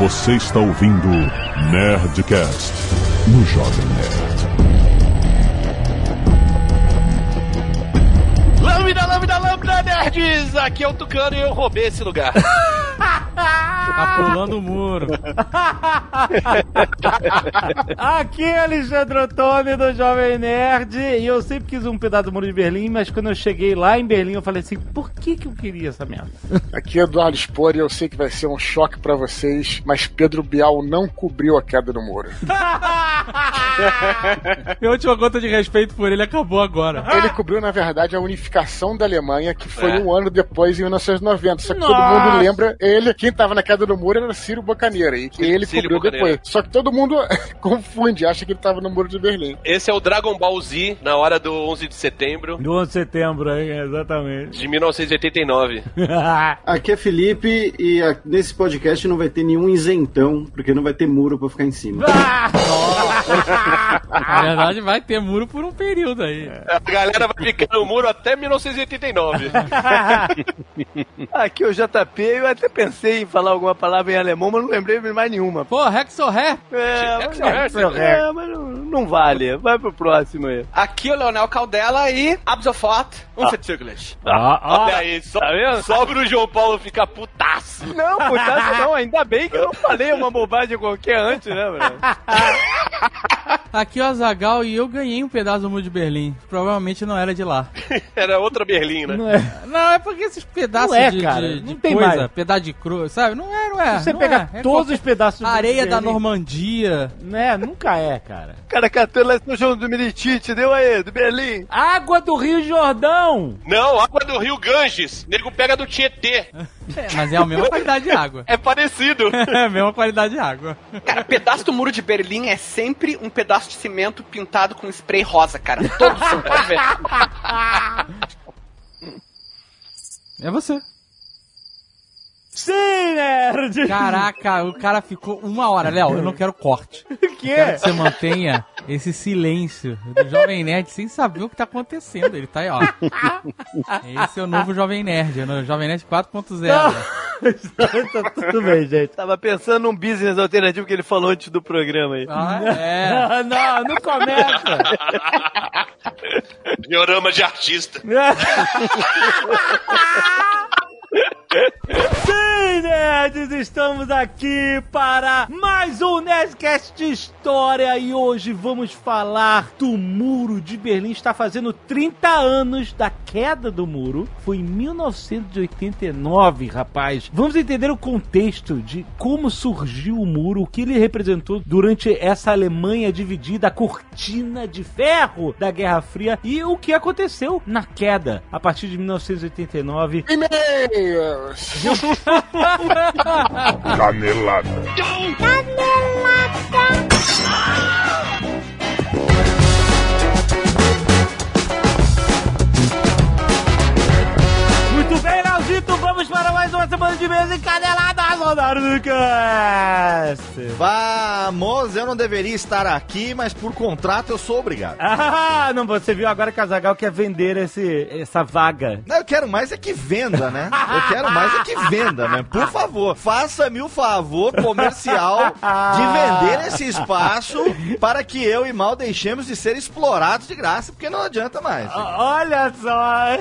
Você está ouvindo Nerdcast no Jovem Nerd. Lambda, lambda, lambda, nerds! Aqui é o Tucano e eu roubei esse lugar. Tá pulando o muro. Aqui é Alexandre Ottoni do Jovem Nerd e eu sempre quis um pedaço do Muro de Berlim, mas quando eu cheguei lá em Berlim eu falei assim, por que que eu queria essa merda? Aqui é Eduardo Spor e eu sei que vai ser um choque pra vocês, mas Pedro Bial não cobriu a queda do muro. Minha última gota de respeito por ele acabou agora. Ele cobriu, na verdade, a unificação da Alemanha, que foi É. um ano depois, em 1990. Só que todo Nossa! mundo lembra ele, quem tava na queda do muro era Ciro Bocaneira, e que ele Círio cobriu Bocaneira. depois. Só que todo mundo confunde, acha que ele tava no muro de Berlim. Esse é o Dragon Ball Z na hora do 11 de setembro Do 11 de setembro, hein? Exatamente. de 1989. Aqui é Felipe e a- nesse podcast não vai ter nenhum isentão, porque não vai ter muro pra ficar em cima. Na verdade, vai ter muro por um período aí. A galera vai ficar no muro até 1989. Aqui é o JP, eu até pensei em falar alguma palavra em alemão, mas não lembrei de mais nenhuma. Pô, Rexorré. É, É é, é, mas não, não vale. Vai pro próximo aí. Aqui o Leonel Caldela e ab sofort unverzüglich. Olha aí, só, Tá vendo? sobra o João Paulo ficar putaço. Não, putaço não, ainda bem que eu não falei uma bobagem qualquer antes, né, velho? Aqui o Azagal e eu ganhei um pedaço do muro de Berlim. Provavelmente não era de lá. Era outra Berlim, né? Não é. Não, é porque esses pedaços Não é, de, cara, de, não de tem coisa, mais. pedaço de sabe? Não é, não é. Se você não pegar é. É todos qualquer- os pedaços do Areia da Normandia. Né? Nunca é, cara. O cara catando lá no jogo do Militite, deu aí, do Berlim. Água do Rio Jordão! Não, água do rio Ganges. Nego pega do Tietê. É, mas é a mesma qualidade de água. É parecido. É a mesma qualidade de água. Cara, pedaço do muro de Berlim é sempre um pedaço de cimento pintado com spray rosa, cara. Todos são, pode ver. É você. Sim, nerd! Caraca, o cara ficou uma hora. Léo, eu não quero corte. O Quero quê? que você mantenha esse silêncio do Jovem Nerd sem saber o que tá acontecendo. Ele tá aí, ó. Esse é o novo Jovem Nerd, é o Jovem Nerd 4.0. tá tudo bem, gente. Tava pensando num business alternativo que ele falou antes do programa aí. Ah, é. Não, não começa! Diorama de artista. Sim, nerds, estamos aqui para mais um Nerdcast de História e hoje vamos falar do Muro de Berlim. Está fazendo 30 anos da queda do muro. Foi em 1989, rapaz. Vamos entender o contexto de como surgiu o muro, o que ele representou durante essa Alemanha dividida, a cortina de ferro da Guerra Fria e o que aconteceu na queda a partir de 1989. E-mails! Canelada. Muito bem, Leozito, vamos para mais uma semana de mesa encadelada, Soldado do Cast. Vamos, eu não deveria estar aqui, mas por contrato eu sou obrigado. Ah, não, você viu agora que a Zagal quer vender esse, essa vaga. Não, eu quero mais é que venda, né? Eu quero mais é que venda, né? Por favor, faça-me o favor comercial de vender esse espaço para que eu e Mal deixemos de ser explorados de graça, porque não adianta mais. Olha só.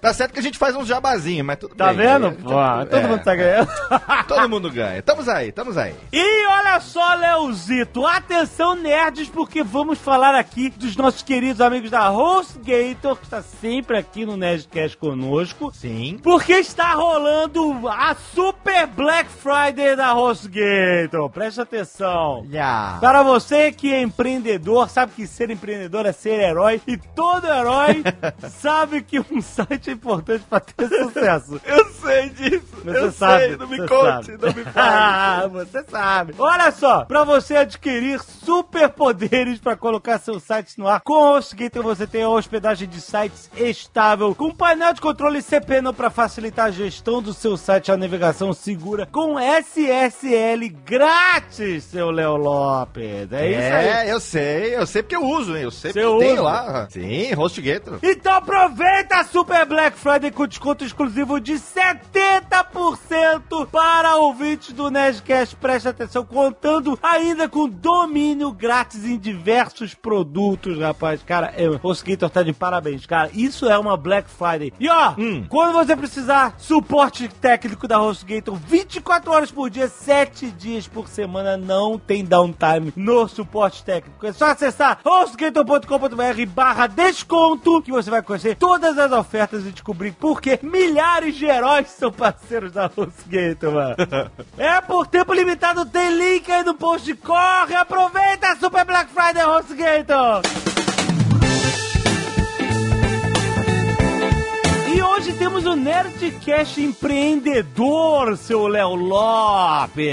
Tá certo que a gente faz uns jabazinhos, mas tudo Tá bem. vendo? É, Pô, todo é, mundo tá ganhando. Todo mundo ganha. Tamo aí, tamo aí. E olha só, Leozito, atenção nerds, porque vamos falar aqui dos nossos queridos amigos da HostGator, que está sempre aqui no Nerdcast conosco. Sim. Porque está rolando a Super Black Friday da HostGator. Preste atenção. Já. Para você que é empreendedor, sabe que ser empreendedor é ser herói, e todo herói sabe que um site é importante para ter sucesso. Eu sei disso. Você eu sabe, sei, não me você conte, sabe. não me fale. Ah, você sabe. Olha só, para você adquirir superpoderes para colocar seu site no ar, com o HostGator você tem a hospedagem de sites estável, com painel de controle CPNO para facilitar a gestão do seu site, a navegação segura, com SSL grátis, seu Léo Lopes. É, isso aí. É, eu sei, eu sei porque eu uso, hein? Eu sei Você porque tem usa? lá. Sim, HostGator. Então aproveita a Super Black Friday com desconto exclusivo de 70% exclusivo para ouvintes do Nerdcast. Preste atenção, contando ainda com domínio grátis em diversos produtos, rapaz. Cara, é, o Hostgator tá de parabéns, cara. Isso é uma Black Friday. E ó, quando você precisar, suporte técnico da HostGator 24 horas por dia, 7 dias por semana, não tem downtime no suporte técnico. É só acessar hostgator.com.br barra desconto que você vai conhecer todas as ofertas e descobrir por que milhares de heróis são parceiros da HostGator, mano. é por tempo limitado, tem link aí no post. Corre, aproveita a Super Black Friday HostGator! E hoje temos o Nerdcast empreendedor, seu Léo Lopes.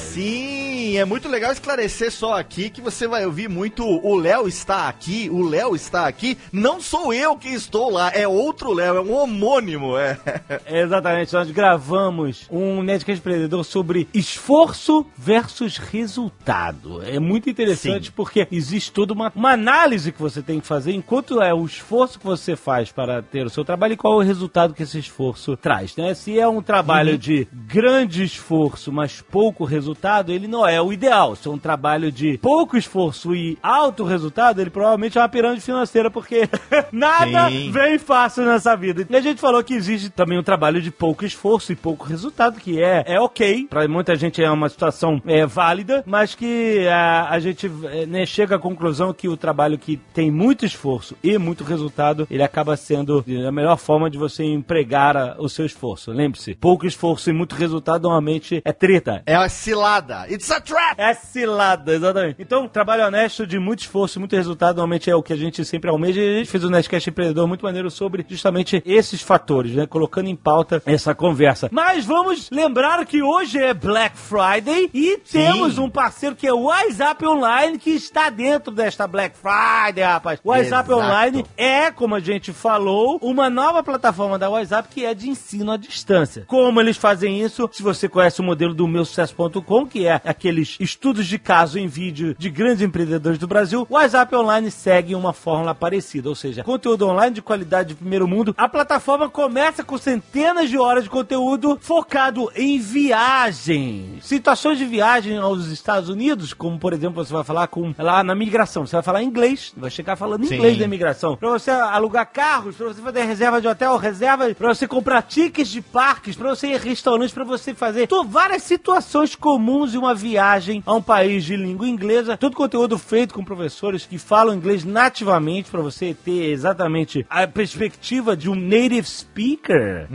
Sim, é muito legal esclarecer só aqui que você vai ouvir muito o Léo está aqui, o Léo está aqui. Não sou eu que estou lá, é outro Léo, é um homônimo, é. Exatamente, nós gravamos um Nerdcast empreendedor sobre esforço versus resultado. É muito interessante Sim. porque existe toda uma, uma análise que você tem que fazer enquanto é o esforço que você faz para ter o seu trabalho e qual é o resultado que esse esforço traz, né? Se é um trabalho de grande esforço, mas pouco resultado, ele não é o ideal. Se é um trabalho de pouco esforço e alto resultado, ele provavelmente é uma pirâmide financeira, porque nada Sim. vem fácil nessa vida. E a gente falou que existe também um trabalho de pouco esforço e pouco resultado, que é, é ok. Pra muita gente é uma situação é, válida, mas que a, a gente é, né, chega à conclusão que o trabalho que tem muito esforço e muito resultado, ele acaba sendo a melhor forma de você empregar a- o seu esforço. Lembre-se, pouco esforço e muito resultado normalmente é treta. É a cilada. It's a trap! É cilada, exatamente. Então, trabalho honesto de muito esforço e muito resultado normalmente é o que a gente sempre almeja. E a gente fez um Nerdcast Empreendedor muito maneiro sobre justamente esses fatores, né? Colocando em pauta essa conversa. Mas vamos lembrar que hoje é Black Friday e temos um parceiro que é o WhatsApp Online que está dentro desta Black Friday, rapaz. O WhatsApp Exato. Online é, como a gente falou, uma nova plataforma da WhatsApp que é de ensino à distância. Como eles fazem isso? Se você conhece o modelo do meusucesso.com, que é aqueles estudos de caso em vídeo de grandes empreendedores do Brasil, o WhatsApp Online segue uma fórmula parecida, ou seja, conteúdo online de qualidade de primeiro mundo. A plataforma começa com centenas de horas de conteúdo focado em viagem. Situações de viagem aos Estados Unidos, como por exemplo, você vai falar com lá na migração, você vai falar inglês, vai chegar falando Sim. inglês da imigração. Pra você alugar carros, pra você fazer reserva de hotel, reserva, pra você comprar tickets de parques, pra você ir a restaurantes, pra você fazer to- várias situações comuns de uma viagem a um país de língua inglesa. Todo conteúdo feito com professores que falam inglês nativamente pra você ter exatamente a perspectiva de um native speaker.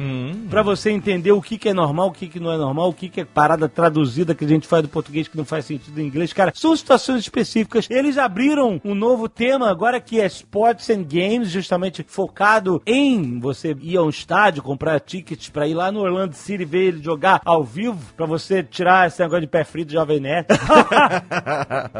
Pra você entender o que, que é normal, o que, que não é normal, o que, que é parada traduzida que a gente faz do português que não faz sentido em inglês. Cara, são situações específicas. Eles abriram um novo tema agora que é Sports and Games, justamente focado em você ir a um estádio, comprar tickets pra ir lá no Orlando City ver ele jogar ao vivo, pra você tirar esse negócio de pé frio do Jovem Nerd.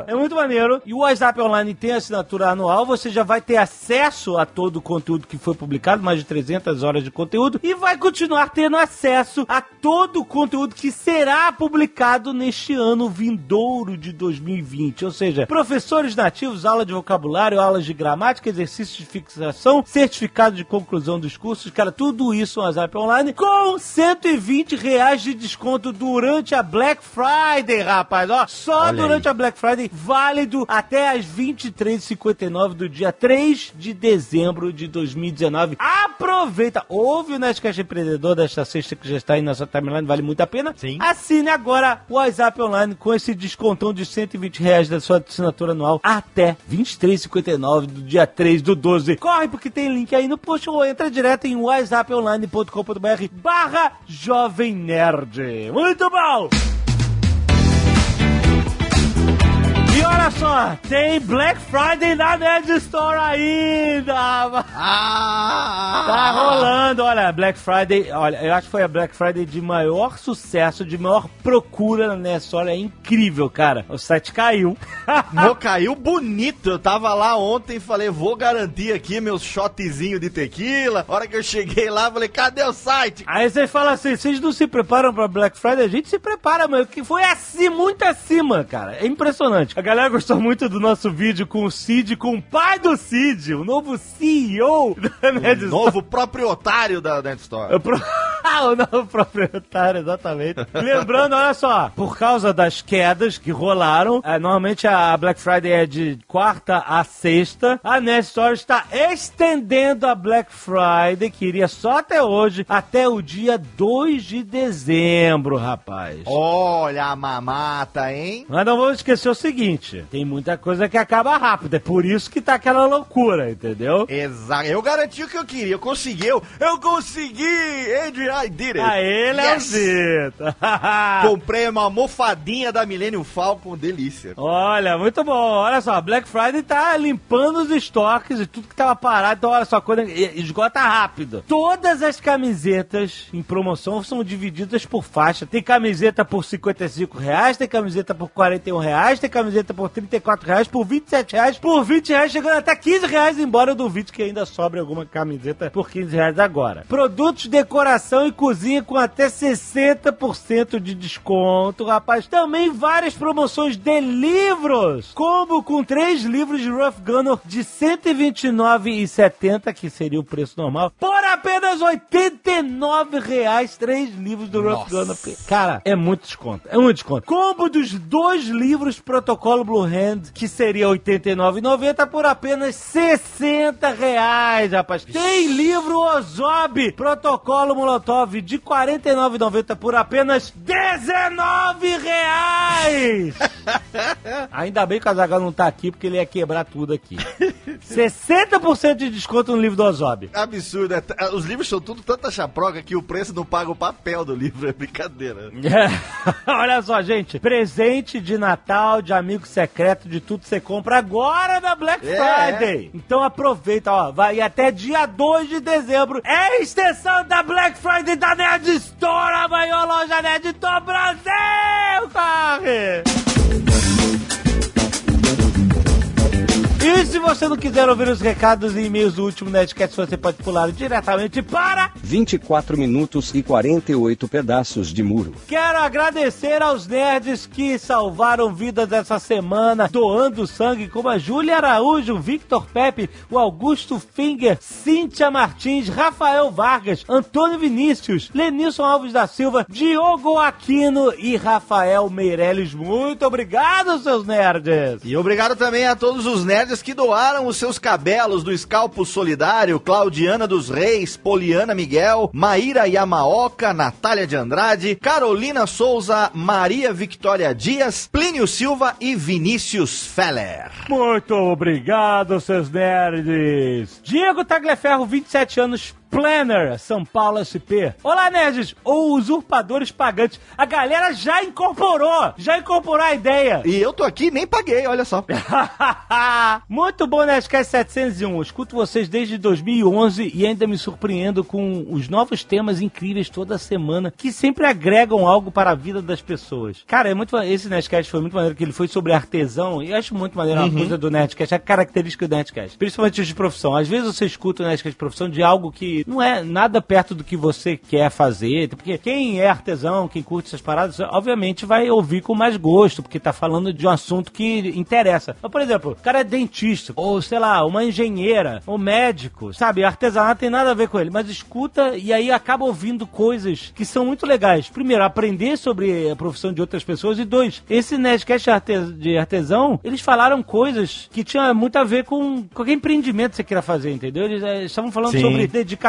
É muito maneiro. E o WhatsApp Online tem assinatura anual. Você já vai ter acesso a todo o conteúdo que foi publicado, mais de 300 horas de conteúdo. E vai continuar tendo acesso a todo o conteúdo que será publicado neste ano vindouro de 2020. Ou seja, professores nativos, aula de vocabulário, aulas de gramática, exercícios de fixação, certificado de conclusão dos cursos. Cara, tudo isso no WhatsApp Online com 120 reais de desconto durante a Black Friday, rapaz. Ó, só Olha durante a Black Friday, válido até as 23h59 do dia 3 de dezembro de 2019. Aproveita! Ouve o Nerdcast Empreendedor desta sexta que já está aí na sua timeline, vale muito a pena. Sim. Assine agora o WhatsApp Online com esse descontão de 120 reais da sua assinatura anual até 23h59 do dia 3 do 12. Corre porque tem link aí no post ou entra direto em whatsapponline.com.br barra Jovem Nerd. Muito bom! E olha só, tem Black Friday na Nerd Store ainda! Ah! Tá rolando, olha, Black Friday, olha, eu acho que foi a Black Friday de maior sucesso, de maior procura na Nerd Store, é incrível, cara. O site caiu. Mo caiu bonito. Eu tava lá ontem e falei, vou garantir aqui meus shotzinho de tequila. A hora que eu cheguei lá, falei, cadê o site? Aí você fala assim, vocês não se preparam pra Black Friday? A gente se prepara, mano, que foi assim, muito acima, cara. É impressionante. A galera gostou muito do nosso vídeo com o Cid, com o pai do Cid, o novo CEO da Nerd Store. Novo proprietário da Net Store. Eu pro- o novo proprietário, exatamente. Lembrando, olha só, por causa das quedas que rolaram, é, normalmente a Black Friday é de quarta a sexta, a Nerd Store está estendendo a Black Friday, que iria só até hoje, até o dia 2 de dezembro, rapaz. Olha a mamata, hein? Mas não vamos esquecer o seguinte: tem muita coisa que acaba rápido. É por isso que tá aquela loucura, entendeu? Exato. Eu garanti o que eu queria. Eu consegui. Eu, eu consegui! Adrian, I did it! Aê, Leozito! Comprei uma almofadinha da Millennium Falcon, delícia. Olha, muito bom. Olha só, Black Friday tá limpando os estoques e tudo que tava parado. Então, olha só, quando esgota rápido. Todas as camisetas em promoção são divididas por faixa. Tem camiseta por 55 reais, tem camiseta por 41 reais, tem camiseta por 34 reais, por 27 reais, por 20 reais, chegando até 15 reais, embora eu duvide que ainda sobre alguma camiseta por 15 reais agora. Produtos, decoração e cozinha com até 60% de desconto, rapaz. Também várias promoções de livros. Combo com três livros de Rough Gunner de R$ 129,70, que seria o preço normal, por apenas 89 reais, três livros do Rough Gunner. Cara, é muito desconto. É muito desconto. Combo dos dois livros Protocolo Blue Hand, que seria R$ 89,90 por apenas 60 reais, rapaz. Tem livro Ozob, Protocolo Molotov de R$ 49,90 por apenas 19 reais. Ainda bem que o Azaghal não tá aqui, porque ele ia quebrar tudo aqui. 60% de desconto no livro do Ozob. Absurdo. é t- Os livros são tudo tanta chaproca que o preço não paga o papel do livro. É brincadeira. Olha só, gente. Presente de Natal, de amigo secreto, de tudo que você compra agora na Black É. Friday. Então aproveita, ó. Vai até dia 2 de dezembro. É a extensão da Black Friday da Nerd Store, a maior loja nerd do Brasil. Corre! E se você não quiser ouvir os recados e e-mails do último Nerdcast, você pode pular diretamente para 24 minutos e 48 pedaços de muro. Quero agradecer aos nerds que salvaram vidas essa semana, doando sangue, como a Júlia Araújo, o Victor Pepe, o Augusto Finger, Cíntia Martins, Rafael Vargas, Antônio Vinícius, Lenilson Alves da Silva, Diogo Aquino e Rafael Meirelles. Muito obrigado, seus nerds! E obrigado também a todos os nerds que doaram os seus cabelos do Escalpo Solidário, Claudiana dos Reis, Poliana Miguel, Maíra Yamaoka, Natália de Andrade, Carolina Souza, Maria Victoria Dias, Plínio Silva e Vinícius Feller. Muito obrigado, seus nerds! Diego Tagliaferro, 27 anos, Planner, São Paulo SP. Olá, nerds! Ou usurpadores pagantes. A galera já incorporou! Já incorporou a ideia! E eu tô aqui e nem paguei, olha só. Muito bom, Nerdcast 701. Eu escuto vocês desde 2011 e ainda me surpreendo com os novos temas incríveis toda semana que sempre agregam algo para a vida das pessoas. Cara, é muito esse Nerdcast foi muito maneiro que ele foi sobre artesão e eu acho muito maneiro uma coisa do Nerdcast, a característica do Nerdcast. Principalmente os de profissão. Às vezes você escuta o Nerdcast de profissão de algo que não é nada perto do que você quer fazer, porque quem é artesão, quem curte essas paradas, obviamente vai ouvir com mais gosto, porque tá falando de um assunto que interessa. Mas, por exemplo, o cara é dentista, ou sei lá, uma engenheira, ou médico, sabe? Artesanato tem nada a ver com ele, mas escuta e aí acaba ouvindo coisas que são muito legais. Primeiro, aprender sobre a profissão de outras pessoas, e dois, esse Nerdcast de artesão, eles falaram coisas que tinham muito a ver com qualquer empreendimento que você queira fazer, entendeu? Eles eh, estavam falando Sim. sobre dedicação,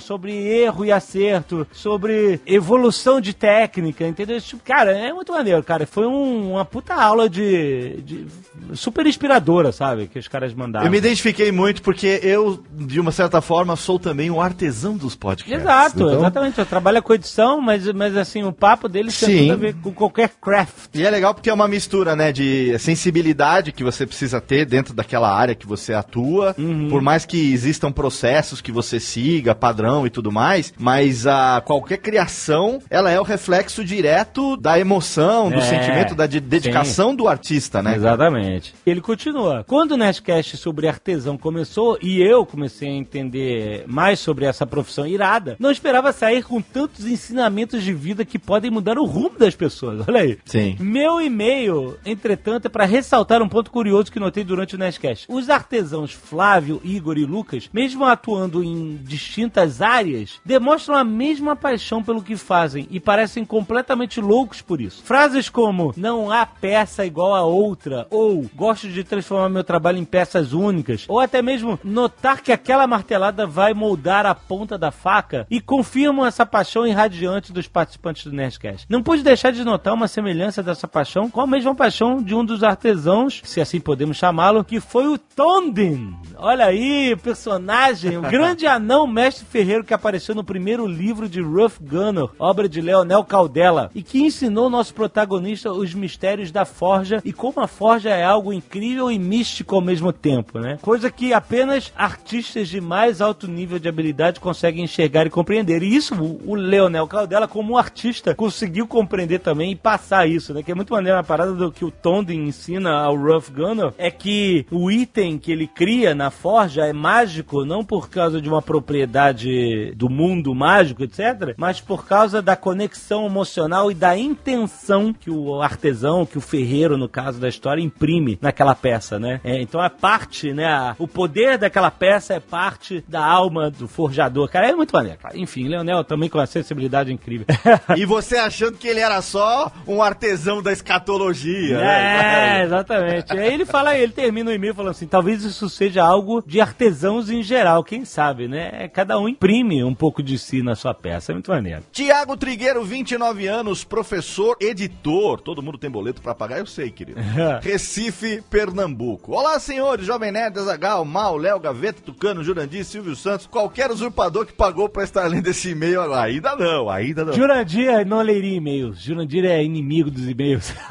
sobre erro e acerto, sobre evolução de técnica, entendeu? Tipo- Cara, é muito maneiro, cara. Foi um- uma puta aula de, de- super inspiradora, sabe? Que os caras mandaram. Eu me identifiquei muito porque eu, de uma certa forma, sou também um artesão dos podcasts. Exato, Então- exatamente. Eu trabalho com edição, mas, mas assim, o papo deles tem tudo a ver com qualquer craft. E é legal porque é uma mistura, né, de sensibilidade que você precisa ter dentro daquela área que você atua, Uhum. por mais que existam processos que você siga, padrão e tudo mais, mas a qualquer criação, ela é o reflexo direto da emoção, do É, sentimento, da de- dedicação do artista, né? Exatamente. Ele continua. Quando o Nerdcast sobre artesão começou e eu comecei a entender mais sobre essa profissão irada, não esperava sair com tantos ensinamentos de vida que podem mudar o rumo das pessoas. Olha aí. Sim. Meu e-mail, entretanto, é para ressaltar um ponto curioso que notei durante o Nerdcast. Os artesãos Flávio, Igor e Lucas, mesmo atuando em distintas áreas demonstram a mesma paixão pelo que fazem e parecem completamente loucos por isso. Frases como não há peça igual a outra, ou gosto de transformar meu trabalho em peças únicas, ou até mesmo notar que aquela martelada vai moldar a ponta da faca e confirmam essa paixão irradiante dos participantes do Nerdcast. Não pude deixar de notar uma semelhança dessa paixão com a mesma paixão de um dos artesãos, se assim podemos chamá-lo, que foi o Tondin. Olha aí, personagem, o grande anão mestre ferreiro que apareceu no primeiro livro de Ruff Gunner, obra de Leonel Caldela, e que ensinou nosso protagonista os mistérios da forja e como a forja é algo incrível e místico ao mesmo tempo, né? Coisa que apenas artistas de mais alto nível de habilidade conseguem enxergar e compreender. E isso o Leonel Caldela, como artista, conseguiu compreender também e passar isso, né? Que é muito maneiro a parada do que o Tondin ensina ao Ruff Gunner, é que o item que ele cria na forja é mágico, não por causa de uma propriedade do mundo mágico, etc., mas por causa da conexão emocional e da intenção que o artesão, que o ferreiro, no caso da história, imprime naquela peça, né? É, então é parte, né? a- o poder daquela peça é parte da alma do forjador. Cara, é muito maneiro, cara. Enfim, Leonel também com uma sensibilidade incrível. E você achando que ele era só um artesão da escatologia, É, né? exatamente. Aí ele fala, ele termina o e-mail falando assim: talvez isso seja algo de artesãos em geral, quem sabe, né? Cada um imprime um pouco de si na sua peça. É muito maneiro. Tiago Trigueiro, 29 anos, professor, editor. Todo mundo tem boleto pra pagar, eu sei, querido. Recife, Pernambuco. Olá, senhores, Jovem Nerd, Azagal, Mal, Léo, Gaveta, Tucano, Jurandir, Silvio Santos, qualquer usurpador que pagou pra estar lendo esse e-mail agora. Ainda não, ainda não. Jurandir não leria e-mails. Jurandir é inimigo dos e-mails.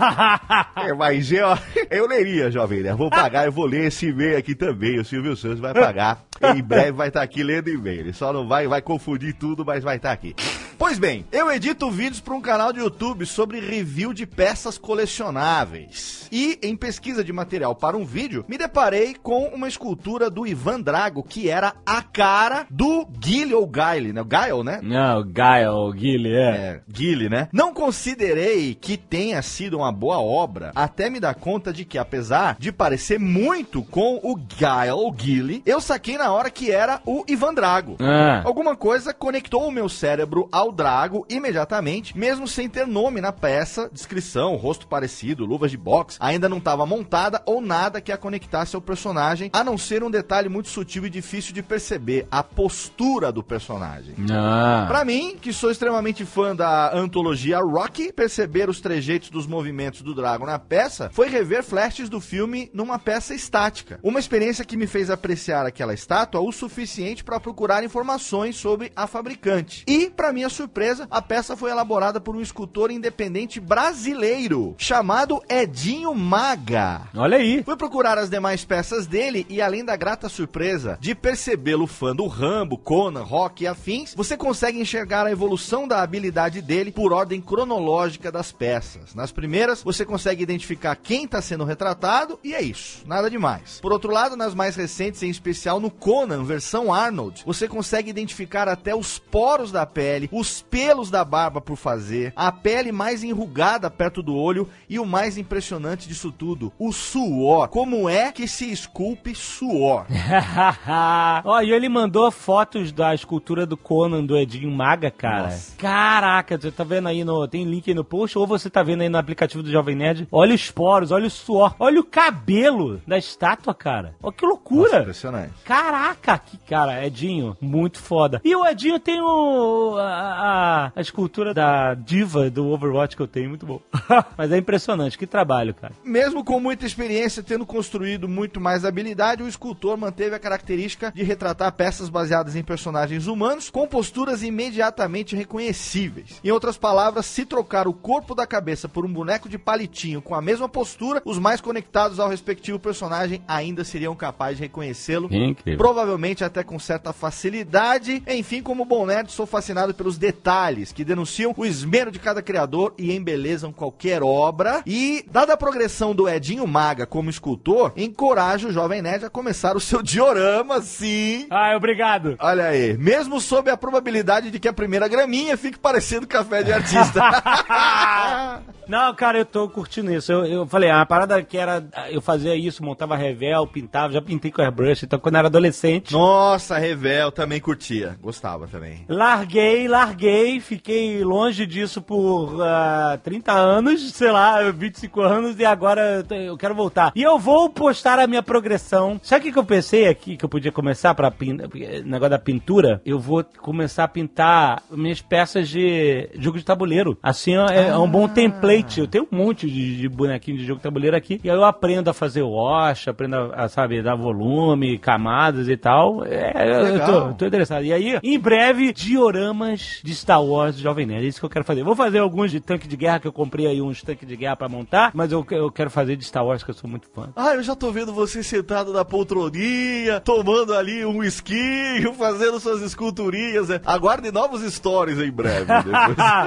É, mas eu, eu leria, Jovem Nerd. Vou pagar, eu vou ler esse e-mail aqui também. O Silvio Santos vai pagar. Em breve vai estar aqui lendo Ele só não vai, vai confundir tudo, mas vai estar aqui. Pois bem, eu edito vídeos para um canal de YouTube sobre review de peças colecionáveis. E em pesquisa de material para um vídeo, me deparei com uma escultura do Ivan Drago, que era a cara do Guile ou Guile, né? Guile, né? não, Gael, Guile, é. É, Guile, né? Não considerei que tenha sido uma boa obra, até me dar conta de que, apesar de parecer muito com o Guile, ou Guile, eu saquei na hora que era o Ivan Drago. Ah. Alguma coisa conectou o meu cérebro ao Drago imediatamente, mesmo sem ter nome na peça, descrição, rosto parecido, luvas de boxe, ainda não estava montada ou nada que a conectasse ao personagem, a não ser um detalhe muito sutil e difícil de perceber, a postura do personagem. Ah. Pra mim, que sou extremamente fã da antologia Rocky, perceber os trejeitos dos movimentos do Drago na peça foi rever flashes do filme numa peça estática. Uma experiência que me fez apreciar aquela estátua o suficiente para procurar informações sobre a fabricante. E, pra minha surpresa, a peça foi elaborada por um escultor independente brasileiro chamado Edinho Maga. Olha aí. Fui procurar as demais peças dele e além da grata surpresa de percebê-lo fã do Rambo, Conan, Rock e afins, você consegue enxergar a evolução da habilidade dele por ordem cronológica das peças. Nas primeiras, você consegue identificar quem está sendo retratado e é isso, nada demais. Por outro lado, nas mais recentes, em especial no Conan versão Arnold, você consegue identificar até os poros da pele, os pelos da barba por fazer, a pele mais enrugada perto do olho e o mais impressionante disso tudo, o suor. Como é que se esculpe suor? Ó, e ele mandou fotos da escultura do Conan do Edinho Maga, cara. Nossa. Caraca, você tá vendo aí no. Tem link aí no post, ou você tá vendo aí no aplicativo do Jovem Nerd. Olha os poros, olha o suor, olha o cabelo da estátua, cara. Ó, que Nossa, loucura! impressionante. Caraca, que cara, Edinho, muito foda. E o Edinho tem o, a, a- a escultura da diva do Overwatch que eu tenho, muito bom. Mas é impressionante, que trabalho, cara. Mesmo com muita experiência, tendo construído muito mais habilidade, o escultor manteve a característica de retratar peças baseadas em personagens humanos com posturas imediatamente reconhecíveis. Em outras palavras, se trocar o corpo da cabeça por um boneco de palitinho com a mesma postura, os mais conectados ao respectivo personagem ainda seriam capazes de reconhecê-lo Incrível. Provavelmente até com certa facilidade. Enfim, como bom nerd, sou fascinado pelos detalhes que denunciam o esmero de cada criador e embelezam qualquer obra. E, dada a progressão do Edinho Maga como escultor, encoraja o Jovem Nerd a começar o seu diorama, sim. Ai, obrigado. Olha aí, mesmo sob a probabilidade de que a primeira graminha fique parecendo café de artista. Não, cara, eu tô curtindo isso. Eu, eu falei, a parada que era. Eu fazia isso, montava revel, pintava, já pintei com airbrush. Então, quando eu era adolescente. Nossa, Revel também curtia. Gostava também. Larguei, larguei, fiquei longe disso por ah, 30 anos, sei lá, 25 anos, e agora eu quero voltar. E eu vou postar a minha progressão. Sabe o que, eu pensei aqui que eu podia começar pra pintar? Negócio da pintura? Eu vou começar a pintar minhas peças de jogo de tabuleiro. Assim é, é um bom template. Eu tenho um monte de, de bonequinho de jogo de tabuleiro aqui. E aí eu aprendo a fazer wash, aprendo a, a, sabe, dar volume, camadas e tal. É, eu- tô, tô interessado. E aí, em breve, dioramas de Star Wars Jovem Nerd. É isso que eu quero fazer. Vou fazer alguns de tanque de guerra, que eu comprei aí uns tanques de guerra pra montar, mas eu, eu quero fazer de Star Wars, que eu sou muito fã. Ah, eu já tô vendo você sentado na poltroninha, tomando ali um esquinho, fazendo suas esculturinhas. É. Aguarde novos stories em breve.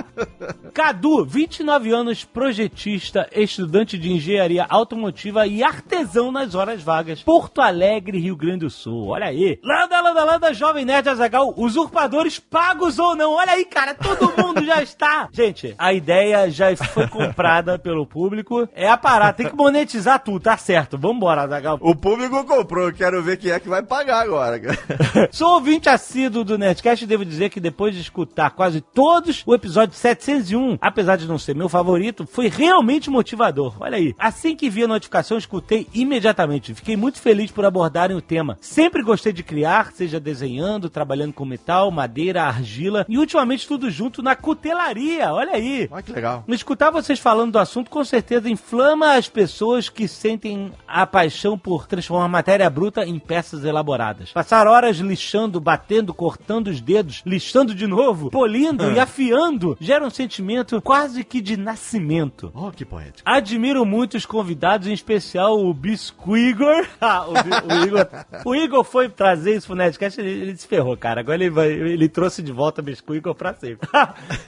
Cadu, 29 anos, projetista, estudante de engenharia automotiva e artesão nas horas vagas. Porto Alegre, Rio Grande do Sul. Olha aí. Landa, landa, landa, Jovem Nerd Azagal, usurpadores pagos ou não. Olha aí, cara, todo mundo já está. Gente, a ideia já foi comprada pelo público. É a parada, tem que monetizar tudo, tá certo. Vambora, Azagal. o público comprou, quero ver quem é que vai pagar agora. Sou ouvinte assíduo do Nerdcast e devo dizer que depois de escutar quase todos, o episódio 701, apesar de não ser meu favorito, foi realmente motivador. Olha aí. Assim que vi a notificação, escutei imediatamente. Fiquei muito feliz por abordarem o tema. Sempre gostei de criar, seja desenhando, trabalhando com metal, madeira, argila e ultimamente tudo junto na cutelaria. Olha aí. Olha que legal. Escutar vocês falando do assunto com certeza inflama as pessoas que sentem a paixão por transformar matéria bruta em peças elaboradas. Passar horas lixando, batendo, cortando os dedos, lixando de novo, polindo e afiando gera um sentimento quase que de nascimento. Oh, que poético. Admiro muito os convidados, em especial o Bisco Igor. Ah, o, o Igor. O Igor foi trazer isso pro Nerdcast, ele, ele se ferrou, cara. Agora ele, vai, ele trouxe de volta o Bisco Igor sempre.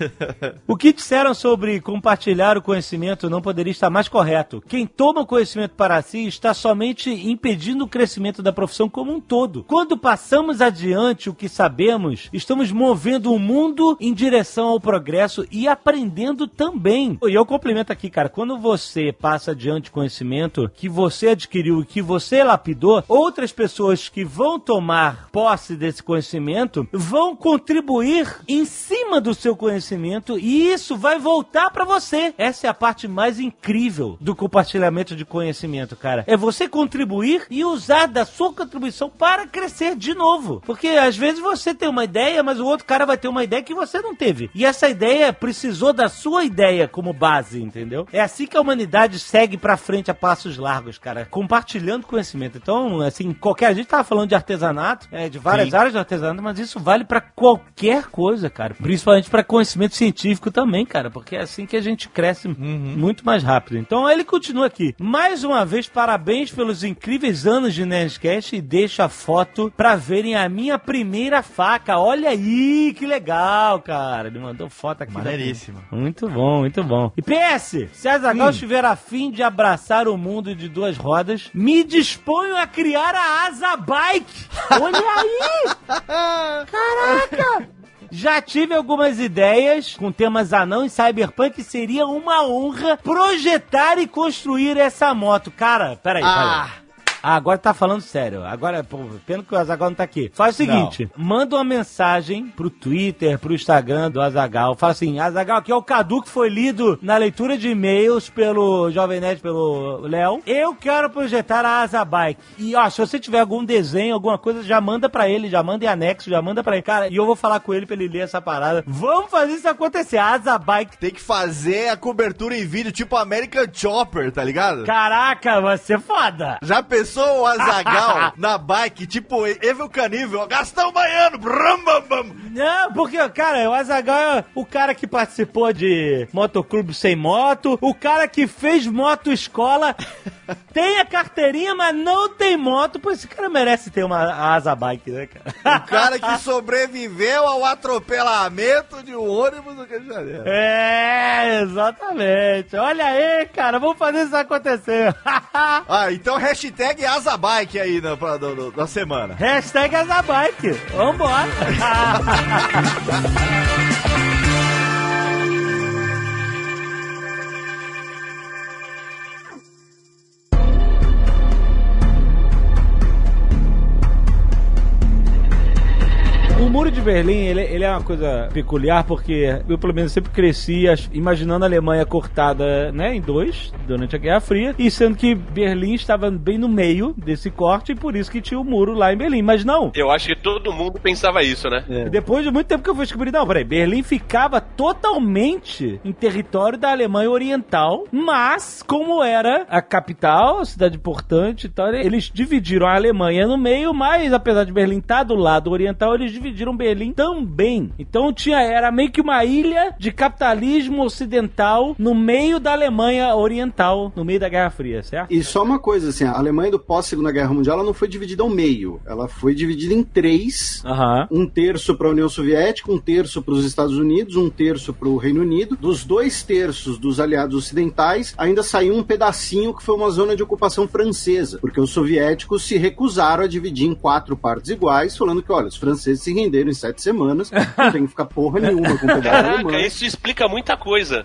o que disseram sobre compartilhar o conhecimento não poderia estar mais correto. Quem toma o conhecimento para si está somente impedindo o crescimento da profissão como um todo. Quando passamos adiante o que sabemos, estamos movendo o mundo em direção ao progresso e aprendendo também. E eu complemento aqui, cara, quando você passa adiante conhecimento que você adquiriu e que você lapidou, outras pessoas que vão tomar posse desse conhecimento vão contribuir em cima do seu conhecimento e isso vai voltar pra você. Essa é a parte mais incrível do compartilhamento de conhecimento, cara. É você contribuir e usar da sua contribuição para crescer de novo. Porque às vezes você tem uma ideia, mas o outro cara vai ter uma ideia que você não teve. E essa ideia precisou da sua ideia como base, entendeu? É assim que a humanidade segue pra frente a passos largos, cara, compartilhando conhecimento. Então, assim, qualquer a gente tava falando de artesanato, é, de várias Sim. áreas de artesanato, mas isso vale pra qualquer coisa, cara. Principalmente pra conhecimento científico também, cara, porque é assim que a gente cresce muito mais rápido. Então, ele continua aqui. Mais uma vez, parabéns pelos incríveis anos de Nerdcast e deixa a foto pra verem a minha primeira faca. Olha aí, que legal, cara. Ele mandou foto aqui. da- Maneiríssimo. muito bom, muito bom. E PS, se a Zagal estiver afim de abraçar o mundo de duas rodas, me disponho a criar a Asa Bike. Olha aí! Caraca! Já tive algumas ideias com temas anão e cyberpunk. Seria uma honra projetar e construir essa moto. Cara, peraí, Ah. peraí. Ah, agora tá falando sério. Agora, pô, pena que o Azagal não tá aqui. Faz o seguinte: manda uma mensagem pro Twitter, pro Instagram do Azagal. Fala assim: Azagal, aqui é o Cadu que foi lido na leitura de e-mails pelo Jovem Nerd, pelo Léo. Eu quero projetar a Asa Bike. E ó, se você tiver algum desenho, alguma coisa, já manda pra ele, já manda em anexo, já manda pra ele. Cara, e eu vou falar com ele pra ele ler essa parada. Vamos fazer isso acontecer. A Asa Bike. Tem que fazer a cobertura em vídeo tipo American Chopper, tá ligado? Caraca, vai ser foda. Já pensou pensou o Azagal na bike, tipo Evil Canível, Gastão Baiano, brum, bum, bum. Não, porque, cara, o Azagal é o cara que participou de motoclube sem moto, o cara que fez moto escola, tem a carteirinha, mas não tem moto, pô, esse cara merece ter uma asa bike, né, cara? O cara que sobreviveu ao atropelamento de um ônibus do Rio de Janeiro. É, exatamente. Olha aí, cara, vamos fazer isso acontecer. Ah, então hashtag Azabike aí na, pra- do- do- da semana. Hashtag Azabike. Vambora. O Muro de Berlim, ele, ele é uma coisa peculiar porque eu, pelo menos, sempre cresci imaginando a Alemanha cortada né, em dois durante a Guerra Fria e sendo que Berlim estava bem no meio desse corte e por isso que tinha o muro lá em Berlim. Mas não, Eu acho que todo mundo pensava isso, né? e Depois de muito tempo que eu fui descobrir, não, peraí, Berlim ficava totalmente em território da Alemanha Oriental, mas, como era a capital, a cidade importante e tal, eles dividiram a Alemanha no meio, mas apesar de Berlim estar do lado oriental, eles dividiram Berlim também. Então tinha, era meio que uma ilha de capitalismo ocidental no meio da Alemanha Oriental, no meio da Guerra Fria, certo? E só uma coisa, assim, a Alemanha do pós-Segunda Guerra Mundial ela não foi dividida ao meio. Ela foi dividida em três. Aham. Um terço para a União Soviética, um terço para os Estados Unidos, um terço para o Reino Unido. Dos dois terços dos aliados ocidentais, ainda saiu um pedacinho que foi uma zona de ocupação francesa, porque os soviéticos se recusaram a dividir em quatro partes iguais, falando que, olha, os franceses se renderam em sete semanas, não tem que ficar porra nenhuma com o pedaço Caraca, alemão. isso explica muita coisa.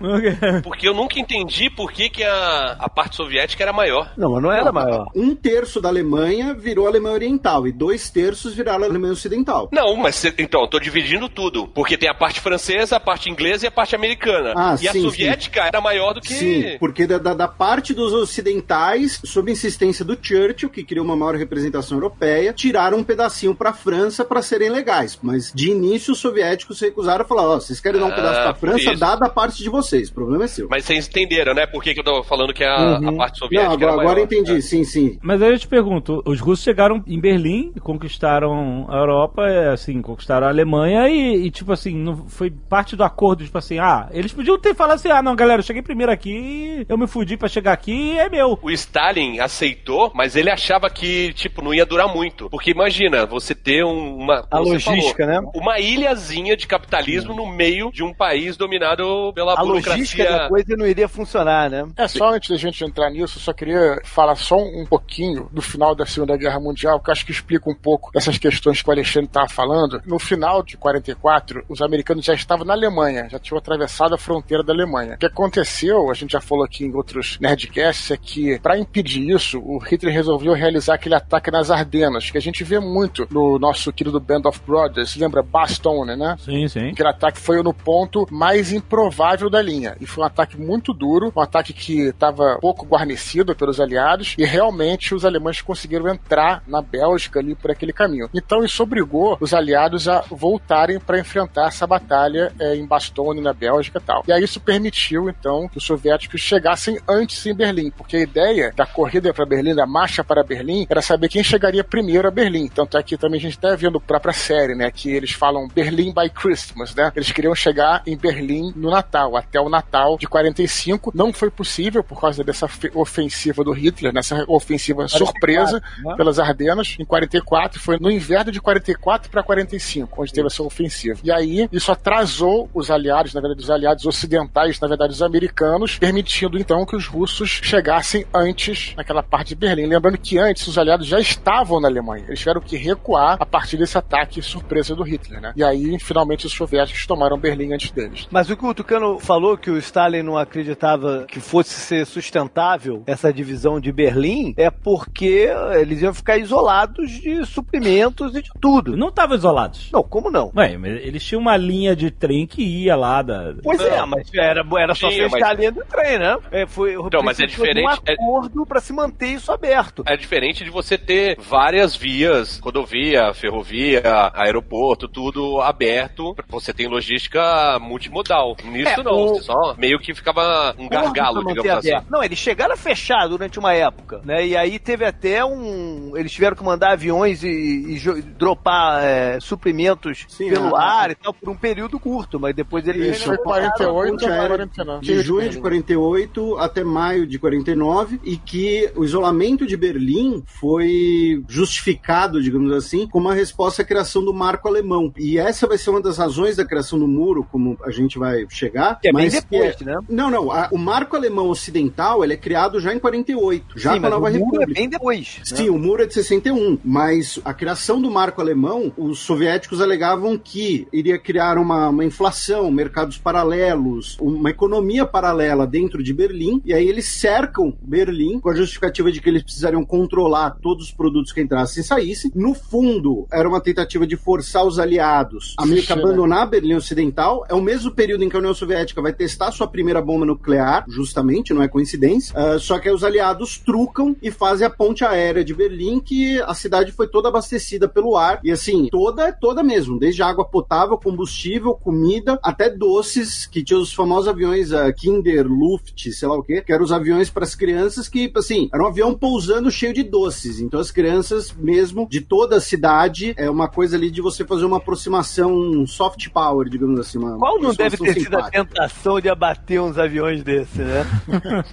Porque eu nunca entendi por que, que a, a parte soviética era maior. Não, mas não era maior. Um terço da Alemanha virou Alemanha Oriental e dois terços viraram Alemanha Ocidental. Não, mas cê- então, eu tô dividindo tudo. Porque tem a parte francesa, a parte inglesa e a parte americana. Ah, e a sim, soviética era maior do que. Sim, porque da, da, da parte dos ocidentais, sob insistência do Churchill, que criou uma maior representação europeia, tiraram um pedacinho para a França para serem legais. Mas de início os soviéticos se recusaram a falar: ó, vocês querem dar um Ah, pedaço para a por França, isso. dá da parte de vocês. O problema é seu. Mas vocês entenderam, né? Por que, que eu tô falando que a, a parte soviética Uhum. Não, agora, era agora maior. entendi, sim, sim. Mas aí eu te pergunto, os russos chegaram em Berlim, conquistaram a Europa, é, assim, conquistaram a Alemanha e, e, tipo assim, não foi parte do acordo, tipo assim, ah, eles podiam ter falado assim, ah, não, galera, eu cheguei primeiro aqui, eu me fudi pra chegar aqui, é meu. O Stalin aceitou, mas ele achava que, tipo, não ia durar muito. Porque imagina, você ter um- uma. A você logística, né? Uma ilhazinha de capitalismo no meio de um país dominado pela A logística burocracia. da coisa não iria funcionar, né? É, só antes da gente entrar nisso, eu só queria falar só um pouquinho do final da Segunda Guerra Mundial, que eu acho que explica um pouco essas questões que o Alexandre estava falando. No final de 44, os americanos já estavam na Alemanha, já tinham atravessado a fronteira da Alemanha. O que aconteceu, a gente já falou aqui em outros Nerdcasts, é que, para impedir isso, o Hitler resolveu realizar aquele ataque nas Ardenas, que a gente vê muito no nosso querido Band of Brothers, lembra Bastogne, né? Sim, sim. Aquele ataque foi no ponto mais improvável da linha. E foi um ataque muito duro, um ataque que estava pouco guarnecido pelos aliados, e realmente os alemães conseguiram entrar na Bélgica ali por aquele caminho. Então isso obrigou os aliados a voltarem para enfrentar essa batalha eh, em Bastogne, na Bélgica e tal. E aí isso permitiu, então, que os soviéticos chegassem antes em Berlim, porque a ideia da corrida para Berlim, da marcha para Berlim, era saber quem chegaria primeiro a Berlim. Tanto é que também a gente está vendo a própria série, né, que eles falam Berlim by Christmas, né? Eles queriam chegar em Berlim no Natal, até o Natal de 45. Não foi possível por causa dessa fe- ofensiva do Hitler, nessa ofensiva surpresa né? pelas Ardenas em 44. Foi no inverno de 44 para 45, onde teve essa ofensiva. E aí isso atrasou os aliados, na verdade, os aliados ocidentais, na verdade, os americanos, permitindo então que os russos chegassem antes naquela parte de Berlim. Lembrando que antes os aliados já estavam na Alemanha. Eles tiveram que recuar a partir desse ataque surpresa do Hitler, né? E aí, finalmente, os soviéticos tomaram Berlim antes deles. Mas o que o Tucano falou que o Stalin não acreditava que fosse ser sustentável essa divisão de Berlim é porque eles iam ficar isolados de suprimentos e de tudo. Não estavam isolados. Não, como não? Ué, mas eles tinham uma linha de trem que ia lá da. Pois é, Não. mas era, era só Tinha, fechar mas- a linha do trem, né? É, foi, Então, mas é diferente, um é- acordo pra se manter isso aberto. É diferente de você ter várias vias, rodovia, ferrovia, aeroporto, tudo aberto, você tem logística multimodal. Nisso É, não, o- você só meio que ficava um gargalo, digamos assim. aberto. Não, eles chegaram a fechar durante uma época, né? E aí teve até um. Eles tiveram que mandar aviões e, e dropar é, suprimentos Sim, pelo a- ar e tal, por um período curto, mas depois eles. Isso, Foi 48 ponte ou aérea 49. de junho de 48 até maio de 49 e que o isolamento de Berlim foi justificado, digamos assim, como uma resposta à criação do marco alemão. E essa vai ser uma das razões da criação do muro, como a gente vai chegar. Que é bem mas depois, que né? Não, não. a- o marco alemão ocidental ele é criado já em 48, já Sim, com a Nova o muro República. é bem depois. né? Sim, o muro é de 61, mas a criação do marco alemão, os soviéticos alegavam que iria criar uma, uma inflação, mercados paralelos, uma economia paralela dentro de Berlim, e aí eles cercam Berlim com a justificativa de que eles precisariam controlar todos os produtos que entrassem e saíssem. No fundo, era uma tentativa de forçar os aliados a meio que né? abandonar Berlim Ocidental. É o mesmo período em que a União Soviética vai testar sua primeira bomba nuclear, justamente, não é coincidência. Ah, só que aí os aliados trucam e fazem a ponte aérea de Berlim, que a cidade foi toda abastecida pelo ar. E assim, toda, toda mesmo. Desde água potável, combustível, comida, até doces, que tinha os famosos aviões ah, Kinder, Luft, sei lá o quê, que eram os aviões para as crianças que, assim, era um avião pousando cheio de doces. Então as crianças mesmo de toda a cidade, é uma coisa ali de você fazer uma aproximação soft power, digamos assim. Uma Qual não deve ter sido a simpática. tentação de abater uns aviões desse, né?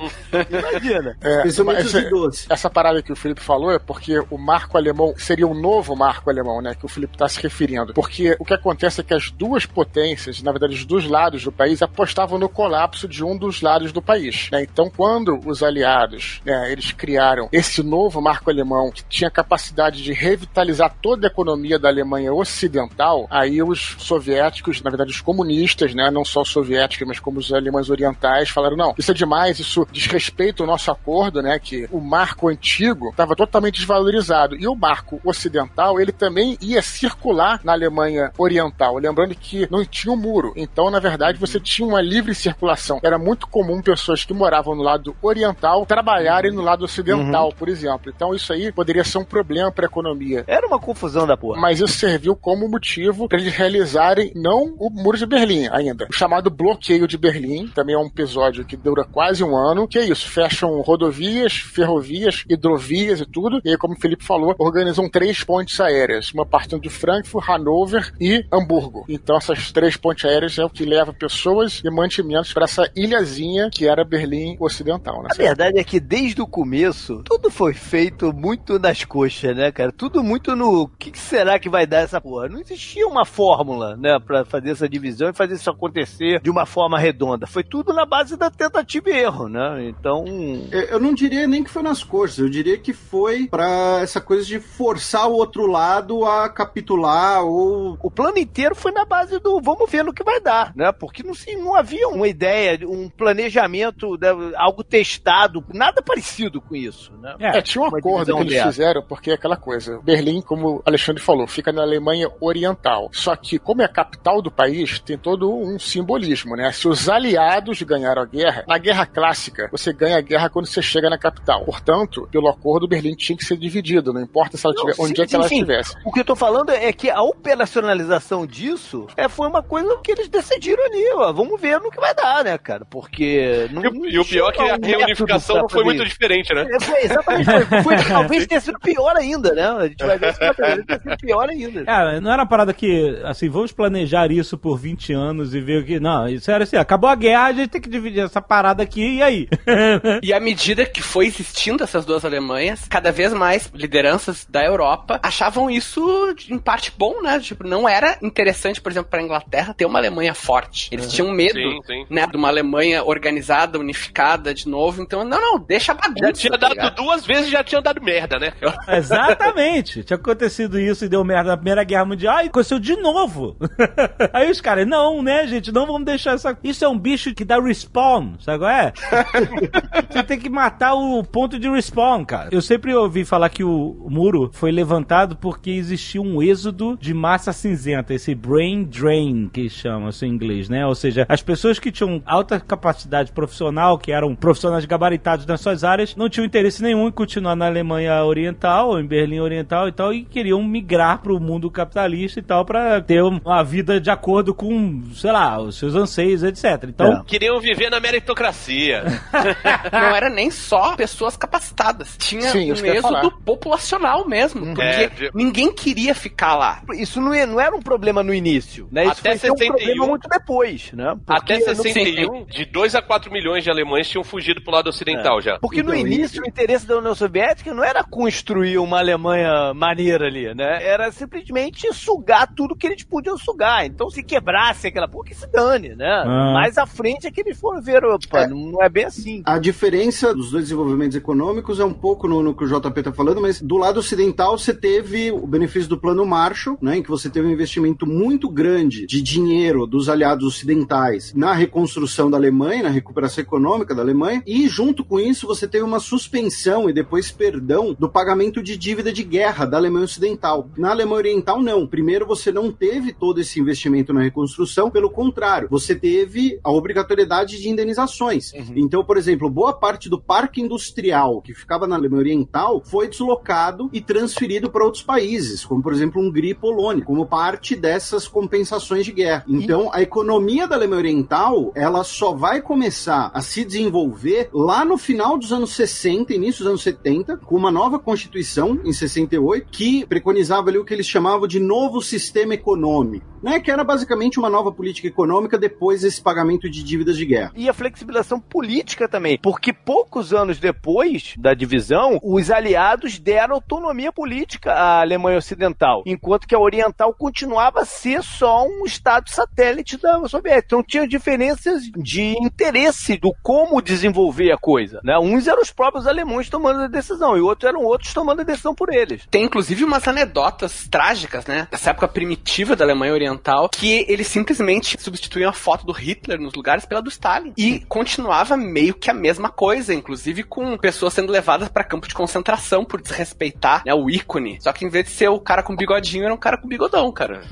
Imagina. É, Especialmente mas os doce. essa parada que o Felipe falou é porque o marco alemão seria o novo marco alemão, né? Que o Felipe está se referindo. Porque o que acontece é que as duas potências, na verdade, os dois lados do país, apostavam no colapso de um dos lados do país. né? Então, quando os aliados, né, eles criaram esse novo marco alemão que tinha capacidade de revitalizar toda a economia da Alemanha Ocidental, aí os soviéticos, na verdade, os comunistas, né, não só os soviéticos, mas como os alemães orientais, falaram: não, isso é demais, isso desrespeita o nosso acordo, né? Que o marco antigo estava totalmente desvalorizado. E o marco ocidental, ele também ia circular na Alemanha Oriental. Lembrando que não tinha um muro. Então, na verdade, você tinha uma livre circulação. Era muito comum pessoas que moravam no lado oriental trabalharem no lado ocidental, por exemplo. Então, isso aí poderia ser um problema para a economia. Era uma confusão da porra. Mas isso serviu como motivo para eles realizarem não o Muro de Berlim ainda, o chamado bloqueio de Berlim, também é um episódio que dura quase um ano, que é isso, fecham rodovias, ferrovias, hidrovias e tudo, e aí, como o Felipe falou, organizam três pontes aéreas, uma partindo de Frankfurt, Hannover e Hamburgo. Então essas três pontes aéreas é o que leva pessoas e mantimentos para essa ilhazinha que era Berlim Ocidental, né? A verdade é que desde o começo, tudo foi feito muito nas coxas, né, cara? Tudo muito no. O que, que será que vai dar essa porra? Não existia uma fórmula, né, pra fazer essa divisão e fazer isso acontecer de uma forma redonda. Foi tudo na base da tentativa e erro, né? Então. Eu eu não diria nem que foi nas coxas, eu diria que foi pra essa coisa de forçar o outro lado a capitular ou. O plano inteiro foi na base do vamos ver no que vai dar, né? Porque não, se, não havia uma ideia, um planejamento, né, algo testado, nada parecido com isso, né? É, tinha um acordo que eles fizeram, porque é aquela coisa. Berlim, como o Alexandre falou, fica na Alemanha Oriental. Só que, como é a capital do país, tem todo um simbolismo, né? Se os aliados ganharam a guerra, na guerra clássica, você ganha a guerra quando você chega na capital. Portanto, pelo acordo, Berlim tinha que ser dividido, não importa se ela Não, tiver, sim, onde é que sim, ela sim. estivesse. O que eu tô falando é que a operacionalização disso é, foi uma coisa que eles decidiram ali, ó. Vamos ver no que vai dar, né, cara? Porque. Não, E o, e o pior é que a reunificação não foi muito diferente, né? É, foi, exatamente, foi, foi, talvez tenha sido pior ainda, né? A gente vai ver se vai ter sido pior ainda. Cara, não era uma parada que, assim, vamos planejar isso por 20 anos e ver o que. Não, isso era assim, acabou a guerra, a gente tem que dividir essa parada aqui, e aí? E à medida que foi existindo essas duas Alemanhas, cada vez mais lideranças da Europa achavam isso em parte bom, né? Tipo, não era interessante, por exemplo, para a Inglaterra ter uma Alemanha forte. Eles tinham medo, Sim, sim. né, de uma Alemanha organizada, unificada de novo. Então, não, não, deixa a bagunça. Já tinha tá dado ligado? duas vezes já tinha dado merda, né? Exatamente. Tinha acontecido isso e deu merda na Primeira Guerra Mundial e aconteceu de novo. Aí os caras, não, né, gente, não vamos deixar essa. Isso é um bicho que dá respawn, sabe qual é? Você tem que matar o ponto de respawn, cara. Eu sempre ouvi falar que o muro foi levantado porque existia um êxodo de massa cinzenta, esse brain drain que chama isso em inglês, né? Ou seja, as pessoas que tinham alta capacidade profissional, que eram profissionais gabaritados nas suas áreas, não tinham interesse nenhum em continuar na Alemanha Oriental, ou em Berlim Oriental e tal, e queriam migrar para o mundo capitalista e tal pra ter uma vida de acordo com, sei lá, os seus anseios, etc. Então, Queriam viver na meritocracia. Não era nem só pessoas capacitadas. Tinha Sim, um isso êxodo populacional mesmo. Porque É, ninguém queria ficar lá. Isso não, é- não era um problema no início, né? Isso Até foi ser um 61. problema muito depois, né? Porque Até no- 61, de 2 a 4 milhões de alemães tinham fugido pro lado ocidental já. Porque no Então, início o interesse da União Soviética não era construir uma Alemanha maneira ali, né? Era simplesmente sugar tudo que eles podiam sugar. Então se quebrasse aquela porra, que se dane, né? Ah. Mais à frente é que eles foram ver, opa, É. não é bem assim. A diferença dos dois desenvolvimentos econômicos é um pouco no, no que o JP está falando, mas do lado ocidental você teve o benefício do plano Marshall, né, em que você teve um investimento muito grande de dinheiro dos aliados ocidentais na reconstrução da Alemanha, na recuperação econômica da Alemanha, e junto com isso você teve uma suspensão e depois perdão do pagamento de dívida de guerra da Alemanha Ocidental. Na Alemanha Oriental, não. Primeiro, você não teve todo esse investimento na reconstrução, pelo contrário, você teve a obrigatoriedade de indenizações. Então, por exemplo, boa parte do parque industrial que ficava na Alemanha Oriental foi deslocado e transferido para outros países, como por exemplo Hungria e Polônia, como parte dessas compensações de guerra. Então, a economia da Alemanha Oriental, ela só vai começar a se desenvolver lá no final dos anos 60, início dos anos 70, com uma nova constituição em 68 que preconizava ali o que eles chamavam de novo sistema econômico, né, que era basicamente uma nova política econômica depois desse pagamento de dívidas de guerra. E a flexibilização política também, porque poucos anos depois da divisão, os aliados deram autonomia política à Alemanha Ocidental, enquanto que a Oriental continuava a ser só um estado satélite da Soviética. Então tinha diferenças de interesse do como desenvolver a coisa. Né? Uns eram os próprios alemães tomando a decisão, e outros eram outros tomando a decisão por eles. Tem inclusive umas anedotas trágicas, né? Dessa época primitiva da Alemanha Oriental, que eles simplesmente substituíam a foto do Hitler nos lugares pela do Stalin. E continuava meio que a mesma coisa, inclusive com pessoas sendo levadas pra campo de concentração por desrespeitar né, o ícone. Só que em vez de ser o cara com bigodinho, era um cara com bigodão, cara.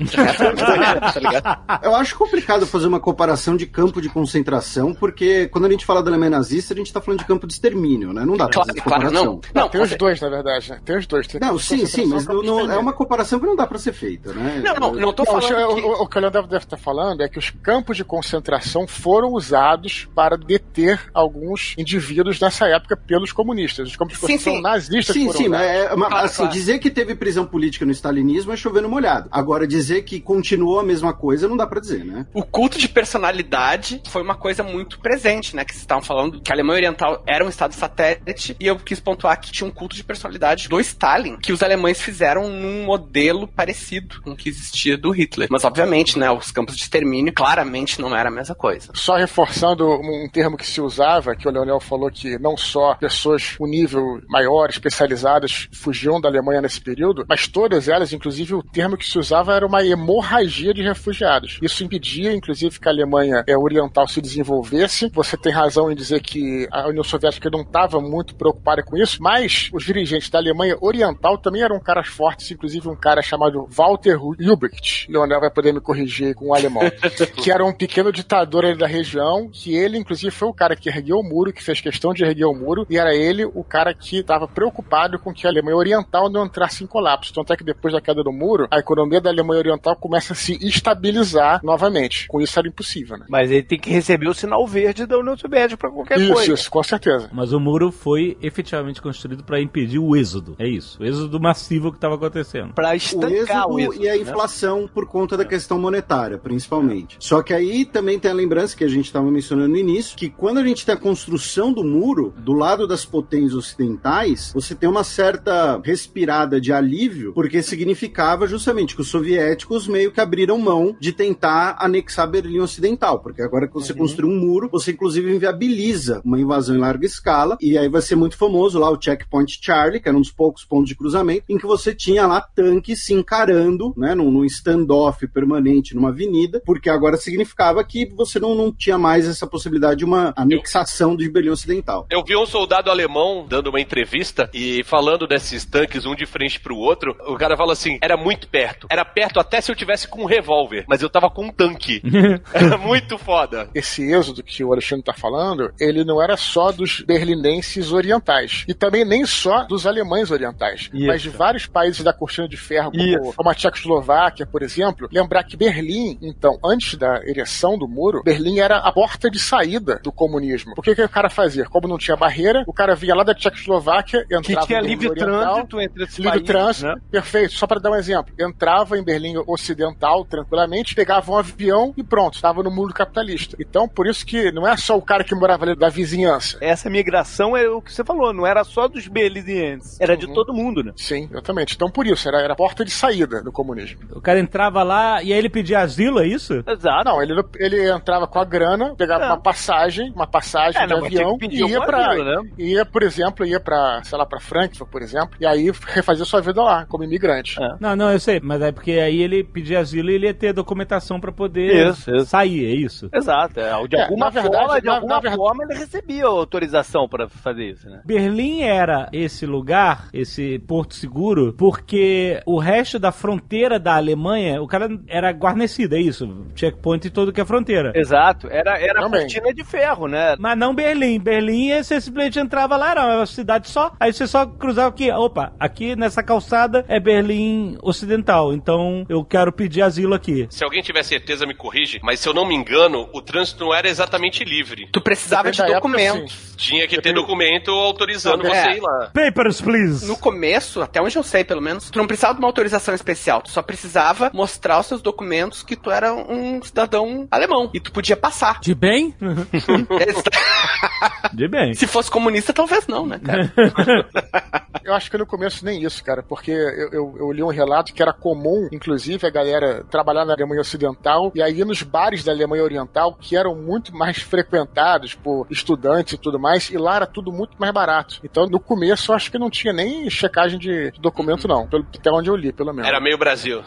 Tá ligado? Eu acho complicado fazer uma comparação de campo de concentração, porque quando a gente fala da Alemanha nazista, a gente tá falando de campo de extermínio, né? Não dá pra Claro, fazer claro, comparação. não. Não, Não, tem os dois, na verdade, né? Tem os dois. Tem Não, sim, sim, mas não, é uma comparação que não dá pra ser feita, né? Não, não, não tô Não, falando o, que... o, o que o Leandro deve estar falando é que os campos de concentração foram usados para deter alguns indivíduos nessa época pelos comunistas. Os campos de Sim, concentração sim. nazistas Sim, foram sim, mas usados. é uma- Claro, assim, claro. dizer que teve prisão política no stalinismo é chover no molhado. Agora, dizer que continuou a mesma coisa não dá pra dizer, né? O culto de personalidade foi uma coisa muito presente, né? Que vocês estavam falando que a Alemanha Oriental era um estado satélite, e eu quis pontuar que tinha um culto de personalidade do Stalin, que os alemães fizeram num modelo parecido com o que existia do Hitler. Mas, obviamente, né? Os campos de extermínio claramente não era a mesma coisa. Só reforçando um termo que se usava, que o Leonel falou que não só pessoas com nível maior, especializadas, fugiam da Alemanha nesse período, mas todas elas, inclusive o termo que se usava era uma hemorragia de refugiados. Isso impedia, inclusive, que a Alemanha eh, Oriental se desenvolvesse. Você tem razão em dizer que a União Soviética não estava muito preocupada com isso, mas os dirigentes da Alemanha Oriental também eram caras fortes, inclusive um cara chamado Walter Lübrecht. Leonel vai poder me corrigir com o alemão. que era um pequeno ditador ali da região, que ele, inclusive, foi o cara que ergueu o muro, que fez questão de erguer o muro, e era ele o cara que estava preocupado com que a Alemanha Oriental não entrasse em colapso. Tanto é que depois da queda do muro, a economia da Alemanha Oriental começa a se estabilizar novamente. Com isso era impossível, né? Mas ele tem que receber o sinal verde da União Soviética pra qualquer Isso, coisa. isso, com certeza. Mas o muro foi efetivamente construído para impedir o êxodo. É isso. O êxodo massivo que estava acontecendo. Pra O estancar o êxodo êxodo. e a né? inflação por conta da questão monetária, principalmente. Só que aí também tem a lembrança que a gente estava mencionando no início, que quando a gente tem a construção do muro, do lado das potências ocidentais, você tem uma certa respirada de alívio, porque significava justamente que os soviéticos meio que abriram mão de tentar anexar Berlim Ocidental, porque agora que você construiu um muro, você inclusive inviabiliza uma invasão em larga escala, e aí vai ser muito famoso lá o Checkpoint Charlie, que era um dos poucos pontos de cruzamento, em que você tinha lá tanques se encarando, né, num, num standoff permanente numa avenida, porque agora significava que você não, não tinha mais essa possibilidade de uma anexação de Berlim Ocidental. Eu vi um soldado alemão dando uma entrevista e falando desses tanques um de frente pro outro. O cara fala assim: era muito perto. Era perto até se eu tivesse com um revólver, mas eu tava com um tanque. era muito foda. Esse êxodo que o Alexandre tá falando, ele não era só dos berlinenses orientais. E também nem só dos alemães orientais. Isso. Mas de vários países da cortina de ferro, como, como a Tchecoslováquia, por exemplo. Lembrar que Berlim, então, antes da ereção do muro, Berlim era a porta de saída do comunismo. O que, que o cara fazia? Como não tinha barreira, o cara vinha lá da Tchecoslováquia, entrava Que tinha Berlim livre Oriental, trânsito entre esses Livre países, trânsito, né? perfeito. Só para dar um exemplo. Entrava em Berlim Ocidental tranquilamente, pegava um avião e pronto, estava no mundo capitalista. Então, por isso que não é só o cara que morava ali da vizinhança. Essa migração é o que você falou, não era só dos berlinienses, era de Uhum. todo mundo, né? Sim, exatamente. Então, por isso, era, era a porta de saída do comunismo. O cara entrava lá e aí ele pedia asilo, é isso? Exato. Não, ele, ele entrava com a grana, pegava É. uma passagem, uma passagem É, de não, avião e ia pra. asilo, né? Ia, por exemplo, ia pra, sei lá, pra Frankfurt, por exemplo, e aí refazia sua vida lá, como imigrante. É. Não, não, eu sei, mas é porque aí ele pedia asilo e ele ia ter documentação pra poder Isso, isso. sair, é isso? Exato. é. De É, alguma na verdade- forma, de na- alguma na verdade- forma ele recebia autorização pra fazer isso, né? Berlim era esse lugar, esse porto seguro, porque o resto da fronteira da Alemanha, o cara era guarnecido, é isso? Checkpoint e tudo que é fronteira. Exato. Era, era Também. cortina de ferro, né? Mas não Berlim. Berlim, você simplesmente entrava lá, era uma cidade só. Aí você só cruzava aqui. Opa, aqui nessa calçada é Berlim Ocidental. Então eu quero pedir asilo aqui. Se alguém tiver certeza, me corrige, mas se eu não me engano, o trânsito não era exatamente livre. Tu precisava Depende de da época, documentos. Tinha que ter documento autorizando É. você ir lá. Papers, please. No começo, até onde eu sei, pelo menos, tu não precisava de uma autorização especial. Tu só precisava mostrar os seus documentos que tu era um cidadão alemão. E tu podia passar. De bem? De bem. Se fosse comunista, talvez não, né, cara? Eu acho que no começo nem isso, cara, porque eu, eu, eu li um relato que era comum, inclusive, a galera trabalhar na Alemanha Ocidental e aí nos bares da Alemanha Oriental, que eram muito mais frequentados por estudantes e tudo mais, e lá era tudo muito mais barato. Então, no começo, eu acho que não tinha nem checagem de documento, não, pelo, até onde eu li, pelo menos. Era meio Brasil.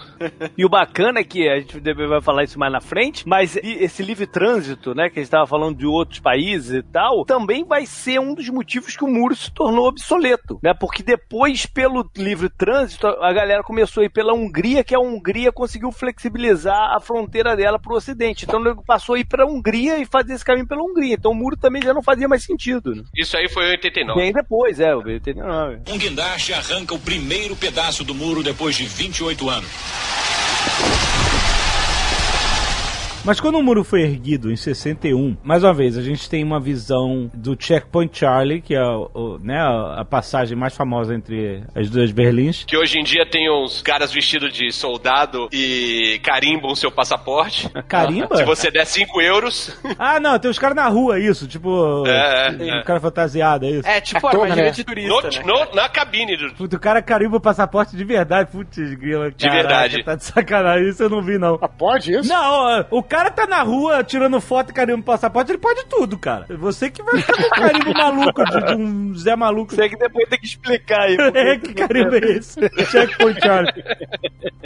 E o bacana é que a gente deve- vai falar isso mais na frente, mas esse livre trânsito, né, que a gente estava falando de outros países e tal, também vai ser um dos motivos que o muro se tornou obsoleto, né? Porque depois, pelo livre trânsito, a galera começou a ir pela Hungria, que a Hungria conseguiu flexibilizar a fronteira dela para o Ocidente. Então, o nego passou a ir para a Hungria e fazer esse caminho pela Hungria. Então, o muro também já não fazia mais sentido. Né? Isso aí foi em 89. Bem depois, é, o 89. Um guindaste arranca o primeiro pedaço do muro depois de 28 anos. you Mas quando o muro foi erguido em 61, mais uma vez, a gente tem uma visão do Checkpoint Charlie, que é o, né, a passagem mais famosa entre as duas Berlins. Que hoje em dia tem uns caras vestidos de soldado e carimbam seu passaporte. Carimba? Se você der 5 euros. Ah, não, tem os caras na rua, isso, tipo. É, é, tem é. um cara fantasiado, é isso. É, tipo Ator, armadilha né? de no- turista, né? no- na cabine do. Puta, o cara carimba o passaporte de verdade. Putz, grila, De verdade. Tá de sacanagem, isso eu não vi, não. Ah, pode isso? Não, o cara tá na rua tirando foto e carimbo o passaporte, ele pode tudo, cara. Você que vai ficar com um carimbo maluco de, de um Zé maluco. Você que depois tem que explicar aí. É, que carimbo é esse? Checkpoint Charlie.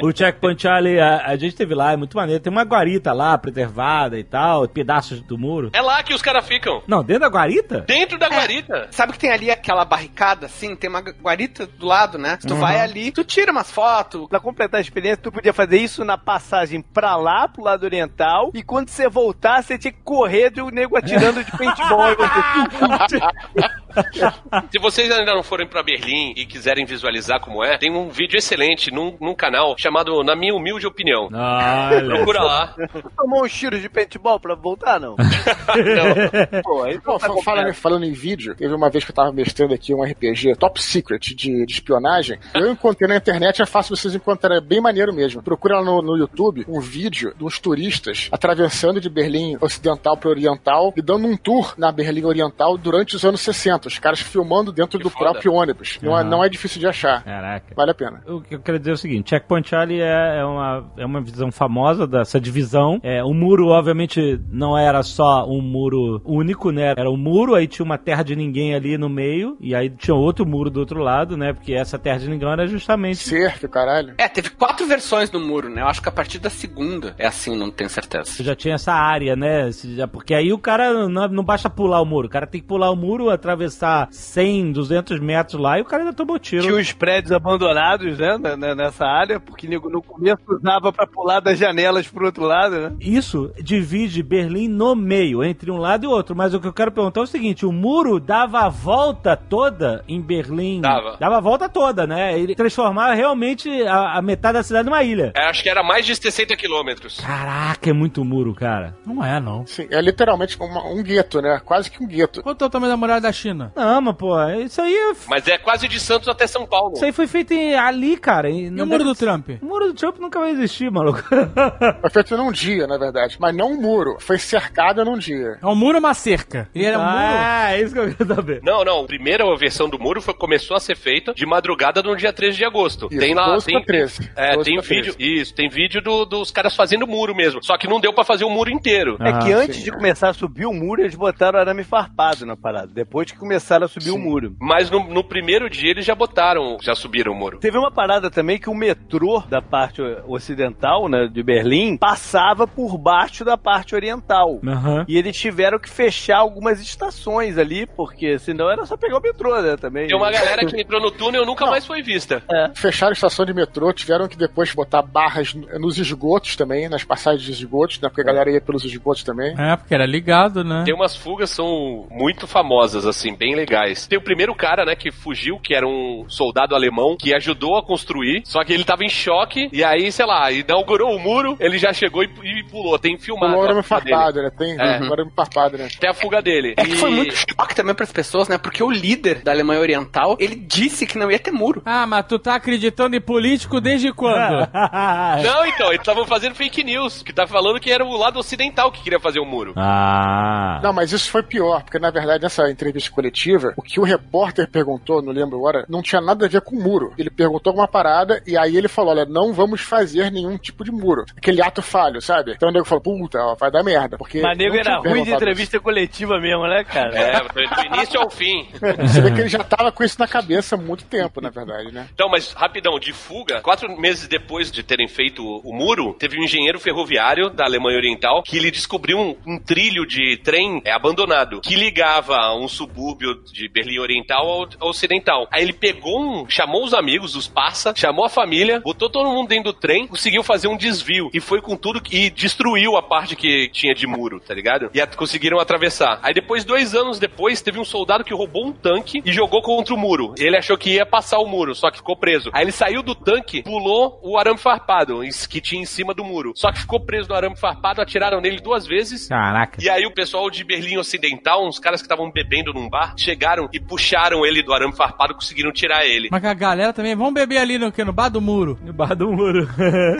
O Checkpoint Charlie, a, a gente teve lá, é muito maneiro. Tem uma guarita lá, preservada e tal, pedaços do muro. É lá que os caras ficam. Não, dentro da guarita? Dentro da guarita. Sabe que tem ali aquela barricada, assim? Tem uma guarita do lado, né? Se tu vai ali, tu tira umas fotos. Pra completar a experiência, tu podia fazer isso na passagem pra lá, pro lado oriental, e quando você voltar, você tinha que correr um nego atirando de paintball. Se vocês ainda não forem pra Berlim e quiserem visualizar como é, tem um vídeo excelente num, num canal chamado Na Minha Humilde Opinião. Olha. Procura lá. Tomou um tiro de paintball pra voltar, não? Pô, aí Pô, não tá fa- falando, falando em vídeo, teve uma vez que eu tava mestrando aqui um RPG top secret de, de espionagem. Eu encontrei na internet, é fácil vocês encontrarem, é bem maneiro mesmo. Procura lá no, no YouTube um vídeo de uns turistas atravessando de Berlim Ocidental para Oriental e dando um tour na Berlim Oriental durante os anos 60. Foto, os caras filmando dentro Que do foda. próprio ônibus. Não, é, não é difícil de achar. Caraca. Vale a pena. O que eu quero dizer é o seguinte: Checkpoint Charlie é, é uma, é uma visão famosa dessa divisão. É, o muro, obviamente, não era só um muro único, né? Era um muro, aí tinha uma terra de ninguém ali no meio, e aí tinha outro muro do outro lado, né? Porque essa terra de ninguém era justamente. Cerca, caralho. É, teve quatro versões do muro, né? Eu acho que a partir da segunda é assim, não tenho certeza. Já tinha essa área, né? Porque aí o cara não, não basta pular o muro. O cara tem que pular o muro, atravessar 100, 200 metros lá e o cara ainda tomou tiro. Tinha os prédios abandonados, né, na- na- nessa área, porque nego no começo usava pra pular das janelas pro outro lado, né? Isso divide Berlim no meio, entre um lado e outro. Mas o que eu quero perguntar é o seguinte: o muro dava a volta toda em Berlim. Dava. Dava a volta toda, né? Ele transformava realmente a, a metade da cidade numa ilha. É, acho que era mais de 60 quilômetros. Caraca, é muito muro, cara. Não é, não. Sim, é literalmente uma- um gueto, né? Quase que um gueto. Quanto é o tamanho da muralha da China? Não, mas, pô, isso aí é. Mas é quase de Santos até São Paulo. Isso aí foi feito em- ali, cara. E E o muro do Trump? O muro do Trump nunca vai existir, maluco. Foi feito num dia, na verdade. Mas não um muro. Foi cercado num dia. É um muro ou uma cerca? Ele era um muro. ah, é isso que eu quero saber. Não, não. A primeira versão do muro foi, começou a ser feita de madrugada no dia 13 de agosto. Isso, tem lá. 12 Tem, pra 13. É, 12 tem pra 13. vídeo. Isso, tem vídeo do- dos caras fazendo muro mesmo. Só que não deu pra fazer o muro inteiro. É que Ah, antes sim, de é. começar a subir o muro, eles botaram arame farpado na parada. Depois que começaram a subir o muro. Mas no, no primeiro dia eles já botaram, já subiram o muro. Teve uma parada também que o metrô da parte ocidental, né, de Berlim, passava por baixo da parte oriental. Aham. E eles tiveram que fechar algumas estações ali, porque senão era só pegar o metrô, né, também. Tem uma galera que entrou no túnel e nunca mais foi vista. Fecharam a estação de metrô, tiveram que depois botar barras nos esgotos também, nas passagens de esgotos, né? Porque a galera ia pelos esgotos também. É, porque era ligado, né? Tem umas fugas são muito famosas, assim, bem legais. Tem o primeiro cara, né, que fugiu, que era um soldado alemão, que ajudou a construir, só que ele tava em choque, e aí, sei lá, inaugurou o muro, ele já chegou e, e pulou. Tem filmado. Pulou a arame fuga dele. farpado, né? Tem É. um arame farpado, né? Até a fuga dele. É que foi E- muito choque também pras pessoas, né? Porque o líder da Alemanha Oriental, ele disse que não ia ter muro. Ah, mas tu tá acreditando em político desde quando? Não, então, eles estavam fazendo fake news, que tá falando que era o lado ocidental que queria fazer o muro. ah. Não, mas isso foi pior, porque na verdade nessa entrevista coletiva, o que o repórter perguntou, não lembro agora, não tinha nada a ver com o muro. Ele perguntou alguma parada e aí ele falou: olha, não vamos fazer nenhum tipo de muro. Aquele ato falho, sabe? Então o nego falou: puta, ó, vai dar merda. Porque Mas nego era ruim de entrevista coletiva mesmo, né, cara? É, foi do início ao fim. isso. Você vê que ele já tava com isso na cabeça há muito tempo, na verdade, né? Então, mas rapidão, de fuga, quatro meses depois de terem feito o muro, teve um engenheiro ferroviário da Alemanha Oriental que ele descobriu um, um trilho de trem é, abandonado que ligava um subúrbio de Berlim Oriental ao, ao Ocidental. Aí ele pegou um, chamou os amigos, os passa, chamou a família, botou todo mundo dentro do trem, conseguiu fazer um desvio e foi com tudo e destruiu a parte que tinha de muro, tá ligado? E a- conseguiram atravessar. Aí depois, dois anos depois, teve um soldado que roubou um tanque e jogou contra o muro. Ele achou que ia passar o muro, só que ficou preso. Aí ele saiu do tanque, pulou o arame farpado que tinha em cima do muro. Só que ficou preso no arame farpado, atiraram nele duas vezes. Caraca. E aí o pessoal de Berlim Ocidental, uns caras que estavam bebendo num bar, chegaram e puxaram ele do arame farpado, conseguiram tirar ele. Mas a galera também, vamos beber ali no, que, no bar do muro. No bar do muro.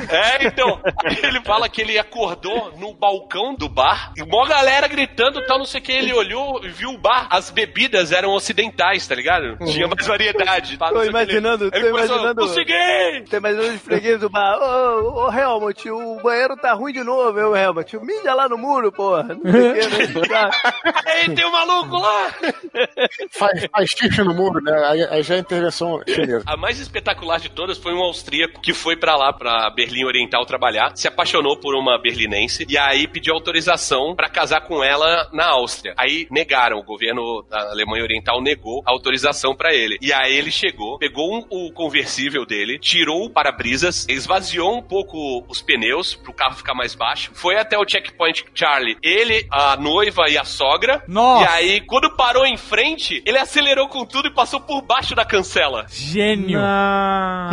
É, então, ele fala que ele acordou no balcão do bar, e mó galera gritando tal, não sei o que, ele olhou e viu o bar, as bebidas eram ocidentais, tá ligado? Tinha mais variedade. tá, Tô sei o que, ele- imaginando, ele tô começou, imaginando. Consegui! Tem mais um freguês do bar. Ô, ô, Helmut, o banheiro tá ruim de novo, eu, Helmut. Mídia lá no muro, porra. Não sei o que, né? Ei, tem um maluco lá! Faz, faz xixi no muro, né? Aí, aí já é intervenção chinesa. A mais espetacular de todas foi um austríaco que foi pra lá, pra Berlim Oriental trabalhar, se apaixonou por uma berlinense e aí pediu autorização pra casar com ela na Áustria. Aí negaram, o governo da Alemanha Oriental negou a autorização pra ele. E aí ele chegou, pegou um- o conversível dele, tirou o para-brisas, esvaziou um pouco os pneus pro carro ficar mais baixo, foi até o checkpoint Charlie, ele, a noiva e a sogra. Nossa. E aí, quando parou em frente, ele acelerou com tudo e passou por baixo da cancela. Gênio.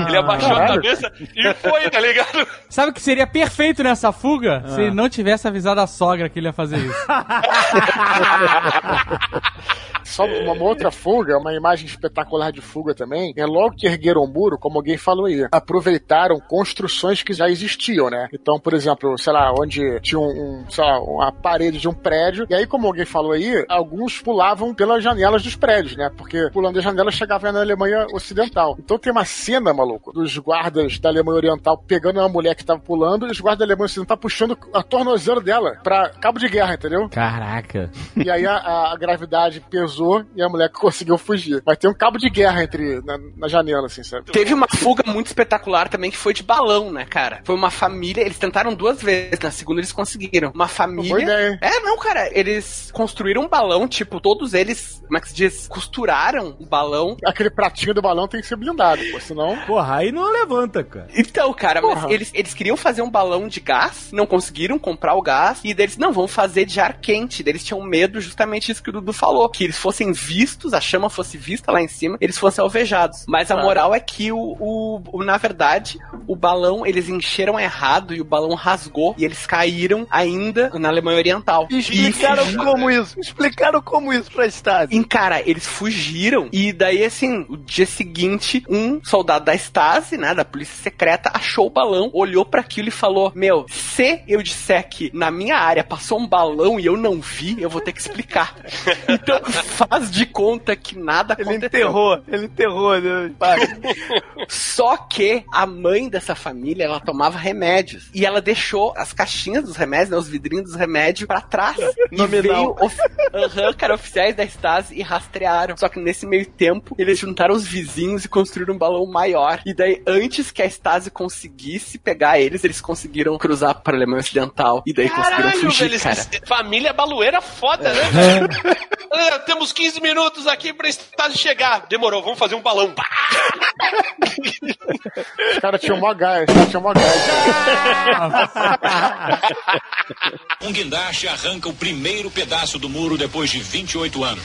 Ele abaixou a Caralho. cabeça e foi, tá ligado? Sabe o que seria perfeito nessa fuga? Se ele não tivesse avisado a sogra que ele ia fazer isso. Só uma, uma outra fuga, uma imagem espetacular de fuga também, é logo que ergueram o muro, como alguém falou aí, aproveitaram construções que já existiam, né? Então, por exemplo, sei lá, onde tinha um, um, sei lá, uma parede de um prédio, e aí, como alguém falou aí, alguns pulavam pelas janelas dos prédios, né? Porque pulando as janelas chegava na Alemanha Ocidental. Então tem uma cena, maluco, dos guardas da Alemanha Oriental pegando uma mulher que tava pulando e os guardas da Alemanha Ocidental puxando a tornozela dela pra cabo de guerra, entendeu? Caraca. E aí a, a gravidade pesou e a mulher conseguiu fugir. Mas tem um cabo de guerra entre na, na janela, assim, sabe? Teve uma fuga muito espetacular também que foi de balão, né, cara? Foi uma família, eles tentaram duas vezes, na segunda eles conseguiram. Uma família. Boa ideia. É, não, cara, eles construíram um balão, tipo, todos eles, como é que se diz? Costuraram o balão. Aquele pratinho do balão tem que ser blindado, pô, senão. Porra, aí não levanta, cara. Então, cara, mas Porra. eles, eles queriam fazer um balão de gás, não conseguiram comprar o gás, e deles, não, vamos fazer de ar quente. Daí Eles tinham medo justamente isso que o Dudu falou, que eles fossem vistos, a chama fosse vista lá em cima, eles fossem alvejados. Mas a moral é que o, o, o- na verdade, o balão, eles encheram errado e o balão rasgou e eles caíram ainda na Alemanha Oriental. Explicaram E- como isso. Explicaram como isso pra Stasi. e, cara, eles fugiram. E daí, assim, o dia seguinte, um soldado da Stasi, né, da polícia secreta, achou o balão, olhou pra aquilo e falou: Meu, se eu disser que na minha área passou um balão e eu não vi, eu vou ter que explicar. então, faz de conta que nada Ele aconteceu. enterrou, ele enterrou. Né? Pai. Só que a mãe dessa família, ela tomava remédios. E ela deixou as caixinhas dos remédios, né, os vidrinhos dos remédios pra trás. E Nominal. veio of... Aham, cara, oficiais da Stasi e rastrearam. Só que nesse meio tempo, eles juntaram os vizinhos e construíram um balão maior. E daí, antes que a Stasi conseguisse pegar eles, eles conseguiram cruzar para a Alemanha Ocidental. E daí conseguiram Caralho, fugir, velho, cara. família balueira foda, né? velho? Temos 15 minutos aqui pra Stasi chegar. Demorou, vamos fazer um balão. Pá! Os caras tinham mó gás, os caras tinham mó gás. Um guindaste arranca o primeiro pedaço do muro depois de 28 anos.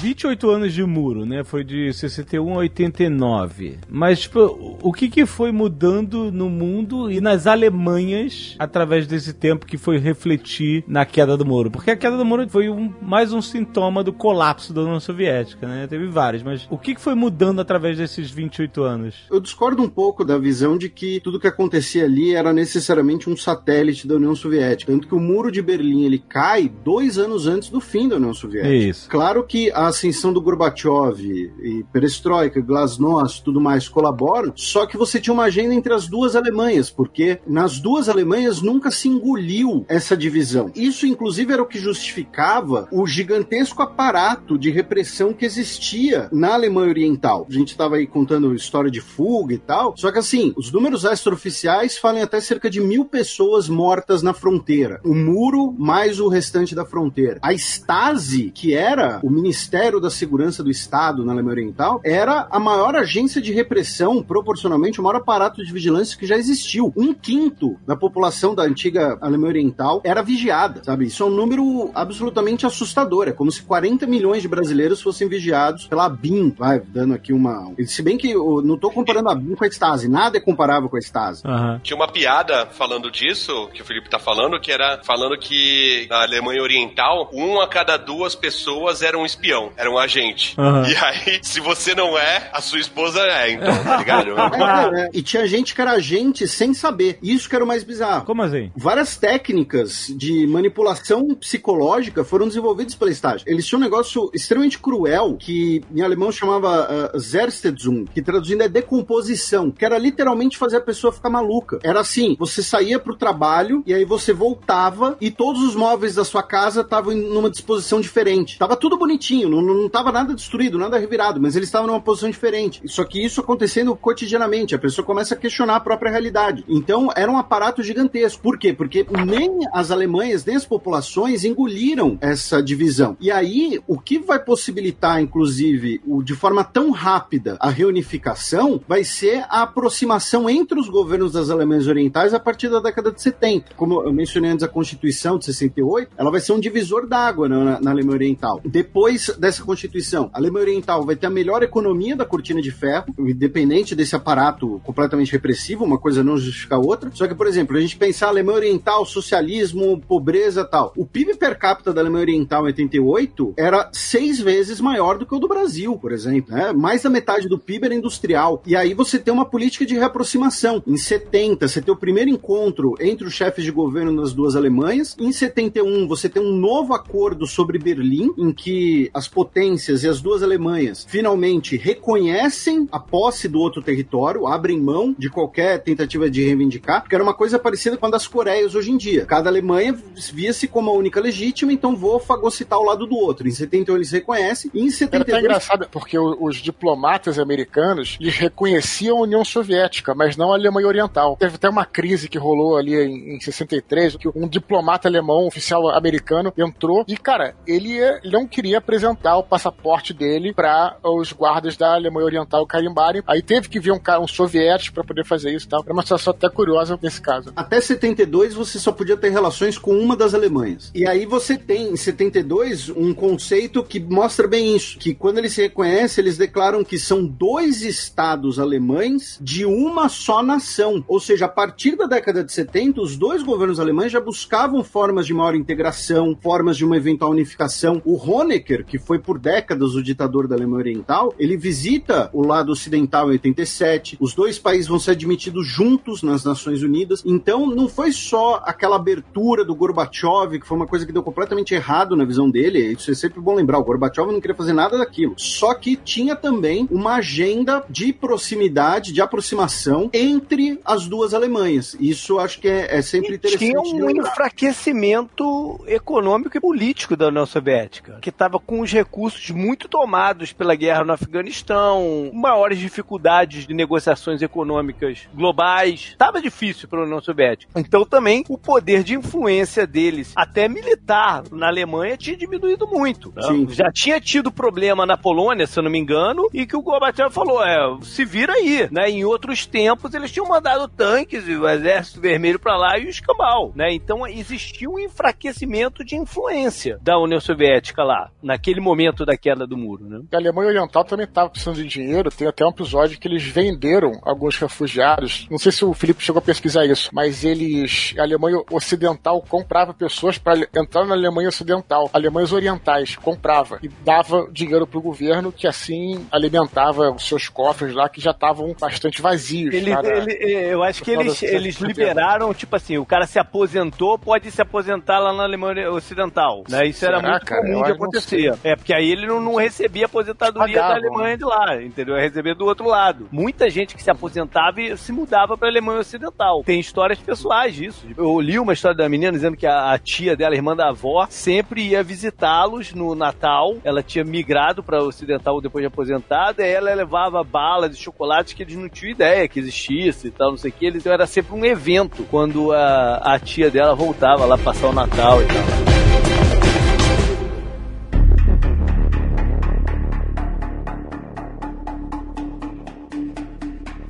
28 anos de muro, né? Foi de 61 a 89. Mas, tipo, o que que foi mudando no mundo e nas Alemanhas através desse tempo que foi refletir na queda do muro? Porque a queda do muro foi um- mais um sintoma do colapso da União Soviética, né? Teve vários, mas o que que foi mudando através desses 28 anos? Eu discordo um pouco da visão de que tudo que acontecia ali era necessariamente um satélite da União Soviética. Tanto que o muro de Berlim ele cai dois anos antes do fim da União Soviética. Isso. Claro que a ascensão do Gorbachev e Perestroika, Glasnost, tudo mais colaboram, só que você tinha uma agenda entre as duas Alemanhas, porque nas duas Alemanhas nunca se engoliu essa divisão. Isso, inclusive, era o que justificava o gigantesco aparato de repressão que existia na Alemanha Oriental. A gente estava aí contando história de fuga e tal, só que assim, os números extraoficiais falam até cerca de mil pessoas mortas na fronteira. O muro mais o restante da fronteira. A Stasi, que era o Ministério da Segurança do Estado na Alemanha Oriental, era a maior agência de repressão, proporcionalmente, o maior aparato de vigilância que já existiu. Um quinto da população da antiga Alemanha Oriental era vigiada, sabe? Isso é um número absolutamente assustador. É como se 40 milhões de brasileiros fossem vigiados pela BIM, vai, dando aqui uma... Se bem que eu não tô comparando a BIM com a Stasi, nada é comparável com a Stasi. Aham. Tinha uma piada falando disso, que o Felipe tá falando, que era falando que na Alemanha Oriental, um a cada duas pessoas era um espião, era um agente. Aham. E aí, se você não é, a sua esposa é, então, tá ligado? É, é. E tinha gente que era agente sem saber. Isso que era o mais bizarro. Como assim? Várias técnicas de manipulação psicológica foram desenvolvidas pela Stasi. Eles tinham um negócio extremamente cruel que em alemão chamava uh, Zerstedzung, que traduzindo é decomposição, que era literalmente fazer a pessoa ficar maluca. Era assim, você saía pro trabalho e aí você voltava e todos os móveis da sua casa estavam em numa disposição diferente. Tava tudo bonitinho, não, não tava nada destruído, nada revirado, mas eles estavam numa posição diferente. Só que isso acontecendo cotidianamente, a pessoa começa a questionar a própria realidade. Então era um aparato gigantesco. Por quê? Porque nem as Alemanhas, nem as populações engoliram essa divisão. E aí, o que vai possibilitar, inclusive, o, de forma tão rápida a reunificação vai ser a aproximação entre os governos das Alemanhas Orientais a partir da década de 70. Como eu mencionei antes, a Constituição de 68, ela vai ser um divisor d'água na, na Alemanha Oriental. Depois dessa dessa Constituição. A Alemanha Oriental vai ter a melhor economia da cortina de ferro, independente desse aparato completamente repressivo, uma coisa não justifica a outra. Só que, por exemplo, a gente pensar Alemanha Oriental, socialismo, pobreza tal. O PIB per capita da Alemanha Oriental em 88 era seis vezes maior do que o do Brasil, por exemplo. Né? Mais da metade do PIB era industrial. E aí você tem uma política de reaproximação. Em 70, você tem o primeiro encontro entre os chefes de governo das duas Alemanhas. Em 71, você tem um novo acordo sobre Berlim, em que as potências e as duas Alemanhas finalmente reconhecem a posse do outro território, abrem mão de qualquer tentativa de reivindicar, porque era uma coisa parecida com a das Coreias hoje em dia. Cada Alemanha via-se como a única legítima, então vou fagocitar o lado do outro. Em 71 eles reconhecem, e em 72... Era até engraçado, porque os diplomatas americanos, eles reconheciam a União Soviética, mas não a Alemanha Oriental. Teve até uma crise que rolou ali em, em 63, que um diplomata alemão, um oficial americano, entrou e, cara, ele, ele não queria apresentar o passaporte dele para os guardas da Alemanha Oriental carimbarem. Aí teve que vir um, um soviético para poder fazer isso e tal. Era uma situação até curiosa nesse caso. Até 72 você só podia ter relações com uma das Alemanhas. E aí você tem em 72 um conceito que mostra bem isso, que quando eles se reconhecem, eles declaram que são dois estados alemães de uma só nação. Ou seja, a partir da década de 70, os dois governos alemães já buscavam formas de maior integração, formas de uma eventual unificação. O Honecker, que foi por décadas o ditador da Alemanha Oriental, ele visita o lado ocidental em 87. Os dois países vão ser admitidos juntos nas Nações Unidas. Então, não foi só aquela abertura do Gorbachev, que foi uma coisa que deu completamente errado na visão dele. Isso é sempre bom lembrar. O Gorbachev não queria fazer nada daquilo. Só que tinha também uma agenda de proximidade, de aproximação entre as duas Alemanhas. Isso acho que é, é sempre interessante. Tinha um enfraquecimento econômico e político da União Soviética, que estava com os recursos muito tomados pela guerra no Afeganistão, maiores dificuldades de negociações econômicas globais. Estava difícil para a União Soviética. Então também o poder de influência deles, até militar, na Alemanha tinha diminuído muito. Né? Já tinha tido problema na Polônia, se eu não me engano, e que o Gorbachev falou: é, se vira aí. Né? Em outros tempos eles tinham mandado tanques e o exército vermelho para lá e o escambau. Né? Então existia um enfraquecimento de influência da União Soviética lá, naquele momento da queda do muro. Né? A Alemanha Oriental também estava precisando de dinheiro. Tem até um episódio que eles venderam alguns refugiados. Não sei se o Felipe chegou a pesquisar isso, mas eles, a Alemanha Ocidental comprava pessoas para entrar na Alemanha Ocidental. Alemanhas Orientais comprava e dava dinheiro para o governo que assim alimentava os seus cofres lá que já estavam bastante vazios. Ele, para, ele, eu acho que eles, eles liberaram, tipo assim, o cara se aposentou, pode se aposentar lá na Alemanha Ocidental. Né? Isso era Será, muito cara? comum Eu de acontecer. É, porque aí ele não, não recebia aposentadoria da Pagavam. Alemanha de lá, entendeu? Ia receber do outro lado. Muita gente que se aposentava e se mudava pra Alemanha Ocidental. Tem histórias pessoais disso. Eu li uma história da menina dizendo que a, a tia dela, a irmã da avó, sempre ia visitá-los no Natal. Ela tinha migrado pra Ocidental depois de aposentada, e ela levava balas e chocolates que eles não tinham ideia que existisse e tal, não sei o que. Então era sempre um evento quando a, a tia dela voltava lá passar o Natal e tal.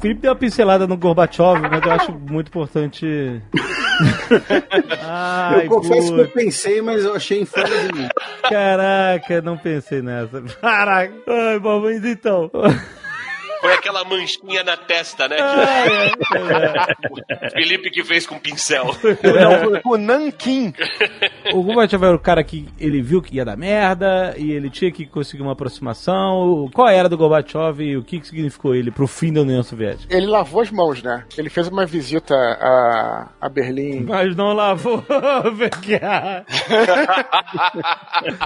Felipe deu uma pincelada no Gorbachev, mas eu acho muito importante. Ai, eu confesso que eu pensei, mas eu achei fora de mim. Caraca, não pensei nessa. Caraca. Ai, bom, mas então. Foi aquela manchinha na testa, né? Ai, Felipe que fez com pincel. Não, o Nankin. O Gorbachev era o cara que ele viu que ia dar merda e ele tinha que conseguir uma aproximação. Qual era do Gorbachev e o que, que significou ele pro fim da União Soviética? Ele lavou as mãos, né? Ele fez uma visita a, a Berlim. Mas não lavou.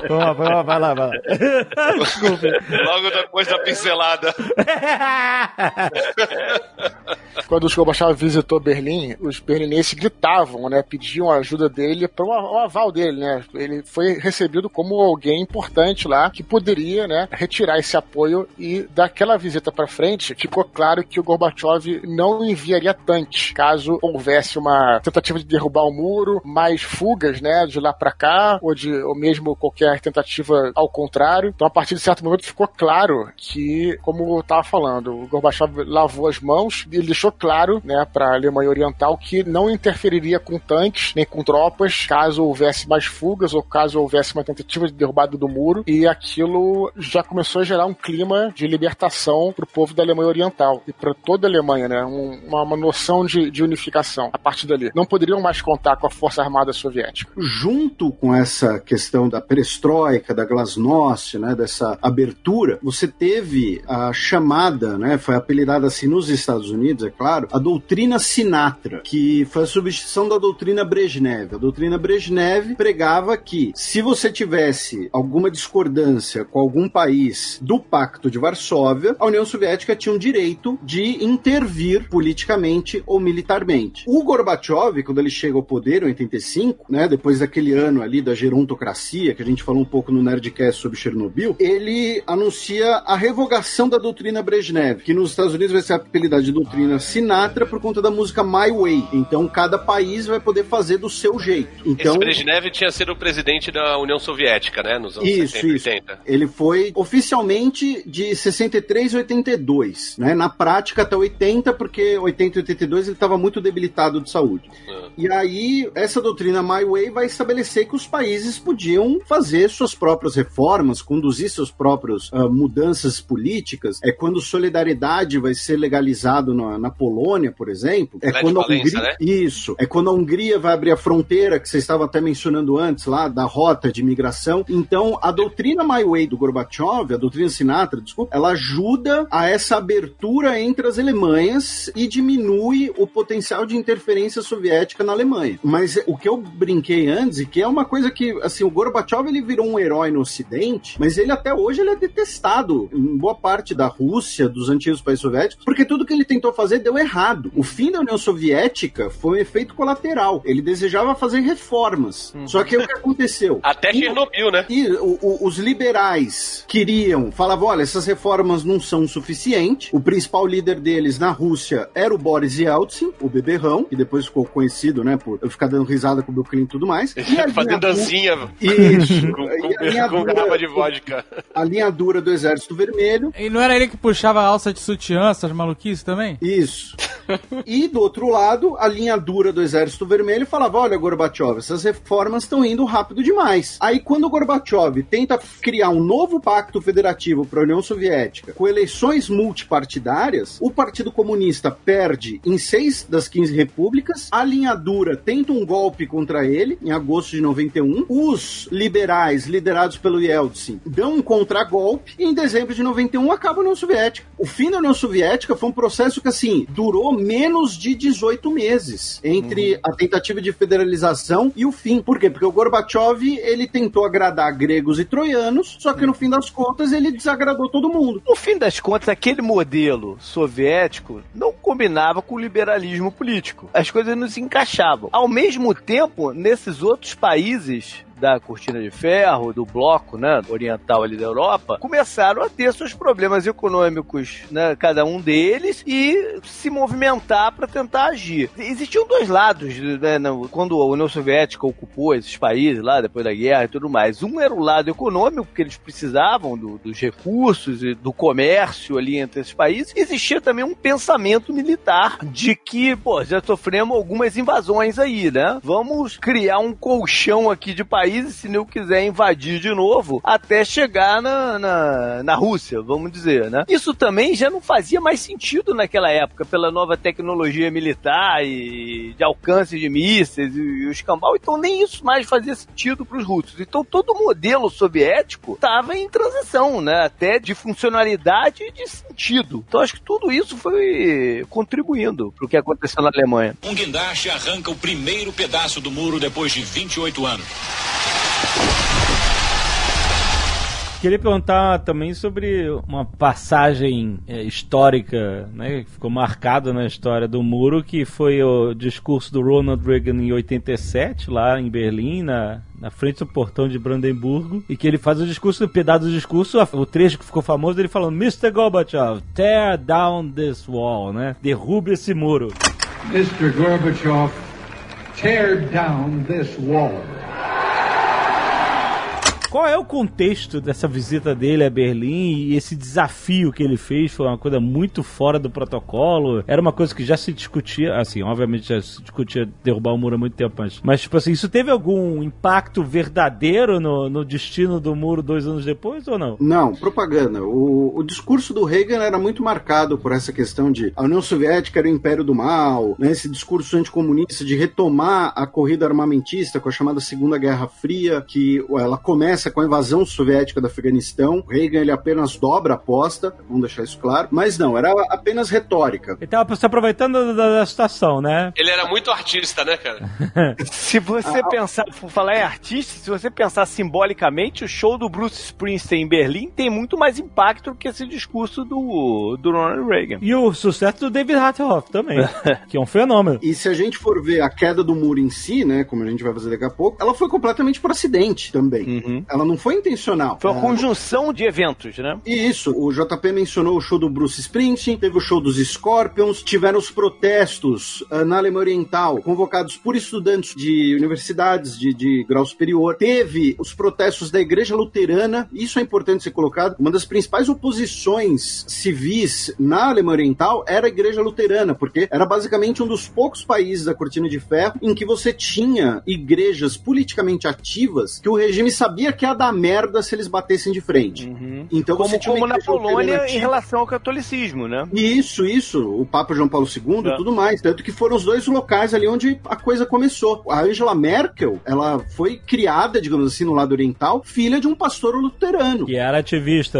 Vamos lá, vamos lá, vai lá, vai lá. Desculpa. Logo depois da pincelada. Quando o Gorbachev visitou Berlim, os berlinenses gritavam, né? Pediam a ajuda dele para o aval dele, né? Ele foi recebido como alguém importante lá que poderia, né? Retirar esse apoio e daquela visita para frente ficou claro que o Gorbachev não enviaria tanques caso houvesse uma tentativa de derrubar o muro, mais fugas, né? De lá para cá ou de ou mesmo qualquer tentativa ao contrário. Então a partir de certo momento ficou claro que, como eu tava falando o Gorbachev lavou as mãos, ele deixou claro, né, para a Alemanha Oriental que não interferiria com tanques nem com tropas caso houvesse mais fugas ou caso houvesse uma tentativa de derrubada do muro. E aquilo já começou a gerar um clima de libertação para o povo da Alemanha Oriental e para toda a Alemanha, né, um, uma, uma, noção de, de unificação a partir dali. Não poderiam mais contar com a Força Armada Soviética. Junto com essa questão da perestroika, da glasnost, né, dessa abertura, você teve a chamada, né, foi apelidada assim nos Estados Unidos, é claro, a doutrina Sinatra, que foi a substituição da doutrina Brezhnev. A doutrina Brezhnev pregava que se você tivesse alguma discordância com algum país do Pacto de Varsóvia, a União Soviética tinha um direito de intervir politicamente ou militarmente. O Gorbachev, quando ele chega ao poder em 85, né, depois daquele ano ali da gerontocracia, que a gente falou um pouco no Nerdcast sobre Chernobyl, ele anuncia a revogação da doutrina Brezhnev, que nos Estados Unidos vai ser apelidada de doutrina Sinatra por conta da música My Way. Então cada país vai poder fazer do seu jeito. Então, Esse Brezhnev tinha sido o presidente da União Soviética, né, nos anos isso, 70 isso. 80. Ele foi oficialmente de 63 a 82, né? Na prática até 80, porque 80 e 82 ele estava muito debilitado de saúde. Ah. E aí, essa doutrina My Way vai estabelecer que os países podiam fazer suas próprias reformas, conduzir suas próprias ah, mudanças políticas. É quando solidariedade vai ser legalizado na, na Polônia, por exemplo. É Lech quando a Hungria. né? Isso. É quando a Hungria vai abrir a fronteira, que vocês estavam até mencionando antes lá, da rota de imigração. Então, a doutrina My Way do Gorbachev, a doutrina Sinatra, desculpa, ela ajuda a essa abertura entre as Alemanhas e diminui o potencial de interferência soviética na Alemanha. Mas o que eu brinquei antes, e que é uma coisa que, assim, o Gorbachev ele virou um herói no Ocidente, mas ele até hoje ele é detestado em boa parte da Rússia, dos antigos países soviéticos, porque tudo que ele tentou fazer deu errado. O fim da União Soviética foi um efeito colateral. Ele desejava fazer reformas. Só que o que aconteceu? Até Chernobyl, né? e o- o- os liberais queriam, falavam: olha, essas reformas não são suficientes. O principal líder deles na Rússia era o Boris Yeltsin, o beberrão, que depois ficou conhecido, né, por eu ficar dando risada com o Bill Clinton e tudo mais. E a Fazendo dancinha Isso. com, E a linha com, com dura- garrafa de vodka. A linha dura do Exército Vermelho. E não era ele que puxava a alça de sutiã, essas maluquices também? Isso. E do outro lado, a linha dura do Exército Vermelho falava: olha, Gorbachev, essas reformas estão indo rápido demais. Aí, quando o Gorbachev tenta criar um novo pacto federativo para a União Soviética, com eleições multipartidárias, o Partido Comunista perde em seis das 15 repúblicas, a linha dura tenta um golpe contra ele, em agosto de 91, os liberais, liderados pelo Yeltsin, dão um contragolpe, e em dezembro de 91 acaba a União Soviética. O fim da União Soviética foi um processo que, assim, durou menos de 18 meses entre a tentativa de federalização e o fim. Por quê? Porque o Gorbachev, ele tentou agradar gregos e troianos, só que no fim das contas ele desagradou todo mundo. No fim das contas, aquele modelo soviético não combinava com o liberalismo político. As coisas não se encaixavam. Ao mesmo tempo, nesses outros países da cortina de ferro, do bloco, né, oriental ali da Europa, começaram a ter seus problemas econômicos, né, cada um deles e se movimentar para tentar agir. Existiam dois lados, né, quando a União Soviética ocupou esses países lá depois da guerra e tudo mais. Um era o lado econômico, porque eles precisavam do- dos recursos e do comércio ali entre esses países. Existia também um pensamento militar de que, pô, já sofremos algumas invasões aí, né? Vamos criar um colchão aqui de países se não quiser invadir de novo até chegar na, na, na Rússia, vamos dizer, né? Isso também já não fazia mais sentido naquela época, pela nova tecnologia militar e de alcance de mísseis e, e o escambau, então nem isso mais fazia sentido para os russos. Então todo o modelo soviético estava em transição, né? Até de funcionalidade e de sentido. Então acho que tudo isso foi contribuindo para o que aconteceu na Alemanha. Um guindaste arranca o primeiro pedaço do muro depois de 28 anos. Queria perguntar também sobre uma passagem é, histórica, né, que ficou marcada na história do muro, que foi o discurso do Ronald Reagan em 87, lá em Berlim, na, na frente do portão de Brandemburgo, e que ele faz o discurso, pedaço do discurso, o trecho que ficou famoso, ele falando, Mr. Gorbachev, tear down this wall, né, derrube esse muro. Mr. Gorbachev, tear down this wall. Qual é o contexto dessa visita dele a Berlim e esse desafio que ele fez? Foi uma coisa muito fora do protocolo? Era uma coisa que já se discutia, assim, obviamente já se discutia derrubar o muro há muito tempo antes. Mas, tipo assim, isso teve algum impacto verdadeiro no, no destino do muro dois anos depois ou não? Não, propaganda. O, o discurso do Reagan era muito marcado por essa questão de a União Soviética era o império do mal, né, esse discurso anticomunista de retomar a corrida armamentista com a chamada Segunda Guerra Fria, que ela começa com a invasão soviética do Afeganistão. O Reagan ele apenas dobra a aposta, vamos deixar isso claro, mas não, era apenas retórica. Ele tava se aproveitando da, da situação, né? Ele era muito artista, né, cara? Se você pensar, por falar em artista, se você pensar simbolicamente, o show do Bruce Springsteen em Berlim tem muito mais impacto do que esse discurso do, do Ronald Reagan. E o sucesso do David Hasselhoff também, que é um fenômeno. E se a gente for ver a queda do muro em si, né, como a gente vai fazer daqui a pouco, ela foi completamente por acidente também. Ela não foi intencional. Foi uma É, conjunção de eventos, né? E isso, o JP mencionou o show do Bruce Springsteen, teve o show dos Scorpions, tiveram os protestos ah, na Alemanha Oriental, convocados por estudantes de universidades de, de grau superior, teve os protestos da Igreja Luterana, isso é importante ser colocado, uma das principais oposições civis na Alemanha Oriental era a Igreja Luterana, porque era basicamente um dos poucos países da Cortina de Ferro em que você tinha igrejas politicamente ativas que o regime sabia que ia dar merda se eles batessem de frente. Então Como, você tinha uma como na Polônia em relação ao catolicismo, né? Isso, isso. O Papa João Paulo II e É. tudo mais. Tanto que foram os dois locais ali onde a coisa começou. A Angela Merkel, ela foi criada, digamos assim, no lado oriental, filha de um pastor luterano. Que era ativista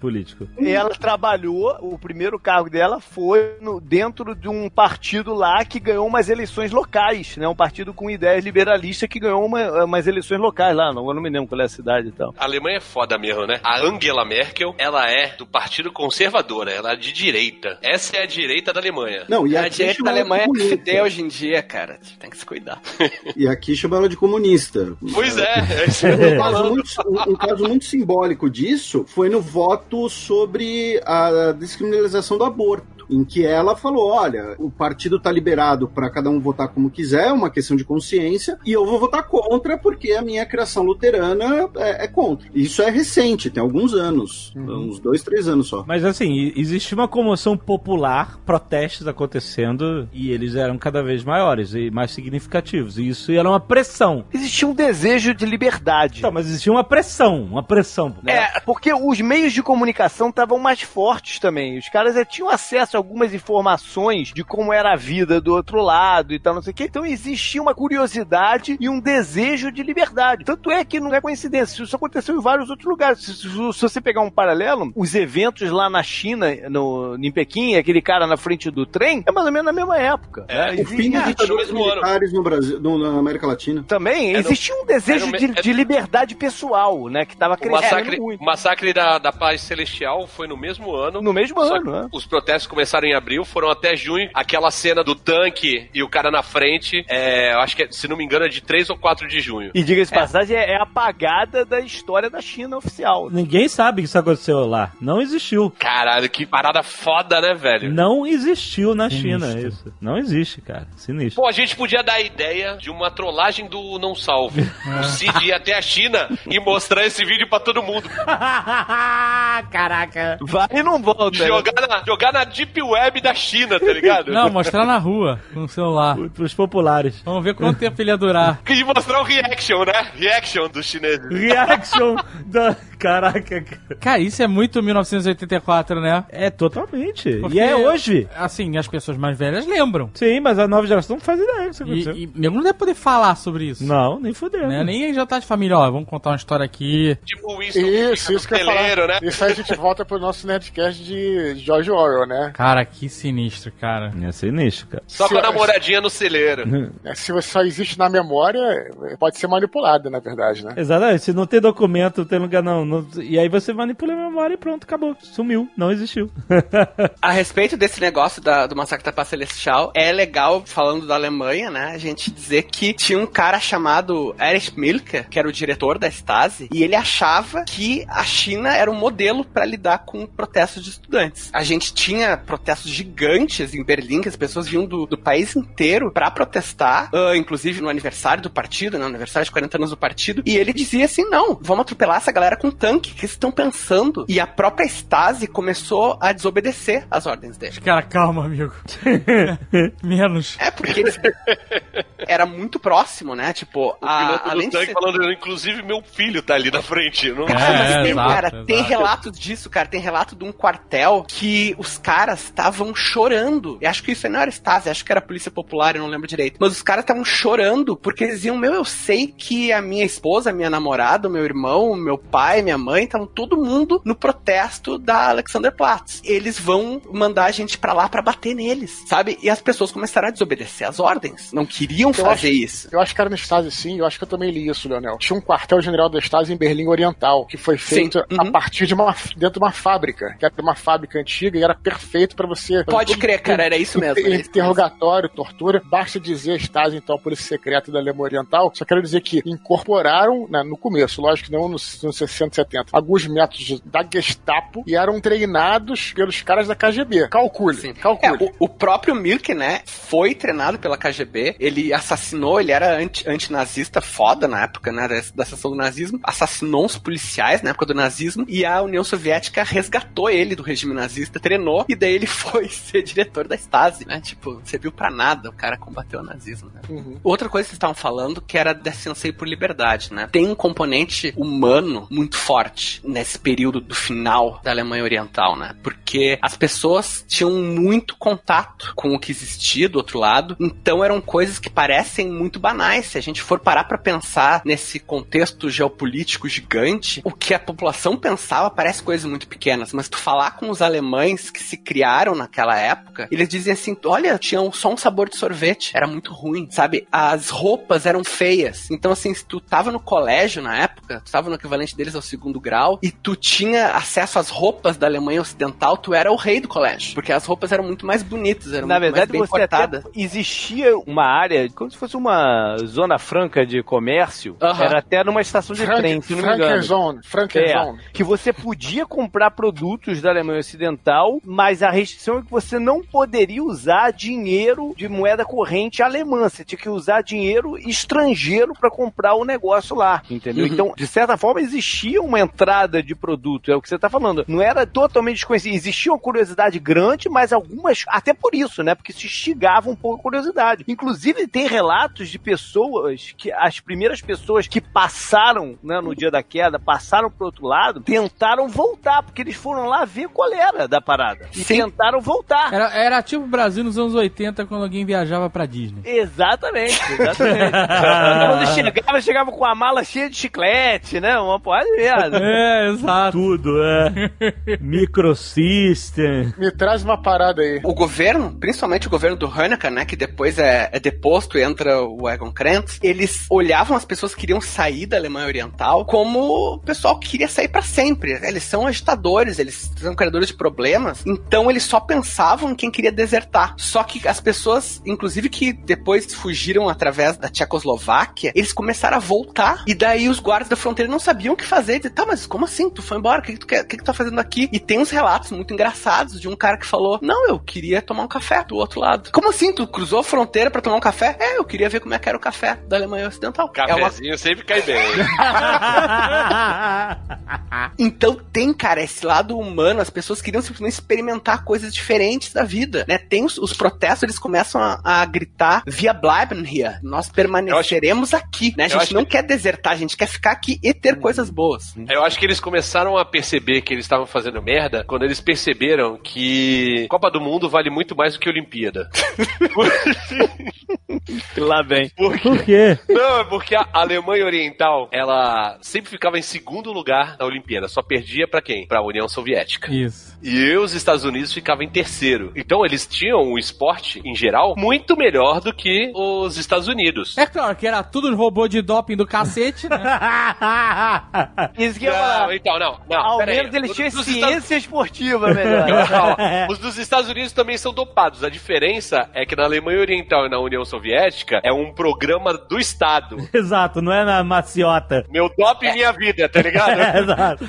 político. E ela trabalhou, o primeiro cargo dela foi no- dentro de um partido lá que ganhou umas eleições locais, né? Um partido com ideias liberalistas que ganhou uma- umas eleições locais lá, não, eu não me lembro qual é a cidade e tal. A Alemanha é foda mesmo, né? A Angela Merkel, ela é do Partido Conservador, ela é de direita. Essa é a direita da Alemanha. Não, e a aqui direita da Alemanha é feder hoje em dia, cara. Tem que se cuidar. E aqui chama ela de comunista. Pois é, é isso que eu tô Um caso, muito, um- um caso muito simbólico disso foi no voto sobre a descriminalização do aborto. Em que ela falou: olha, o partido tá liberado para cada um votar como quiser, é uma questão de consciência, e eu vou votar contra porque a minha criação luterana é, é contra. Isso é recente, tem alguns anos, uns dois, três anos só. Mas assim, e- existia uma comoção popular, protestos acontecendo, e eles eram cada vez maiores e mais significativos. E isso era uma pressão. Existia um desejo de liberdade. Então, mas existia uma pressão, uma pressão. né? É, porque os meios de comunicação estavam mais fortes também. Os caras eh, tinham acesso algumas informações de como era a vida do outro lado e tal, não sei o quê. Então existia uma curiosidade e um desejo de liberdade. Tanto é que não é coincidência. Isso aconteceu em vários outros lugares. Se, se- se você pegar um paralelo, os eventos lá na China, no, em Pequim, aquele cara na frente do trem, é mais ou menos na mesma época. É, né? O fim dos ditadores mesmo ano. militares no Brasil, no- na América Latina. também Era existia um desejo era de, era- de liberdade pessoal, né? Que estava crescendo massacre, muito. o massacre da, da Paz Celestial foi no mesmo ano. No mesmo ano, que né? Os protestos começaram em abril, foram até junho. Aquela cena do tanque e o cara na frente, é, eu acho que, é, se não me engano, é de 3 ou 4 de junho. E diga-se de passagem, é, é apagada da história da China oficial. Ninguém sabe que isso aconteceu lá. Não existiu. Caralho, que parada foda, né, velho? Não existiu na China Sinistro. isso. Não existe, cara. Sinistro. Pô, a gente podia dar a ideia de uma trollagem do Não Salve. O Cid ir até a China e mostrar esse vídeo pra todo mundo. Caraca. Vai e não volta. né? Jogar na, jogar na Deep Web da China, tá ligado? Não, mostrar na rua, com o celular. Pros populares. Vamos ver quanto tempo ele ia durar. E mostrar o reaction, né? Reaction dos chineses. Reaction da. Caraca, cara. Cara, isso é muito 1984, né? É totalmente. Porque, E é hoje. Assim, as pessoas mais velhas lembram. Sim, mas a nova geração não faz ideia disso E, aconteceu. e nego não deve poder falar sobre isso. Não, nem fudeu. Né? Nem já tá de família, ó, vamos contar uma história aqui. Tipo Isso, que isso que eu falar. né? Isso aí a gente volta pro nosso Nerdcast de George Orwell, né? Cara, que sinistro, cara. É sinistro, cara. Só Se- com a namoradinha no celeiro. É, Se você só existe na memória, pode ser manipulado, na verdade, né? Exatamente. Se não tem documento, não tem lugar, não, não- e aí você manipula a memória e pronto, acabou. Sumiu, não existiu. A respeito desse negócio da- do massacre da Paz Celestial, é legal, falando da Alemanha, né, a gente dizer que tinha um cara chamado Erich Milker, que era o diretor da Stasi, e ele achava que a China era um modelo para lidar com protestos de estudantes. A gente tinha protestos gigantes em Berlim, que as pessoas vinham do, do país inteiro para protestar, ah, inclusive no aniversário do partido, né, no aniversário de 40 anos do partido, e ele dizia assim, não, vamos atropelar essa galera com tanque, o que vocês estão pensando? E a própria Stasi começou a desobedecer as ordens dele. Cara, calma, amigo. Menos. É porque eles... era muito próximo, né? Tipo, O a, além do de tanque ser... falando, inclusive meu filho tá ali na frente. Não... Cara, mas É, tem, exato, cara, tem exato. relatos disso, cara. Tem relato de um quartel que os caras estavam chorando. Eu acho que isso não era Stasi, acho que era Polícia Popular, eu não lembro direito. Mas os caras estavam chorando porque eles diziam: Meu, eu sei que a minha esposa, a minha namorada, o meu irmão, o meu pai, minha mãe, estavam todo mundo no protesto da Alexanderplatz. Eles vão mandar a gente pra lá pra bater neles, sabe? E as pessoas começaram a desobedecer as ordens. Não queriam Eu fazer acho- isso. Eu acho que era na Stasi sim, eu acho que eu também li isso, Leonel. Tinha um quartel-general da Stasi em Berlim Oriental, que foi feito a uhum. partir de uma dentro de uma fábrica, que era uma fábrica antiga e era perfeito pra você. Pode todo- crer, cara, era isso mesmo. Mesmo. Interrogatório, tortura. Basta dizer Stasi, então, a Polícia Secreta da Alemanha Oriental. Só quero dizer que incorporaram, né, no começo, lógico que não nos, nos 60, 70, alguns métodos da Gestapo e eram treinados pelos caras da KGB. Calcule, Sim. calcule. É, o, o próprio Milk, né, foi treinado pela KGB, ele assassinou, ele era anti- antinazista foda na época, né, da, da seção do nazismo, assassinou uns policiais na época do nazismo, e a União Soviética resgatou ele do regime nazista, treinou, e daí ele foi ser diretor da Stasi, né, tipo, serviu pra nada, o cara combateu o nazismo, né. Uhum. Outra coisa que vocês estavam falando que era desse anseio por liberdade, né? Tem um componente humano muito forte nesse período do final da Alemanha Oriental, né? Porque as pessoas tinham muito contato com o que existia do outro lado, então eram coisas que parecem muito banais. Se a gente for parar pra pensar nesse contexto geopolítico gigante, o que a população pensava parece coisas muito pequenas, mas tu falar com os alemães que se criaram naquela época, eles dizem assim: olha, tinham só um sabor de sorvete, era muito ruim, sabe? As roupas eram feias. Então, assim, se tu tava no colégio na época, tu tava no equivalente deles ao segundo grau, e tu tinha acesso às roupas da Alemanha Ocidental, tu era o rei do colégio. Porque as roupas eram muito mais bonitas, eram Na muito verdade, mais bem cortadas. existia uma área, como se fosse uma zona franca de comércio. Aham. Era até numa estação de Frank- trem, se não me engano. Frankerzone. É, que você podia comprar produtos da Alemanha Ocidental, mas a restrição é que você não poderia usar dinheiro de moeda corrente alemã. Você tinha que usar dinheiro estrangeiro para comprar o negócio lá, entendeu? Uhum. Então, de certa forma, existia uma entrada de produto, é o que você tá falando. Não era totalmente desconhecido. Existia uma curiosidade grande, mas algumas, até por isso, né? Porque se instigava um pouco a curiosidade. Inclusive, tem relatos de pessoas que as primeiras pessoas que passaram, né, no dia da queda, passaram pro outro lado, tentaram voltar, porque eles foram lá ver qual era da parada. E Sim. Tentaram voltar. Era, era tipo o Brasil nos anos 80, quando alguém viajava pra Disney. Exatamente, exatamente. Quando chegava, chegava com a mala cheia de chiclete, né? Uma porrada de merda. É, exato. Tudo, é. Microsystem. Me traz uma parada aí. O governo, principalmente o governo do Honecker, né, que depois é, é deposto e entra o Egon Krenz, eles olhavam as pessoas que queriam sair da Alemanha Oriental como o pessoal que queria sair pra sempre. Eles são agitadores, eles são criadores de problemas, então eles só pensavam em quem queria desertar. Só que as pessoas, inclusive que depois fugiram através da Tchecoslováquia, eles começaram a voltar e daí os guardas da fronteira não sabiam o que fazer. Dizer, tá, mas como assim? Tu foi embora? O que, que tu quer? Que, que tu tá fazendo aqui? E tem uns relatos muito engraçados de um cara que falou: Não, eu queria tomar um café do outro lado. Como assim? Tu cruzou a fronteira pra tomar um café? É, eu queria ver como é que era o café da Alemanha Ocidental. É uma sempre cai bem. Então tem, cara, esse lado humano, as pessoas queriam simplesmente experimentar coisas diferentes da vida, né? Tem os, os protestos, eles começam a, a gritar via bleiben hier, nós permaneceremos aqui, né? A gente acho não que- quer desertar, a gente quer ficar aqui e ter coisas boas. Eu acho que eles começaram a perceber que eles estavam fazendo merda quando eles perceberam que Copa do Mundo vale muito mais do que Olimpíada. Lá vem. Por quê? Não, é porque a Alemanha Oriental, ela sempre ficava em segundo lugar na Olimpíada, só perdia pra quem? Pra União Soviética. Isso. E os Estados Unidos ficavam em terceiro. Então eles tinham um esporte, em geral, muito melhor do que os Estados Unidos. É claro que era tudo robô de doping do cacete, né? Isso que eu Não, então, não, não. Ao pera aí. menos eles tinham ciência esportiva melhor. Não, os dos Estados Unidos também são dopados. A diferença é que na Alemanha Oriental e na União Soviética é um programa do Estado. Exato, não é na maciota. Meu doping, minha vida, tá ligado? É, exato.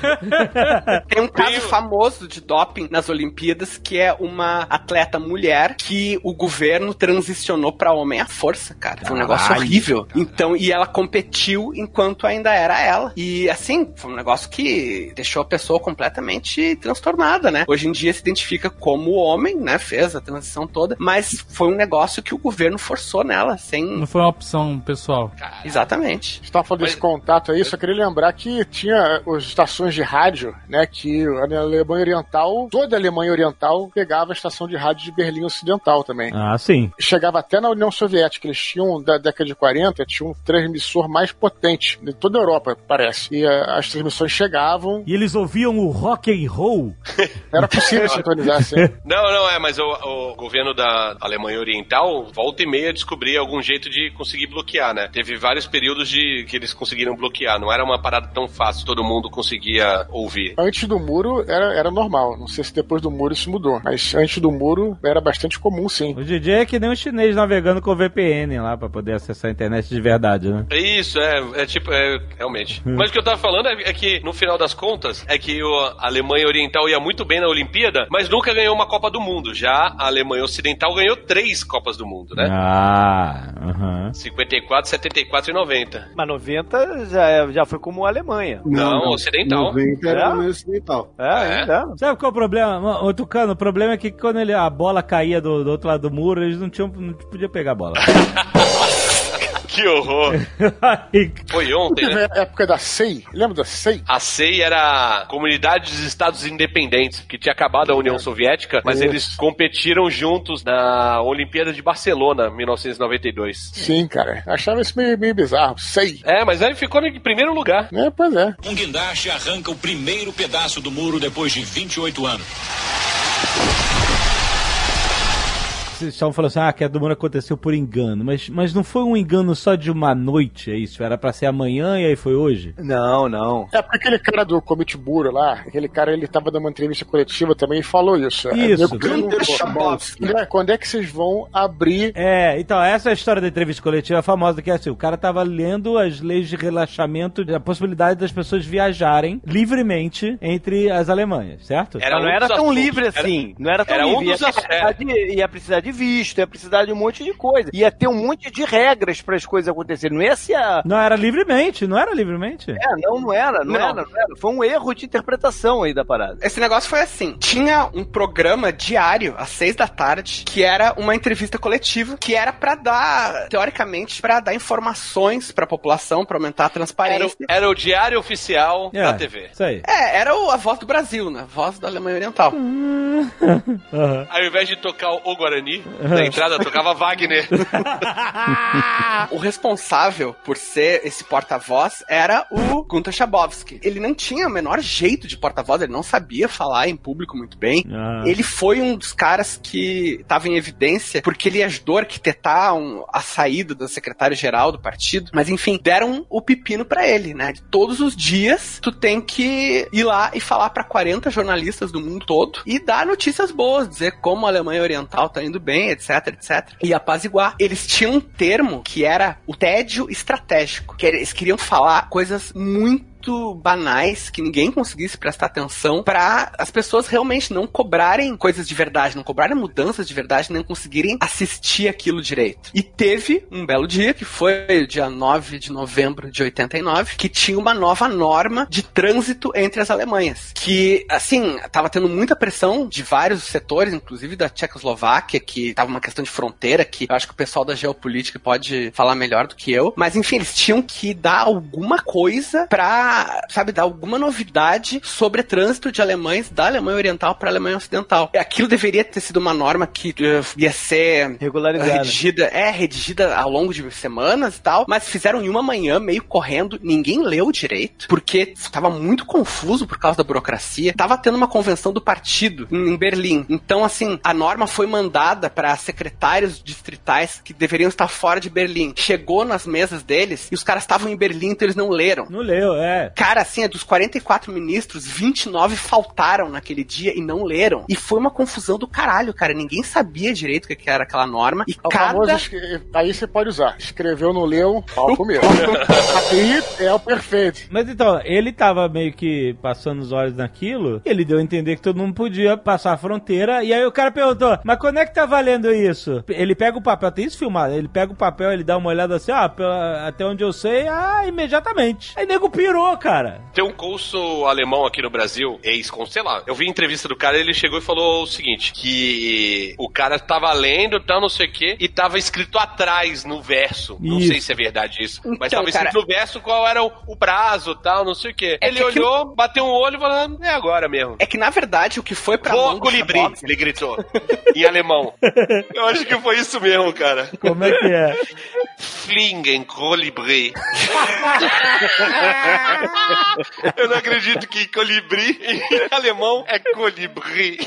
Tem um caso famoso de doping nas Olimpíadas, que é uma atleta mulher que o governo transicionou pra homem à força, cara. Foi um negócio horrível. Então, e ela competiu enquanto ainda era ela. E assim, foi um negócio que deixou a pessoa completamente transtornada, né? Hoje em dia se identifica como homem, né? Fez a transição toda, mas foi um negócio que o governo forçou nela, sem. Não foi uma opção pessoal. Exatamente. Você tava falando desse contato aí, só queria lembrar que tinha as estações de rádio, né? Que a Alemanha Oriental, toda a Alemanha Oriental pegava a estação de rádio de Berlim Ocidental também. Ah, sim. Chegava até na União Soviética, eles tinham, da década de 40, tinha um transmissor mais potente de toda a Europa, parece. E eh, as transmissões chegavam, E eles ouviam o rock and roll. era possível sintonizar assim. Não, não é, mas o, o governo da Alemanha Oriental volta e meia descobria algum jeito de conseguir bloquear, né? Teve vários períodos de que eles conseguiram bloquear. Não era uma parada tão fácil, todo mundo conseguia ouvir. Antes do muro era, era normal. Não sei se depois do muro isso mudou. Mas antes do muro era bastante comum, sim. Hoje em dia é que nem um chinês navegando com VPN lá pra poder acessar a internet de verdade, né? É Isso, é, é tipo, é, realmente. Mas o que eu tava falando é, é que, no final das contas, é que o- a Alemanha Oriental ia muito bem na Olimpíada, mas nunca ganhou uma Copa do Mundo. Já a Alemanha Ocidental ganhou três Copas do Mundo, né? Ah, aham. 54, 74 e 90. Mas 90 já, já foi como a Alemanha. Não, ocidental. 90 era É? a Alemanha Ocidental. É, É. ainda. Sabe qual é o problema? Ô, Tucano, o problema é que quando ele, a bola caía do, do outro lado do muro, eles não tinham, não podiam pegar a bola. Que horror. Foi ontem, né? a época da SEI, lembra da SEI? A CEI era a Comunidade dos Estados Independentes, que tinha acabado a União Soviética, mas Isso. eles competiram juntos na Olimpíada de Barcelona, 1992. Sim, cara. Achava isso meio, meio bizarro. SEI. É, mas aí ficou em primeiro lugar. É, pois é. Um guindaste arranca o primeiro pedaço do muro depois de 28 anos. Vocês estavam falando assim, ah, que a do muro aconteceu por engano. Mas, mas não foi um engano só de uma noite, é isso? Era pra ser amanhã e aí foi hoje? Não, não. É porque aquele cara do Comitê Buro lá, aquele cara, ele tava dando uma entrevista coletiva também e falou isso. Isso. Nego perguntou, "Né, Quando é que vocês vão abrir É, então, essa é a história da entrevista coletiva famosa, que é assim, o cara tava lendo as leis de relaxamento, a possibilidade das pessoas viajarem livremente entre as Alemanhas, certo? Era não um era tão livre Era- assim. não era tão era um livre. dos ia, ass- precisar de, ia de visto, ia precisar de um monte de coisa. Ia ter um monte de regras para as coisas acontecerem. Não ia ser a. Não era livremente, não era livremente. É, não, não era, não, Não. era, não era. Foi um erro de interpretação aí da parada. Esse negócio foi assim: tinha um programa diário, às seis da tarde, que era uma entrevista coletiva, que era pra dar, teoricamente, pra dar informações pra população, pra aumentar a Era, transparência. era o diário oficial É, da TV. Isso aí. É, era o- a voz do Brasil, né? A voz da Alemanha Oriental. Aham. Ao invés de tocar o Guarani, na entrada tocava Wagner. o responsável por ser esse porta-voz era o Gunter Schabowski. Ele não tinha o menor jeito de porta-voz, ele não sabia falar em público muito bem. Ah. Ele foi um dos caras que estava em evidência porque ele ajudou a arquitetar um- a saída do secretário-geral do partido. Mas enfim, deram o pepino pra ele, né? De todos os dias, tu tem que ir lá e falar pra 40 jornalistas do mundo todo e dar notícias boas, dizer como a Alemanha Oriental tá indo bem, etc, etc. E apaziguar. Eles tinham um termo que era o tédio estratégico, que eles queriam falar coisas muito banais que ninguém conseguisse prestar atenção pra as pessoas realmente não cobrarem coisas de verdade, não cobrarem mudanças de verdade, nem conseguirem assistir aquilo direito. E teve um belo dia, que foi o dia 9 de novembro de 89, que tinha uma nova norma de trânsito entre as Alemanhas. Que, assim, tava tendo muita pressão de vários setores, inclusive da Tchecoslováquia, que tava uma questão de fronteira, que eu acho que o pessoal da geopolítica pode falar melhor do que eu. Mas, enfim, eles tinham que dar alguma coisa pra sabe, dar alguma novidade sobre trânsito de alemães da Alemanha Oriental para a Alemanha Ocidental. Aquilo deveria ter sido uma norma que uh, ia ser Regularizada. redigida, é, redigida ao longo de semanas e tal, mas fizeram em uma manhã, meio correndo, ninguém leu direito, porque estava muito confuso por causa da burocracia. Tava tendo uma convenção do partido em, em Berlim. Então, assim, a norma foi mandada para secretários distritais que deveriam estar fora de Berlim. Chegou nas mesas deles e os caras estavam em Berlim, então eles não leram. Não leu, é. Cara, assim, é dos 44 ministros, 29 faltaram naquele dia e não leram. E foi uma confusão do caralho, cara. Ninguém sabia direito o que era aquela norma. E É o cada. escre- aí você pode usar. Escreveu, não leu, pau comigo. aí é o perfeito. Mas então, ele tava meio que passando os olhos naquilo, e ele deu a entender que todo mundo podia passar a fronteira, e aí o cara perguntou, mas quando é que tá valendo isso? Ele pega o papel, tem isso filmado, ele pega o papel, ele dá uma olhada assim, ah, até onde eu sei, ah, imediatamente. Aí nego pirou, cara. Tem um cônsul alemão aqui no Brasil, ex-cônsul, sei lá. Eu vi a entrevista do cara, ele chegou e falou o seguinte: que o cara tava lendo, tal, não sei o quê, e tava escrito atrás no verso. Não Isso. sei se é verdade isso. mas Então, tava escrito cara- no verso qual era o, o prazo, tal, não sei o quê. É ele que olhou, bateu um olho e falou: é agora mesmo. É que na verdade o que foi pra Vou mão do colibri, Schabowski- ele gritou. em alemão. Eu acho que foi isso mesmo, cara. Como é que é? Flingen colibri. Eu não acredito que colibri em alemão é colibri.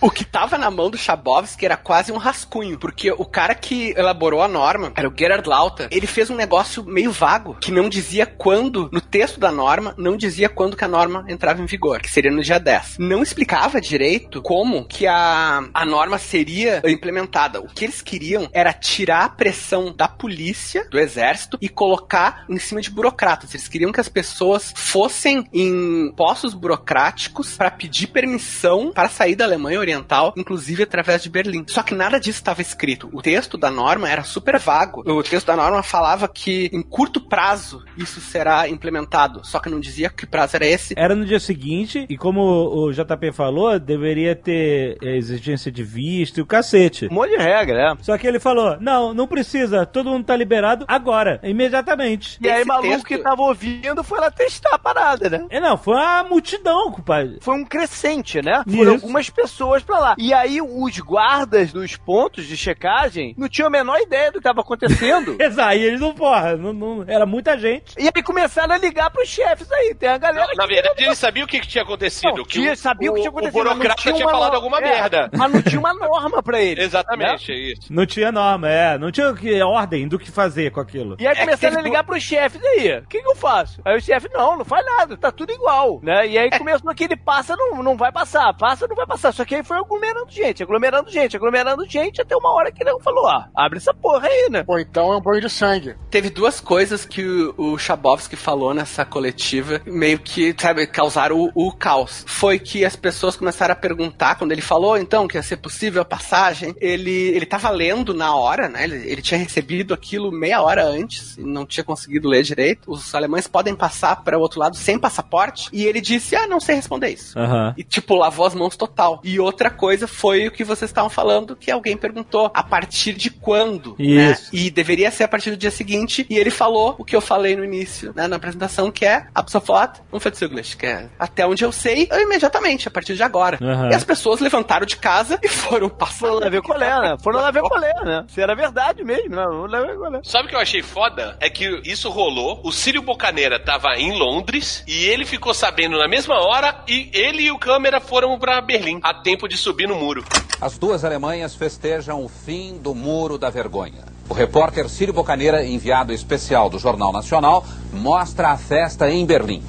O que tava na mão do Chabovski era quase um rascunho, porque o cara que elaborou a norma era o Gerhard Lauter. Ele fez um negócio meio vago, que não dizia quando, no texto da norma, não dizia quando que a norma entrava em vigor, que seria no dia 10. Não explicava direito como que a, a norma seria implementada. O que eles queriam era tirar a pressão da polícia, do exército, e colocar em cima de burocratas. Eles queriam que as pessoas fossem em postos burocráticos para pedir permissão para sair da Alemanha Oriental, inclusive através de Berlim. Só que nada disso estava escrito. O texto da norma era super vago. O texto da norma falava que em curto prazo isso será implementado, só que não dizia que prazo era esse. Era no dia seguinte, e como o JP falou, deveria ter é, exigência de visto e o cacete. Um monte de regra, é. Só que ele falou: não, não precisa, todo mundo tá liberado agora, imediatamente. E aí, Esse maluco texto- que tava ouvindo foi lá testar a parada, né? É, não, foi uma multidão, compadre. Foi um crescente, né? Foram Isso. algumas pessoas pra lá. E aí, os guardas dos pontos de checagem não tinham a menor ideia do que tava acontecendo. Exato, e eles não, porra, não, não- era muita gente. e aí começaram a ligar pros chefes aí. Tem a galera Não, na verdade, ele sabia o que que tinha acontecido. Não, que tinha, o, sabia o que tinha acontecido. O burocrata tinha tinha falado no- alguma é, merda. Mas não tinha uma norma pra ele. Exatamente, é isso. Não tinha norma, é, não tinha que- ordem do que fazer com aquilo. E aí É começaram a ligar pros chefes aí. O que, que eu faço? Aí o chefe, não, não faz nada, tá tudo igual. Né? E aí É. começou aquele passa, não, não vai passar, passa, não vai passar. Só que aí foi aglomerando gente, aglomerando gente, aglomerando gente, até uma hora que ele falou, ó, abre essa porra aí, né? Ou então é um banho de sangue. Teve duas coisas que o, o Chabovski falou nessa coletiva, meio que, sabe, causaram o, o caos. Foi que as pessoas começaram a perguntar, quando ele falou, então, que ia ser possível a passagem, ele, ele tava lendo na hora, né? Ele, ele tinha recebido aquilo meia hora antes e não tinha conseguido ler direito. Os alemães podem passar para o outro lado sem passaporte. E ele disse, ah, não sei responder isso. Aham. E, tipo, lavou as mãos total. E outra coisa foi o que vocês estavam falando, que alguém perguntou a partir de quando, né? Isso. E deveria ser a partir do dia seguinte. E ele falou o que eu falei no início, né, na apresentação, que é ab sofort unverzüglich, que é até onde eu sei, imediatamente, a partir de agora. Aham. E as pessoas levantaram de casa e foram passar. Foram lá ver qual é, né? Foram lá ver qual é, né? Se era verdade mesmo, né? Lá ver é. Sabe o que eu achei foda? É que isso rolou, o Círio Bocaneira tava em Londres e ele ficou sabendo na mesma hora e ele e o câmera foram pra Berlim, a tempo de subir no muro. As duas Alemanhas festejam o fim do Muro da Vergonha. O repórter Círio Bocaneira, enviado especial do Jornal Nacional, mostra a festa em Berlim.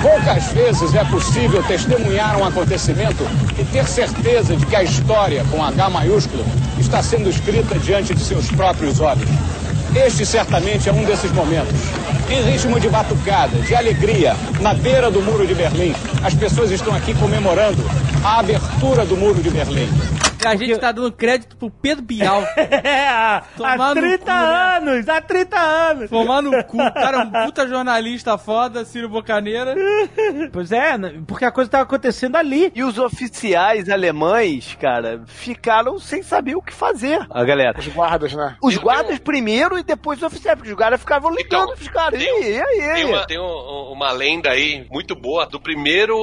Poucas vezes é possível testemunhar um acontecimento e ter certeza de que a história, com H maiúsculo, está sendo escrita diante de seus próprios olhos. Este certamente é um desses momentos. Em ritmo de batucada, de alegria, na beira do Muro de Berlim, as pessoas estão aqui comemorando a abertura do Muro de Berlim. A gente tá dando crédito pro Pedro Bial. É, há, Tomar há no 30 cu, né? anos, há 30 anos. Tomar no cu. Cara, um puta jornalista foda, Ciro Bocaneira. Pois é, né, porque a coisa tava acontecendo ali. E os oficiais alemães, cara, ficaram sem saber o que fazer. A galera. Os guardas, né? Os guardas primeiro e depois os oficiais, porque os guardas ficavam ligando pros caras. E aí, e aí, e aí? Tem, uma, tem um- uma lenda aí muito boa do primeiro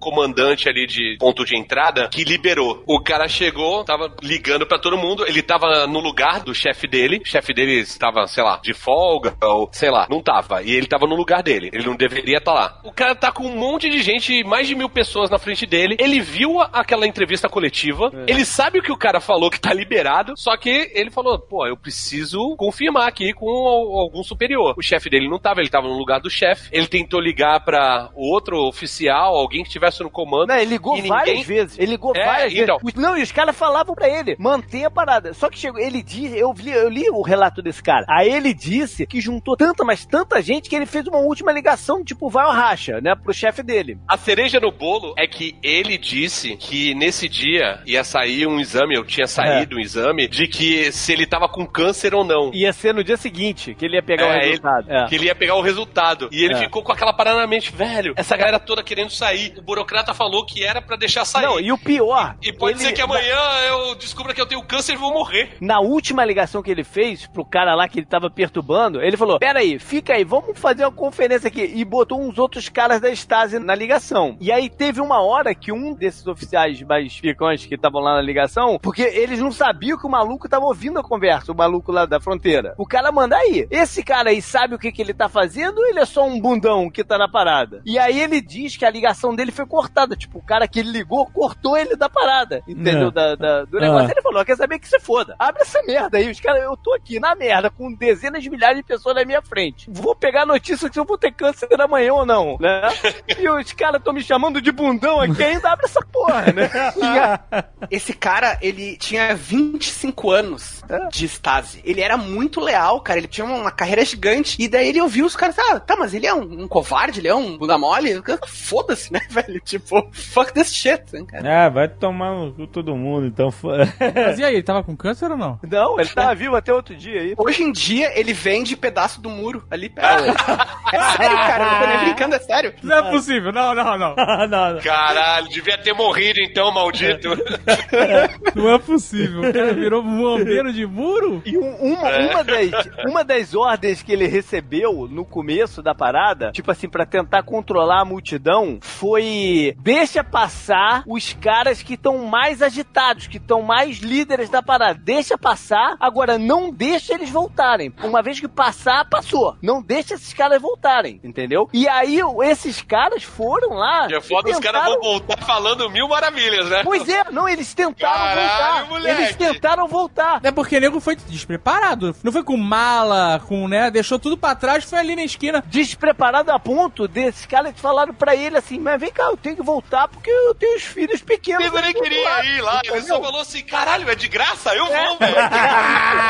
comandante ali de ponto de entrada que liberou. O cara chegou, tava ligando pra todo mundo, ele tava no lugar do chefe dele, o chefe dele estava, sei lá, de folga, ou sei lá, não tava. E ele tava no lugar dele, ele não deveria estar lá. O cara tá com um monte de gente, mais de mil pessoas na frente dele, ele viu aquela entrevista coletiva, ele sabe o que o cara falou que tá liberado, só que ele falou, pô, eu preciso confirmar aqui com al- algum superior. O chefe dele não tava, ele tava no lugar do chefe, ele tentou ligar pra outro oficial, alguém que estivesse no comando. Não, ele ligou várias ninguém- vezes. Ele ligou É, várias então. vezes. Não, e os caras falavam pra ele, mantenha a parada. Só que chegou, ele disse, eu li, eu li o relato desse cara. Aí ele disse que juntou tanta, mas tanta gente que ele fez uma última ligação, tipo, vai ao racha, né, pro chefe dele. A cereja no bolo é que ele disse que nesse dia ia sair um exame, eu tinha saído um exame, de que se ele tava com câncer ou não. Ia ser no dia seguinte que ele ia pegar o É, ele- resultado. É. Que ele ia pegar o resultado. E ele É. ficou com aquela parada na mente, velho, essa galera toda querendo sair. O burocrata falou que era pra deixar sair. Não, e o pior. E pode ele- ser que amanhã eu descubra que eu tenho câncer e vou morrer. Na última ligação que ele fez pro cara lá que ele tava perturbando, ele falou: Pera aí, fica aí, vamos fazer uma conferência aqui. E botou uns outros caras da Stasi na ligação. E aí teve uma hora que um desses oficiais mais picões que estavam lá na ligação, porque eles não sabiam que o maluco tava ouvindo a conversa, o maluco lá da fronteira. O cara manda aí, esse cara aí sabe o que, que ele tá fazendo ou ele é só um bundão que tá na parada? E aí ele diz que a ligação dele foi cortada. Tipo, o cara que ele ligou cortou ele da parada. Entendeu? É. Da, da- do negócio. Ah. Ele falou: quer saber que se foda. Abre essa merda aí. Os caras, eu tô aqui na merda, com dezenas de milhares de pessoas na minha frente. Vou pegar a notícia se eu vou ter câncer amanhã ou não, né? e os caras estão me chamando de bundão aqui ainda, abre essa porra, né? Esse cara, ele tinha 25 anos de Stasi. Ele era muito leal, cara. Ele tinha uma carreira gigante. E daí ele ouviu os caras, ah, tá, mas ele é um, um covarde, ele é um bunda mole. Foda-se, né, velho? Tipo, fuck this shit, né, cara? Ah, vai tomar no cu todo mundo, então. Mas e aí, ele tava com câncer ou não? Não, ele tava vivo até outro dia aí. Hoje em dia, ele vende pedaço do muro ali perto. é sério, cara. Eu não tô nem brincando, é sério. Não é possível, não, não, não. não, não. Caralho, devia ter morrido então, maldito. Não é possível. O cara virou bombeiro de muro? E um- uma, É. uma, das, uma das ordens que ele recebeu no começo da parada, tipo assim, pra tentar controlar a multidão, foi deixa passar os caras que estão mais agitados, que estão mais líderes da parada. Deixa passar, agora não deixa eles voltarem. Uma vez que passar, passou. Não deixa esses caras voltarem, entendeu? E aí esses caras foram lá. E é foda, e os caras tentaram- vão voltar falando mil maravilhas, né? Pois é, não, eles tentaram Caralho, voltar. moleque. Eles tentaram voltar. É porque o nego foi despreparado. Não foi com mala, com, né? Deixou tudo pra trás, foi ali na esquina. despreparado a ponto desses caras falaram pra ele assim, mas vem cá, eu tenho que voltar porque eu tenho os filhos pequenos. Ele nem queria lado, ir lá, ele só entendeu? falou assim, caralho, é de graça? Eu É. vou, velho.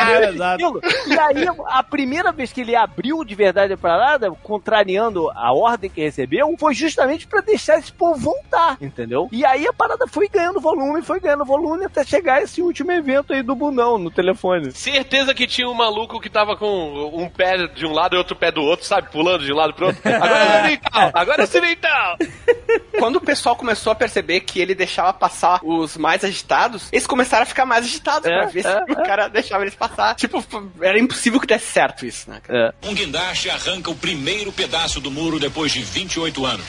É, exato. E aí, a primeira vez que ele abriu de verdade a parada, contrariando a ordem que recebeu, foi justamente pra deixar esse povo voltar, entendeu? E aí a parada foi ganhando volume, foi ganhando volume até chegar esse último evento aí do Bundão no telefone. Certeza que tinha um maluco que tava com um pé de um lado e outro pé do outro, sabe? Pulando de um lado pro outro. Agora é ocidental, agora é ocidental. Quando o pessoal começou a perceber que ele deixava passar os mais agitados, eles começaram a ficar mais agitados É, pra ver é, se o cara deixava eles passar. Tipo, era impossível que desse certo isso, né? cara? É. Um guindaste arranca o primeiro pedaço do muro depois de 28 anos.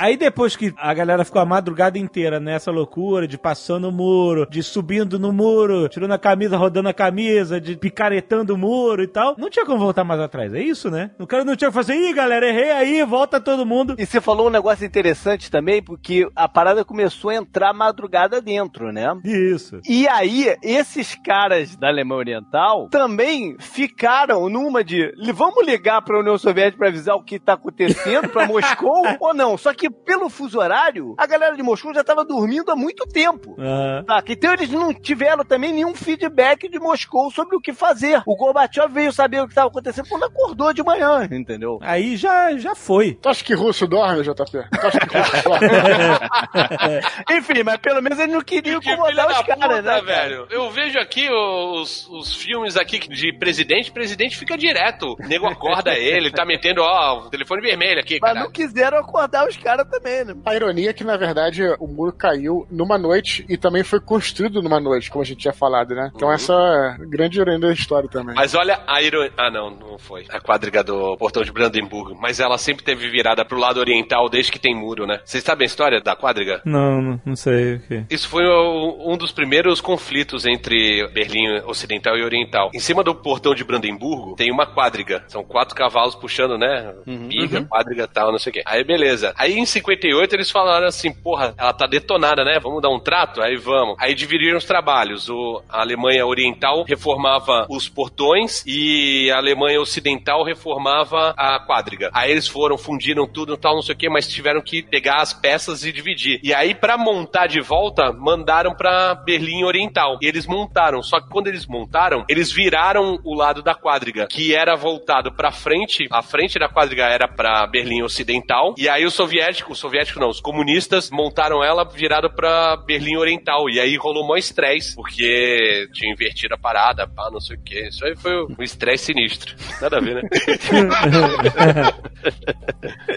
Aí depois que a galera ficou a madrugada inteira nessa loucura de passando o muro, de subindo no muro, tirando a camisa, rodando a camisa, de picaretando o muro e tal, não tinha como voltar mais atrás. É isso, né? O cara não tinha que fazer, ih, galera, errei aí, volta todo mundo. E você falou um negócio interessante também, porque a parada começou a entrar madrugada dentro, né? Isso. E aí, esses caras da Alemanha Oriental também ficaram numa de vamos ligar pra União Soviética pra avisar o que tá acontecendo pra Moscou ou não? Só que pelo fuso horário, a galera de Moscou já tava dormindo há muito tempo. Aham. Saca? Então eles não tiveram também nenhum feedback de Moscou sobre o que fazer. O Gorbachev veio saber o que estava acontecendo quando acordou de manhã, entendeu? Aí já, já foi. Tu acha que russo dorme, JP? Tu acha que russo dorme? Enfim, mas pelo menos ele não queria incomodar da os caras, né? cara? velho. Eu vejo aqui os, os filmes aqui de presidente, presidente fica direto. O nego acorda ele, tá metendo, ó, o telefone vermelho aqui, Mas cara. não quiseram acordar os caras também, né? A ironia é que, na verdade, o muro caiu numa noite e também foi construído numa noite, como a gente tinha falado, né? Então essa é a grande ironia da história também. Mas olha a ironia. Ah, não, não foi. A quadriga do portão de Brandenburgo. Mas ela sempre teve virada pro lado oriental desde que tem muro, né? Vocês sabem a história da quadriga? Não, não, não sei o que. Isso foi o- um dos primeiros conflitos entre Berlim Ocidental e Oriental. Em cima do portão de Brandemburgo tem uma quadriga. São quatro cavalos puxando, né? Biga, quadriga tal, não sei o quê. Aí beleza. Aí em 58 eles falaram assim: porra, ela tá detonada, né? Vamos dar um trato? Aí vamos. Aí dividiram os trabalhos. O, a Alemanha Oriental reformava os portões e a Alemanha Ocidental reformava a quadriga. Aí eles foram, fundiram tudo tal, não sei o que, mas tiveram que pegar as peças e dividir. E aí, pra montar de volta, mandaram pra Berlim Oriental. E eles montaram. Só que quando eles montaram, eles viraram o lado da quadriga, que era voltado pra frente. A frente da quadriga era pra Berlim Ocidental. E aí o soviético, o soviético não, os comunistas montaram ela virada pra Berlim Oriental. E aí rolou mó estresse, porque tinha invertido a parada, pá, não sei o que. Isso aí foi um estresse sinistro. Nada a ver, né?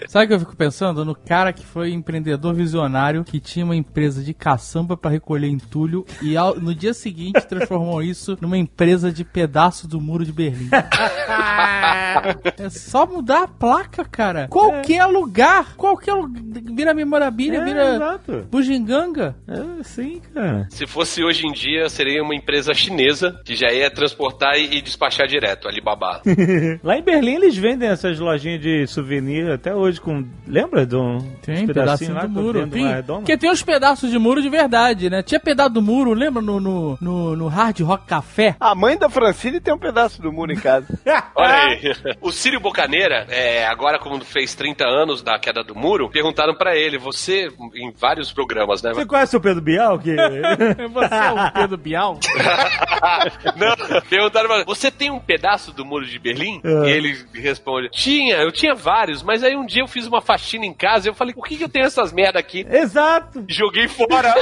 Sabe o que eu fico pensando? No cara que foi empreendedor visionário, que tinha uma empresa de caçamba pra recolher entulho e ao- no dia seguinte transformou isso numa empresa de pedaço do muro de Berlim. É só mudar a placa, cara. Qualquer lugar, qualquer lugar, vira memorabilia, É, vira exato. bugiganga. É, sim, cara. Se fosse hoje em dia, seria uma empresa chinesa que já ia transportar e, e despachar direto, Alibaba. Lá em Berlim eles vendem essas lojinhas de souvenir até hoje com. Lembra de um Tem uns pedacinho lá do muro. Tem, porque tem uns pedaços de muro de verdade, né? Tinha pedaço do muro, lembra no, no, no, no Hard Rock Café? A mãe da Francine tem um pedaço do muro em casa. Olha aí. O Círio Bocaneira, é, agora como fez 30 anos da queda do muro, perguntaram pra ele, você, em vários programas, né? Você conhece o Pedro Bial? Que... Você é o Pedro Bial? Não, perguntaram pra ele, você tem um pedaço do muro de Berlim? É. E ele responde, tinha, eu tinha vários, mas aí um dia eu fiz uma faxina em casa e eu falei, por que, que eu tenho essas merda aqui? Exato. Joguei fora.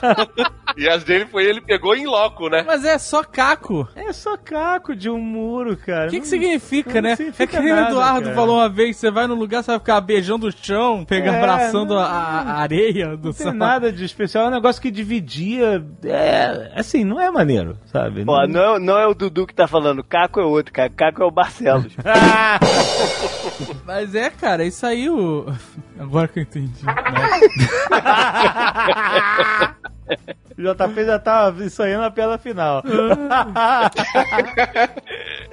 e as dele foi ele pegou em loco, né? Mas é só caco. É só caco de um muro, cara. O que, que Não- significa, não né? significa é que nem o Eduardo cara. falou uma vez: você vai num lugar, você vai ficar beijando o chão, pegar, É, abraçando não- a, a areia do Não tem sal. nada de especial, é um negócio que dividia. É, assim, não é maneiro, sabe? Pô, não, é- não é o Dudu que tá falando, Caco é outro, cara. Caco é o Barcelos. Mas é, cara, isso aí o. Agora que eu entendi. né? JP já tá ensaiando a piada final.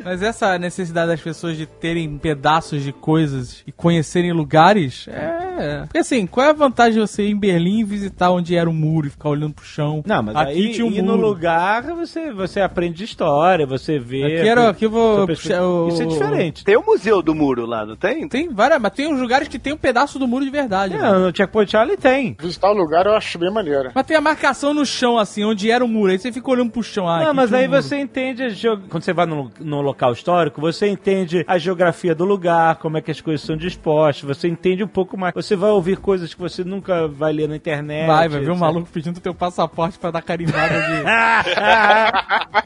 Mas essa necessidade das pessoas de terem pedaços de coisas e conhecerem lugares é. Porque assim, qual é a vantagem de você ir em Berlim e visitar onde era o muro e ficar olhando pro chão? Não, mas aqui aí tinha um ir muro. no lugar você, você aprende história, você vê. Aqui era- aqui eu vou puxar o- Isso é diferente. Tem o Museu do Muro lá, não tem? Tem várias, mas tem uns lugares que tem um pedaço do muro de verdade. Não, no Checkpoint Charlie tem. Visitar o lugar eu acho bem maneiro. Mas tem a marcação no chão, assim, onde era o muro. Aí você fica olhando pro chão. Ah, não, mas um aí muro. você entende, a geo- quando você vai no, no local histórico, você entende a geografia do lugar, como é que as coisas são dispostas, você entende um pouco mais. Você vai ouvir coisas que você nunca vai ler na internet. Vai, vai ver um maluco pedindo teu passaporte pra dar carimbada de.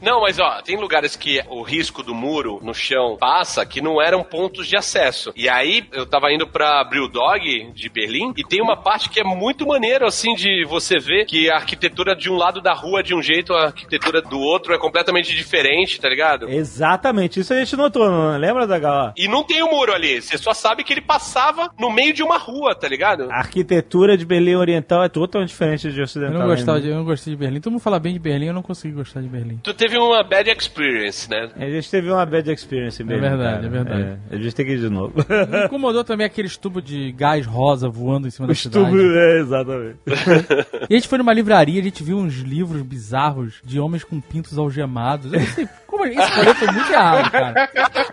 Não, mas ó, tem lugares que o risco do muro no chão passa que não eram pontos de acesso. E aí eu tava indo pra Brewdog de Berlim e tem uma parte que é muito maneiro assim de você ver que a arquitetura de um lado da rua é de um jeito, a arquitetura do outro é completamente diferente, tá ligado? Exatamente, isso a gente notou, não lembra da Galá? E não tem o muro ali, você só sabe que ele passava no meio de uma rua, tá ligado? A arquitetura de Berlim Oriental é totalmente diferente de Eu ocidental. não gostava né? de, eu não gostei de Berlim. Todo mundo fala bem de Berlim, eu não consegui gostar de Berlim. Tu teve uma bad experience, né? A gente teve uma bad experience em Berlim. verdade, cara. é verdade. É, a gente tem que ir de novo. Me incomodou também aqueles tubos de gás rosa voando em cima da Os cidade. tubos, é, exatamente. E a gente foi numa livraria, a gente viu uns livros bizarros de homens com pintos algemados. Eu não sei como esse rolê foi muito errado, cara.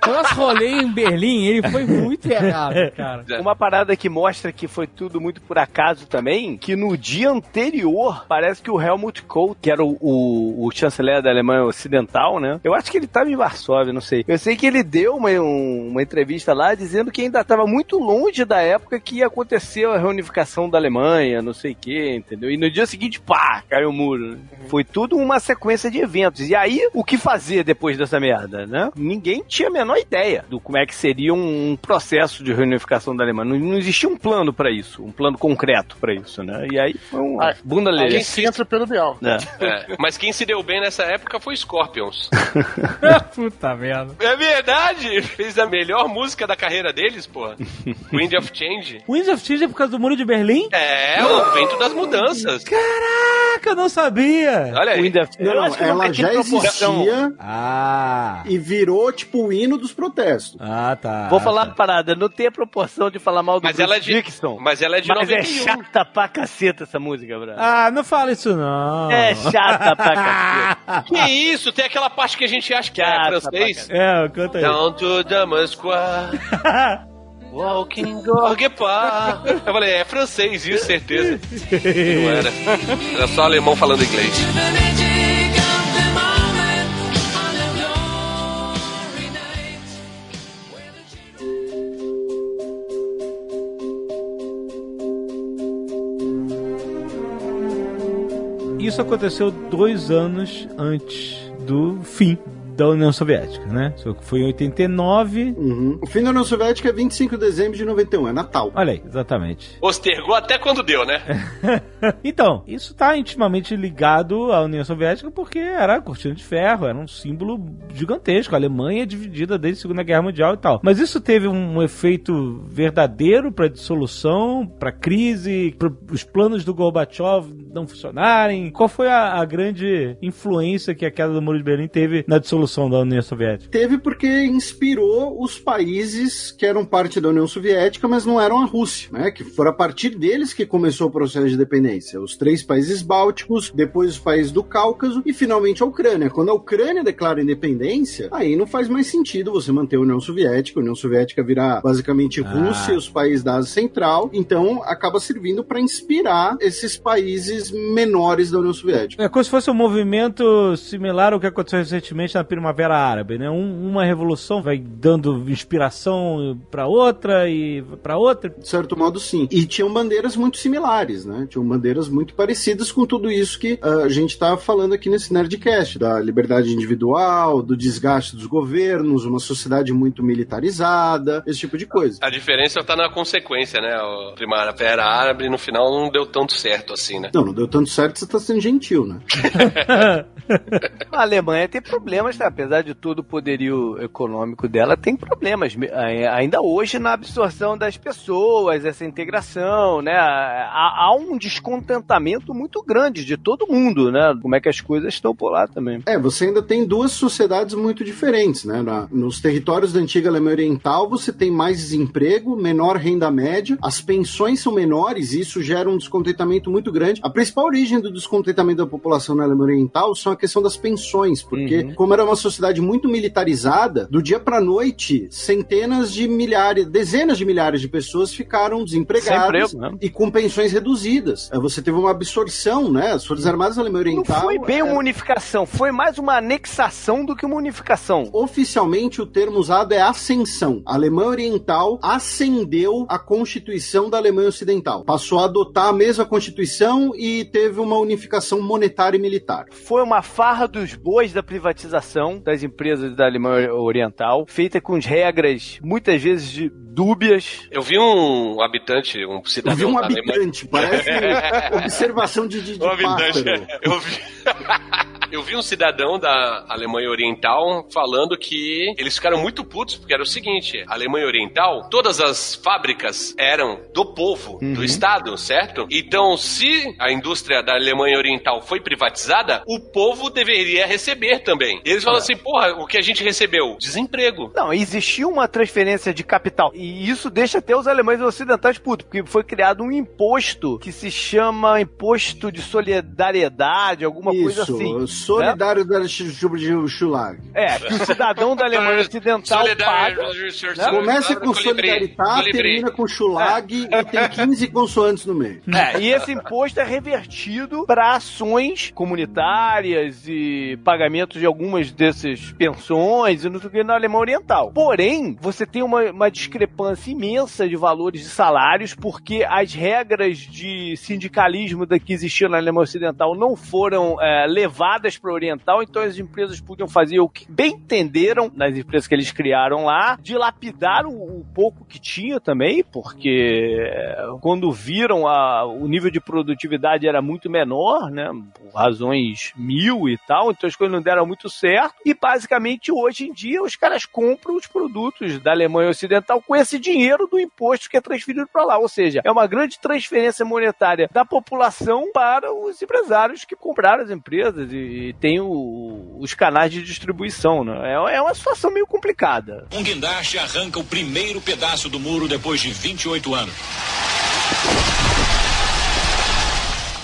O nosso rolê em Berlim, ele foi muito errado, cara. Uma parada que mostra mostra que foi tudo muito por acaso também, que no dia anterior, parece que o Helmut Kohl, que era o, o, o chanceler da Alemanha Ocidental, né? Eu acho que ele estava em Varsóvia, não sei. Eu sei que ele deu uma, um- uma entrevista lá dizendo que ainda estava muito longe da época que ia acontecer a reunificação da Alemanha, não sei o que, entendeu? E no dia seguinte, pá, caiu o muro. né? Foi tudo uma sequência de eventos. E aí, o que fazer depois dessa merda, né? Ninguém tinha a menor ideia do como é que seria um, um processo de reunificação da Alemanha. Não, não existia um plano pra isso, um plano concreto pra isso, né? E aí foi um Ah, bunda Alguém lelê. se entra pelo Bial. É. É, mas quem se deu bem nessa época foi Scorpions. Puta merda. É verdade! Fez a melhor música da carreira deles, pô. Wind of Change. Winds of Change é por causa do Muro de Berlim? É, o vento das mudanças. Caraca, eu não sabia. Olha aí. Windows- Não, Eu acho que ela já proporção. existia Ah. e virou tipo o hino dos protestos. Ah, tá. Vou falar uma parada, não tem a proporção de falar mal do Mas Bruce ela é de, Mas ela é de Mas é 91. chata pra caceta essa música, brother. Ah, não fala isso não. É chata pra caceta. Que isso? Tem aquela parte que a gente acha que é Chata francês. É, canta aí. Down to Damasqua. Walking Park. Eu falei, é francês isso, certeza. Não era. Era só alemão falando inglês. Isso aconteceu dois anos antes do fim da União Soviética, né? Isso foi em 89. Uhum. O fim da União Soviética é 25 de dezembro de 91, é Natal. Olha aí, exatamente. Postergou até quando deu, né? Então, isso está intimamente ligado à União Soviética porque era a cortina de ferro, era um símbolo gigantesco. A Alemanha é dividida desde a Segunda Guerra Mundial e tal. Mas isso teve um efeito verdadeiro para dissolução, para crise, para os planos do Gorbachev não funcionarem. Qual foi a, a grande influência que a queda do Muro de Berlim teve na dissolução da União Soviética? Teve porque inspirou os países que eram parte da União Soviética, mas não eram a Rússia, né? Que foram a partir deles que começou o processo de independência. Os três países bálticos, depois os países do Cáucaso e finalmente a Ucrânia. Quando a Ucrânia declara independência, aí não faz mais sentido você manter a União Soviética. A União Soviética virar basicamente Rússia e os países da Ásia Central. Então acaba servindo para inspirar esses países menores da União Soviética. É como se fosse um movimento similar ao que aconteceu recentemente na Primavera Árabe, né? Um- uma revolução vai dando inspiração para outra e para outra. De certo modo, sim. E tinham bandeiras muito similares, né? Tinham bandeiras muito parecidas com tudo isso que ah, a gente tá falando aqui nesse Nerdcast, da liberdade individual, do desgaste dos governos, uma sociedade muito militarizada, esse tipo de coisa. A diferença tá na consequência, né? O Primavera Árabe no final não deu tanto certo assim, né? Não, não deu tanto certo, você tá sendo gentil, né? A Alemanha tem problemas, tá? Apesar de todo o poderio econômico dela, tem problemas ai- ainda hoje na absorção das pessoas, essa integração, né? Há, há um descontentamento muito grande de todo mundo, né? Como é que as coisas estão por lá também. É, você ainda tem duas sociedades muito diferentes, né? Na- nos territórios da antiga Alemanha Oriental, você tem mais desemprego, menor renda média, as pensões são menores e isso gera um descontentamento muito grande. A principal origem do descontentamento da população na Alemanha Oriental são a questão das pensões, porque como era uma sociedade muito militarizada, do dia pra noite, centenas de milhares, dezenas de milhares de pessoas ficaram desempregadas emprego, né? e com pensões reduzidas. É, Você teve uma absorção, né? As Forças Armadas da Alemanha Não Oriental... foi bem é, uma unificação, foi mais uma anexação do que uma unificação. Oficialmente, o termo usado é ascensão. A Alemanha Oriental ascendeu a Constituição da Alemanha Ocidental. Passou a adotar a mesma Constituição e teve uma unificação monetária e militar. Foi uma farra dos bois da privatização das empresas da Alemanha Oriental, feita com regras muitas vezes de- dúbias. Eu vi um habitante, um Eu cidadão vi um da Alemanha. habitante, parece observação de, de, de Um habitante. pássaro. Eu vi... Eu vi um cidadão da Alemanha Oriental falando que eles ficaram muito putos, porque era o seguinte: a Alemanha Oriental, todas as fábricas eram do povo, do Estado, certo? Então, se a indústria da Alemanha Oriental foi privatizada, o povo deveria receber também. Eles falam assim: porra, o que a gente recebeu? Desemprego. Não, existia uma transferência de capital. E isso deixa até os alemães ocidentais putos, porque foi criado um imposto que se chama Imposto de Solidariedade, alguma coisa Isso, assim. Solidário da Schulag. É, que o cidadão da Alemanha Ocidental paga. Né? Começa com Solidaritat, termina com Schulag é. e tem 15 consoantes no meio. É, e esse imposto é revertido para ações comunitárias e pagamentos de algumas dessas pensões e não sei o que na Alemanha Oriental. Porém, você tem uma, uma discrepância imensa de valores de salários porque as regras de sindicalismo da que existiam na Alemanha Ocidental não foram é, levadas para o Oriental, então as empresas podiam fazer o que bem entenderam nas empresas que eles criaram lá, dilapidar o, o pouco que tinha também, porque é, quando viram a, o nível de produtividade era muito menor, né, por razões mil e tal, então as coisas não deram muito certo, e basicamente hoje em dia os caras compram os produtos da Alemanha Ocidental com esse dinheiro do imposto que é transferido para lá, ou seja, é uma grande transferência monetária da população para os empresários que compraram as empresas e, e tem os canais de distribuição, né? É, é uma situação meio complicada. Um guindaste arranca o primeiro pedaço do muro depois de 28 anos.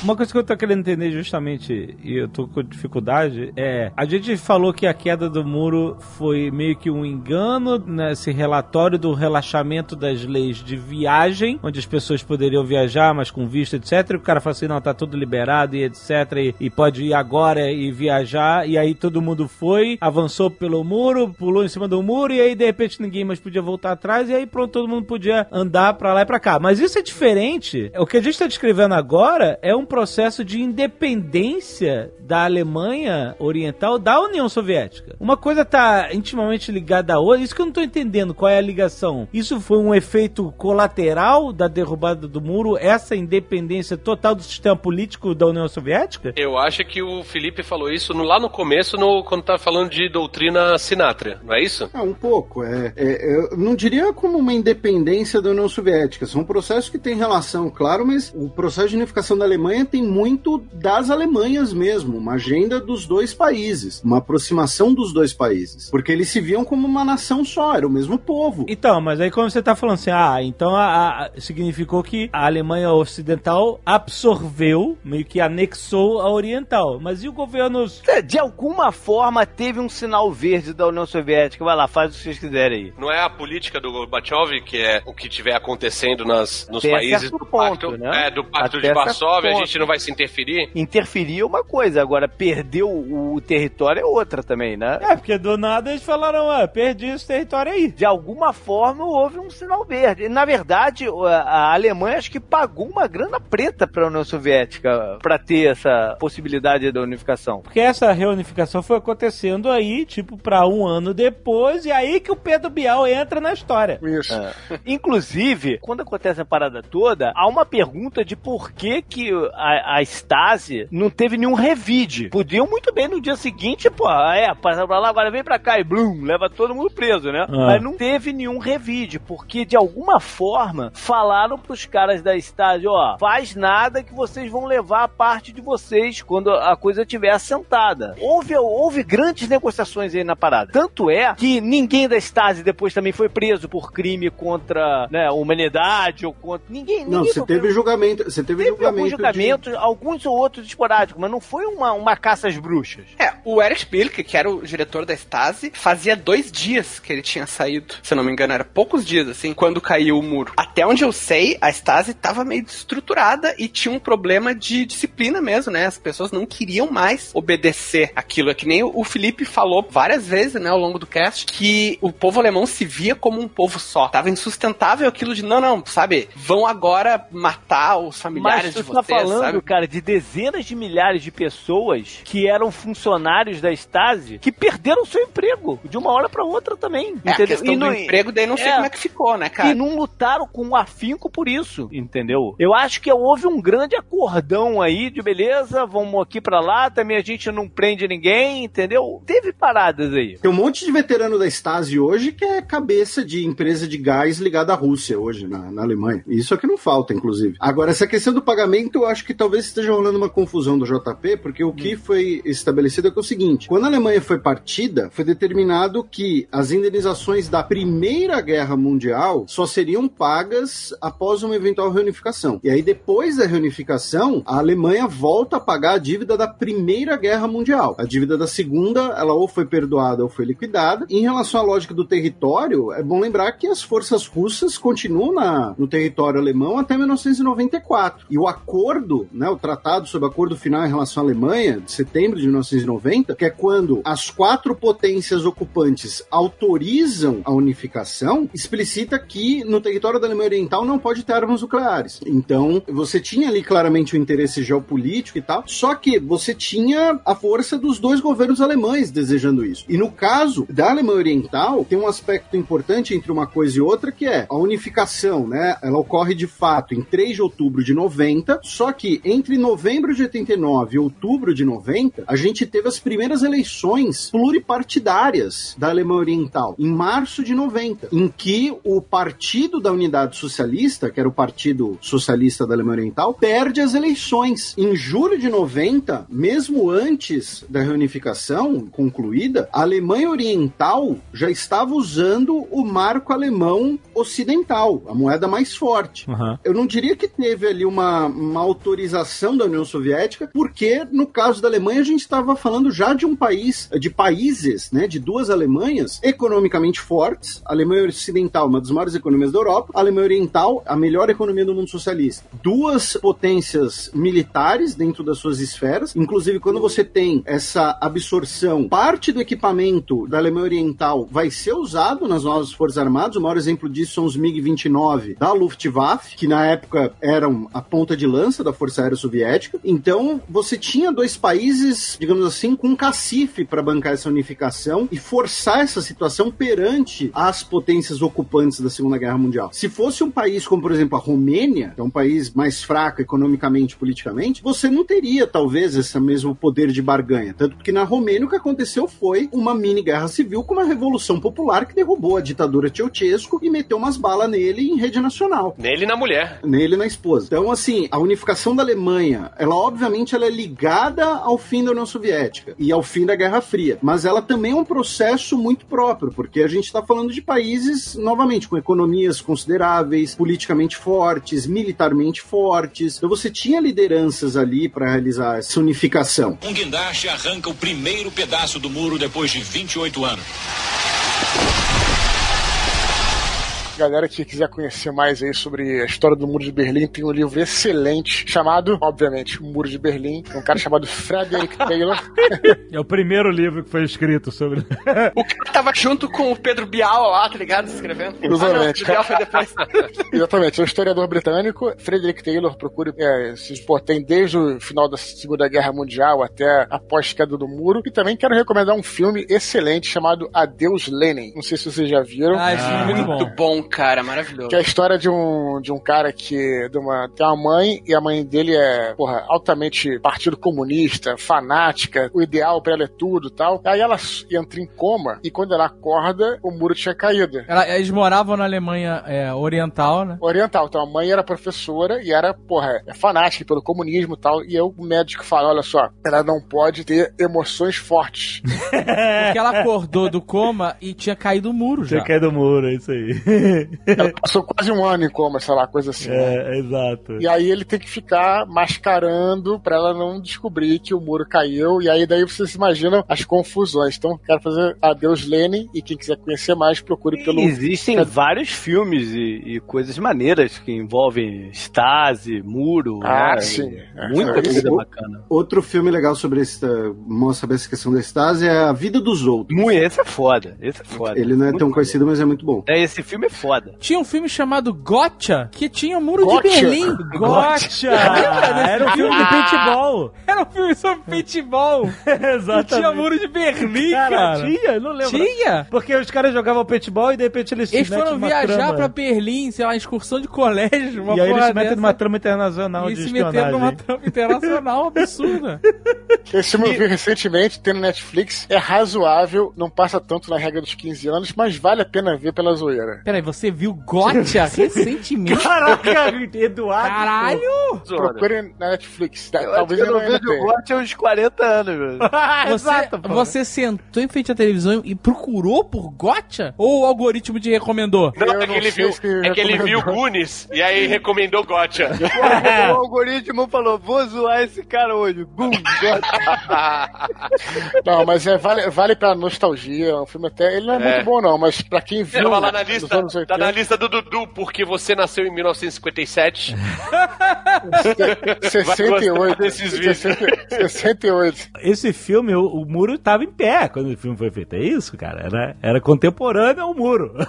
Uma coisa que eu tô querendo entender justamente, e eu tô com dificuldade, é. A gente falou que a queda do muro foi meio que um engano nesse relatório do relaxamento das leis de viagem, onde as pessoas poderiam viajar, mas com visto, etc. E o cara fala assim: não, tá tudo liberado e etc. E, e pode ir agora e viajar. E aí todo mundo foi, avançou pelo muro, pulou em cima do muro, e aí de repente ninguém mais podia voltar atrás, e aí pronto, todo mundo podia andar pra lá e pra cá. Mas isso é diferente. O que a gente tá descrevendo agora é um processo de independência da Alemanha Oriental da União Soviética. Uma coisa está intimamente ligada à outra. Isso que eu não estou entendendo qual é a ligação. Isso foi um efeito colateral da derrubada do muro, essa independência total do sistema político da União Soviética? Eu acho que o Felipe falou isso no, lá no começo, no, quando estava falando de doutrina Sinatra, não é isso? É, um pouco. É, é, eu não diria como uma independência da União Soviética. São processos que têm relação, claro, mas o processo de unificação da Alemanha tem muito das Alemanhas mesmo, uma agenda dos dois países, uma aproximação dos dois países, porque eles se viam como uma nação só, era o mesmo povo. Então, mas aí quando você tá falando assim, ah, então a, a, significou que a Alemanha Ocidental absorveu, meio que anexou a Oriental, mas e o governo... De alguma forma teve um sinal verde da União Soviética, vai lá, faz o que vocês quiserem aí. Não é a política do Gorbachev que é o que tiver acontecendo nas, nos Até países do ponto, pacto, né? é, do pacto Até de Varsóvia, a gente não vai se interferir? Interferir é uma coisa, agora perder o, território é outra também, né? É, porque do nada eles falaram, ah, perdi esse território aí. De alguma forma houve um sinal verde. Na verdade, a Alemanha acho que pagou uma grana preta para a União Soviética para ter essa possibilidade da unificação. Porque essa reunificação foi acontecendo aí, tipo, para um ano depois, e aí que o Pedro Bial entra na história. Isso. É. Inclusive, quando acontece a parada toda, há uma pergunta de por que que a, a Stasi não teve nenhum revide. Podiam muito bem no dia seguinte, pô, é, passa pra lá, agora vem pra cá e blum, leva todo mundo preso, né? Ah. Mas não teve nenhum revide, porque de alguma forma falaram pros caras da Stasi, ó, faz nada que vocês vão levar a parte de vocês quando a coisa estiver assentada. Houve, houve grandes negociações aí na parada. Tanto é que ninguém da Stasi depois também foi preso por crime contra né, a humanidade ou contra. Ninguém. ninguém não, você teve julgamento. Você teve, teve julgamento. julgamentos, de... alguns ou outros esporádicos, mas não foi uma, uma caça às bruxas. É, o Erich Pilke, que era o diretor da Stasi, fazia dois dias que ele tinha saído. Se eu não me engano, era poucos dias, assim, quando caiu o muro. Até onde eu sei, a Stasi tava meio destruturada e tinha um problema de disciplina mesmo, né? As pessoas não queriam mais obedecer aquilo. É que nem o Felipe falou várias vezes, né, ao longo do cast, que o povo alemão se via como um povo só. Tava insustentável aquilo de, não, não, sabe, vão agora matar os familiares Mas de vocês, tá falando, sabe? cara, de dezenas de milhares de pessoas que eram funcionários da Stasi que perderam seu emprego de uma hora para outra também. É, entendeu? a questão e do emprego daí não sei é, como é que ficou, né, cara? E não lutaram com um afinco por isso, entendeu? Eu acho que houve um grande acordão aí de beleza, vamos aqui para lá, também a gente não prende ninguém, entendeu? Teve paradas aí. Tem um monte de veterano da Stasi hoje que é cabeça de empresa de gás ligada à Rússia hoje na, na Alemanha. Isso é que não falta, inclusive. Agora, essa questão do pagamento, eu acho que talvez esteja rolando uma confusão do JP, porque porque o que foi estabelecido é, é o seguinte: quando a Alemanha foi partida, foi determinado que as indenizações da Primeira Guerra Mundial só seriam pagas após uma eventual reunificação. E aí, depois da reunificação, a Alemanha volta a pagar a dívida da Primeira Guerra Mundial. A dívida da Segunda, ela ou foi perdoada ou foi liquidada. Em relação à lógica do território, é bom lembrar que as forças russas continuam na, no território alemão até 1994. E o acordo, né, o tratado sobre acordo final em relação à Alemanha, de setembro de 1990, que é quando as quatro potências ocupantes autorizam a unificação, explicita que no território da Alemanha Oriental não pode ter armas nucleares. Então, você tinha ali claramente o um interesse geopolítico e tal, só que você tinha a força dos dois governos alemães desejando isso. E no caso da Alemanha Oriental, tem um aspecto importante entre uma coisa e outra, que é a unificação, né? Ela ocorre de fato em 3 de outubro de 90, só que entre novembro de 89 e outubro de 90, a gente teve as primeiras eleições pluripartidárias da Alemanha Oriental, em março de 90, em que o Partido da Unidade Socialista, que era o Partido Socialista da Alemanha Oriental, perde as eleições. Em julho de 90, mesmo antes da reunificação concluída, a Alemanha Oriental já estava usando o marco alemão ocidental, a moeda mais forte. Uhum. Eu não diria que teve ali uma, uma autorização da União Soviética, porque no caso da Alemanha a gente estava falando já de um país, de países, né, de duas Alemanhas economicamente fortes. A Alemanha Ocidental, uma das maiores economias da Europa, a Alemanha Oriental, a melhor economia do mundo socialista. Duas potências militares dentro das suas esferas, inclusive quando você tem essa absorção, parte do equipamento da Alemanha Oriental vai ser usado nas novas Forças Armadas. O maior exemplo disso são os MiG-29 da Luftwaffe, que na época eram a ponta de lança da Força Aérea Soviética. Então, você tinha dois países, digamos assim, com um cacife para bancar essa unificação e forçar essa situação perante as potências ocupantes da Segunda Guerra Mundial. Se fosse um país como, por exemplo, a Romênia, que é um país mais fraco economicamente e politicamente, você não teria, talvez, esse mesmo poder de barganha. Tanto que na Romênia o que aconteceu foi uma mini guerra civil com uma revolução popular que derrubou a ditadura Ceausescu e meteu umas balas nele em rede nacional. Nele e na mulher. Nele e na esposa. Então, assim, a unificação da Alemanha, ela obviamente ela é ligada ao fim da União Soviética e ao fim da Guerra Fria, mas ela também é um processo muito próprio, porque a gente está falando de países, novamente, com economias consideráveis, politicamente fortes, militarmente fortes. Então você tinha lideranças ali para realizar essa unificação. Um guindaste arranca o primeiro pedaço do muro depois de 28 anos. Galera que quiser conhecer mais aí sobre a história do Muro de Berlim, tem um livro excelente chamado, obviamente, Muro de Berlim. Um cara chamado Frederick Taylor. É o primeiro livro que foi escrito sobre. O cara tava junto com o Pedro Bial lá, tá ligado? Escrevendo. Exatamente. Ah, não, o Bial foi depois. Exatamente, é um historiador britânico. Frederick Taylor, procure. É, se, pô, tem desde o final da Segunda Guerra Mundial até a pós-queda do muro. E também quero recomendar um filme excelente chamado Adeus Lenin. Não sei se vocês já viram. Ah, esse filme é muito bom. Muito bom, cara, maravilhoso. Que é a história de um, de um cara que de uma, tem uma mãe e a mãe dele é, porra, altamente partido comunista, fanática, o ideal pra ela é tudo e tal. Aí ela entra em coma e quando ela acorda, o muro tinha caído. Ela- eles moravam na Alemanha é, Oriental, né? Oriental. Então a mãe era professora e era, porra, é fanática pelo comunismo e tal. E aí o médico fala: olha só, ela não pode ter emoções fortes. Porque ela acordou do coma e tinha caído o muro já. Tinha caído do muro, é isso aí. Ela passou quase um ano em coma, sei lá, coisa assim. né? É, exato. E aí ele tem que ficar mascarando pra ela não descobrir que o muro caiu. E aí daí vocês imaginam as confusões. Então quero fazer adeus Lenin e quem quiser conhecer mais procure pelo Existem vários filmes e, e coisas maneiras que envolvem Stasi, muro. Ah, né? sim. É, Muita isso. coisa bacana. Outro filme legal sobre esse, mostra essa questão da Stasi é A Vida dos Outros. Muito, esse é foda. Esse é foda. Ele não é Muito tão bom. conhecido, mas é muito bom. É, esse filme é foda. Tinha um filme chamado Gotcha, que tinha o muro Gotcha. de Berlim. Gotcha! Era um filme de paintball. Era um filme sobre paintball. E Exatamente. tinha muro de Berlim, Cara, cara. tinha? Não lembro. Tinha? Porque os caras jogavam paintball e de repente eles, Eles foram viajar trama. pra Berlim, sei lá, excursão de colégio, uma E aí eles se metem dessa. numa trama internacional e de se meteram numa trama internacional absurda. Esse filme eu vi recentemente, tem no Netflix. É razoável, não passa tanto na regra dos 15 anos, mas vale a pena ver pela zoeira. Peraí, você viu Gotcha recentemente? Caraca, Eduardo. Caralho! Procure na Netflix. Eu acho Talvez eu não vejo há uns 40 anos, velho. Você, Exato, pô. você sentou em frente à televisão e procurou por Gotcha? Ou o algoritmo te recomendou? Não, Eu é que ele viu, é que ele viu. Goonies e aí recomendou Gotcha. O algoritmo falou, vou zoar esse cara hoje. Bum, Não, mas é, vale, vale pra nostalgia. É um filme até. Ele não é, É. muito bom, não, mas pra quem viu. Tava lá na lista, tá 80, na lista do Dudu, porque você nasceu em 1957. 68. Vai gostar desses vídeos. 68. Esse filme, o, o muro tava em pé quando o filme foi feito. É isso, cara? Era, era contemporâneo ao muro.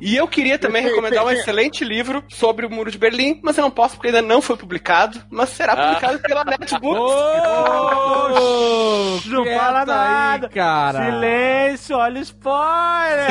E eu queria também recomendar um excelente livro sobre o Muro de Berlim, mas eu não posso porque ainda não foi publicado, mas será Ah. publicado pela Netbook. Ô, não fala aí, nada. cara. Silêncio, olha o spoiler.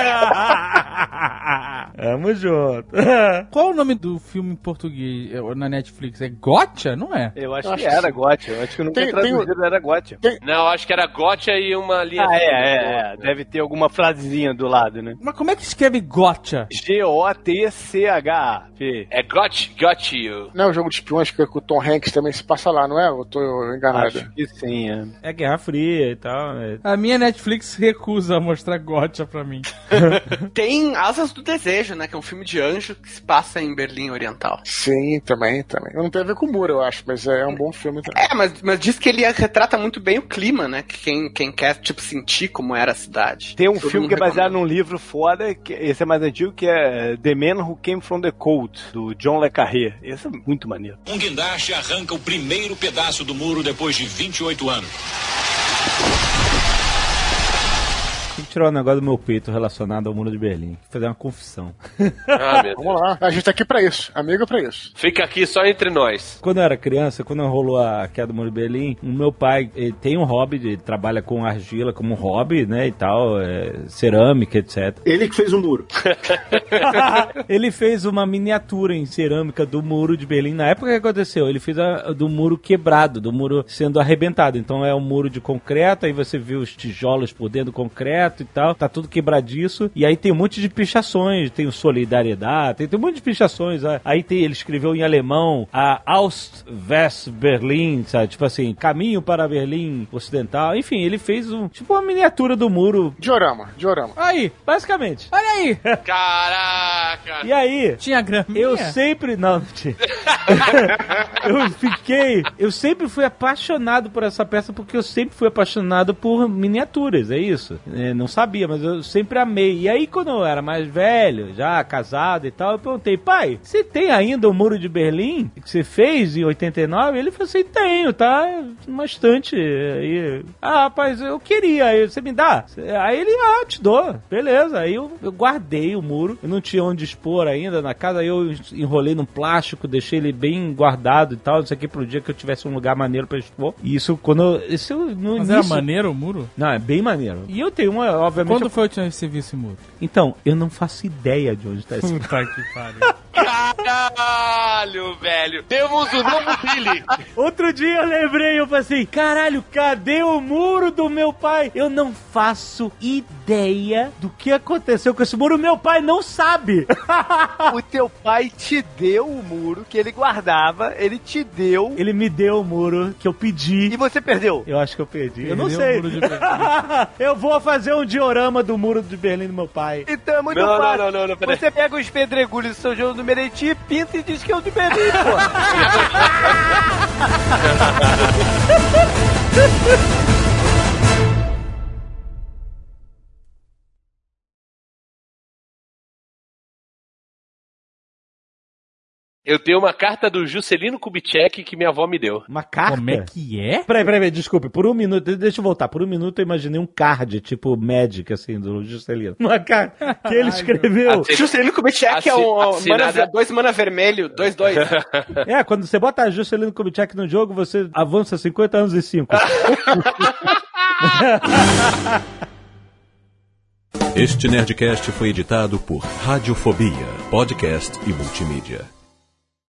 Tamo junto. Qual o nome do filme em português eh, na Netflix? É Gotcha? Não é? Eu acho Eu que acho era que Gotti. Eu acho que nunca Tem- tem traduzido era Gotti. Não, acho que era Gotcha e uma linha. Ah, é, é, é. Deve ter alguma frasezinha do lado, né? Mas como é que escreve Gotcha? G-O-T-C-H. Fê. É Got, got You. Não é o jogo de espiões que o Tom Hanks também se passa lá, não é? Eu tô enganado. Acho que sim, é. É Guerra Fria e tal. é. A minha Netflix recusa mostrar Gotcha pra mim. Tem Asas do Desejo, né? Que é um filme de anjo que se passa em Berlim Oriental. Sim, também, também. Não tem a ver com o muro, eu acho, mas é um bom filme também. É, mas, mas diz que ele retrata muito bem o clima, né? Que quem, quem quer, tipo, sentir como era a cidade. Tem um Todo filme que é baseado recomenda. num livro foda, que esse é mais antigo, que é The Man Who Came From The Cold, do John Le Carré. Esse é muito maneiro. Um guindaste arranca o primeiro pedaço do muro depois de 28 anos. Tem que tirar um negócio do meu peito relacionado ao muro de Berlim. Tem que fazer uma confissão. Ah, meu Deus. Vamos lá. A gente tá aqui pra isso. Amigo é pra isso. Fica aqui só entre nós. Quando eu era criança, quando rolou a queda do muro de Berlim, o meu pai ele tem um hobby, ele trabalha com argila como hobby, né, e tal, é, cerâmica, etc. Ele que fez o muro. ele fez uma miniatura em cerâmica do muro de Berlim. Na época que aconteceu, ele fez a, do muro quebrado, do muro sendo arrebentado. Então é um muro de concreto, aí você vê os tijolos por dentro do concreto e tal, tá tudo quebradiço. E aí tem um monte de pichações, tem o solidariedade, tem, tem um monte de pichações. Aí tem, ele escreveu em alemão a Ost-West Berlin, sabe? Tipo assim, caminho para Berlim Ocidental. Enfim, ele fez um, tipo uma miniatura do muro. Diorama, diorama. Aí, basicamente. Olha aí! Caraca! E aí, Tinha graminha? eu sempre. Não, não tinha. eu fiquei. Eu sempre fui apaixonado por essa peça porque eu sempre fui apaixonado por miniaturas, é isso. É, não sabia, mas eu sempre amei. E aí, quando eu era mais velho, já casado e tal, eu perguntei, pai, você tem ainda o Muro de Berlim que você fez em 89? Ele falou assim: tenho, tá? Uma estante. Aí, ah, rapaz, eu queria, aí você me dá? Aí ele, ah, te dou, beleza. Aí eu, eu guardei o muro, eu não tinha onde expor ainda na casa, aí eu enrolei num plástico, deixei ele bem guardado e tal, isso aqui pro dia que eu tivesse um lugar maneiro pra expor. E isso quando. Isso eu- no Mas era início- maneiro o muro? Não, é bem maneiro. E eu tenho uma, obviamente. Quando eu- foi a última vez que você viu esse muro? Então, eu não faço ideia de onde tá esse Puta que pariu. Caralho, velho. Temos o novo Billy. Outro dia eu lembrei, eu falei assim, caralho, cadê o muro do meu pai? Eu não faço ideia do que aconteceu com esse muro, meu pai não sabe. o teu pai te deu o muro que ele guardava, ele te deu. Ele me deu o muro que eu pedi. E você perdeu? Eu acho que eu perdi. eu Perdeu não o sei. muro de Berlim. eu vou fazer um diorama do muro de Berlim do meu pai. Então é muito Não, não, fácil. não, não, não, peraí. Você pega os pedregulhos do São João do Meriti, pinta e diz que é o de pô. Eu tenho uma carta do Juscelino Kubitschek que minha avó me deu. Uma carta? Como é que é? Peraí, peraí, peraí, desculpe, por um minuto, deixa eu voltar. Por um minuto eu imaginei um card, tipo Magic, assim, do Juscelino. Uma carta que ele escreveu. Juscelino Kubitschek é Assi- um assinada- mana, dois mana vermelho, dois dois. É, quando você bota Juscelino Kubitschek no jogo, você avança 50 anos e 5. Este Nerdcast foi editado por Radiofobia, podcast e multimídia.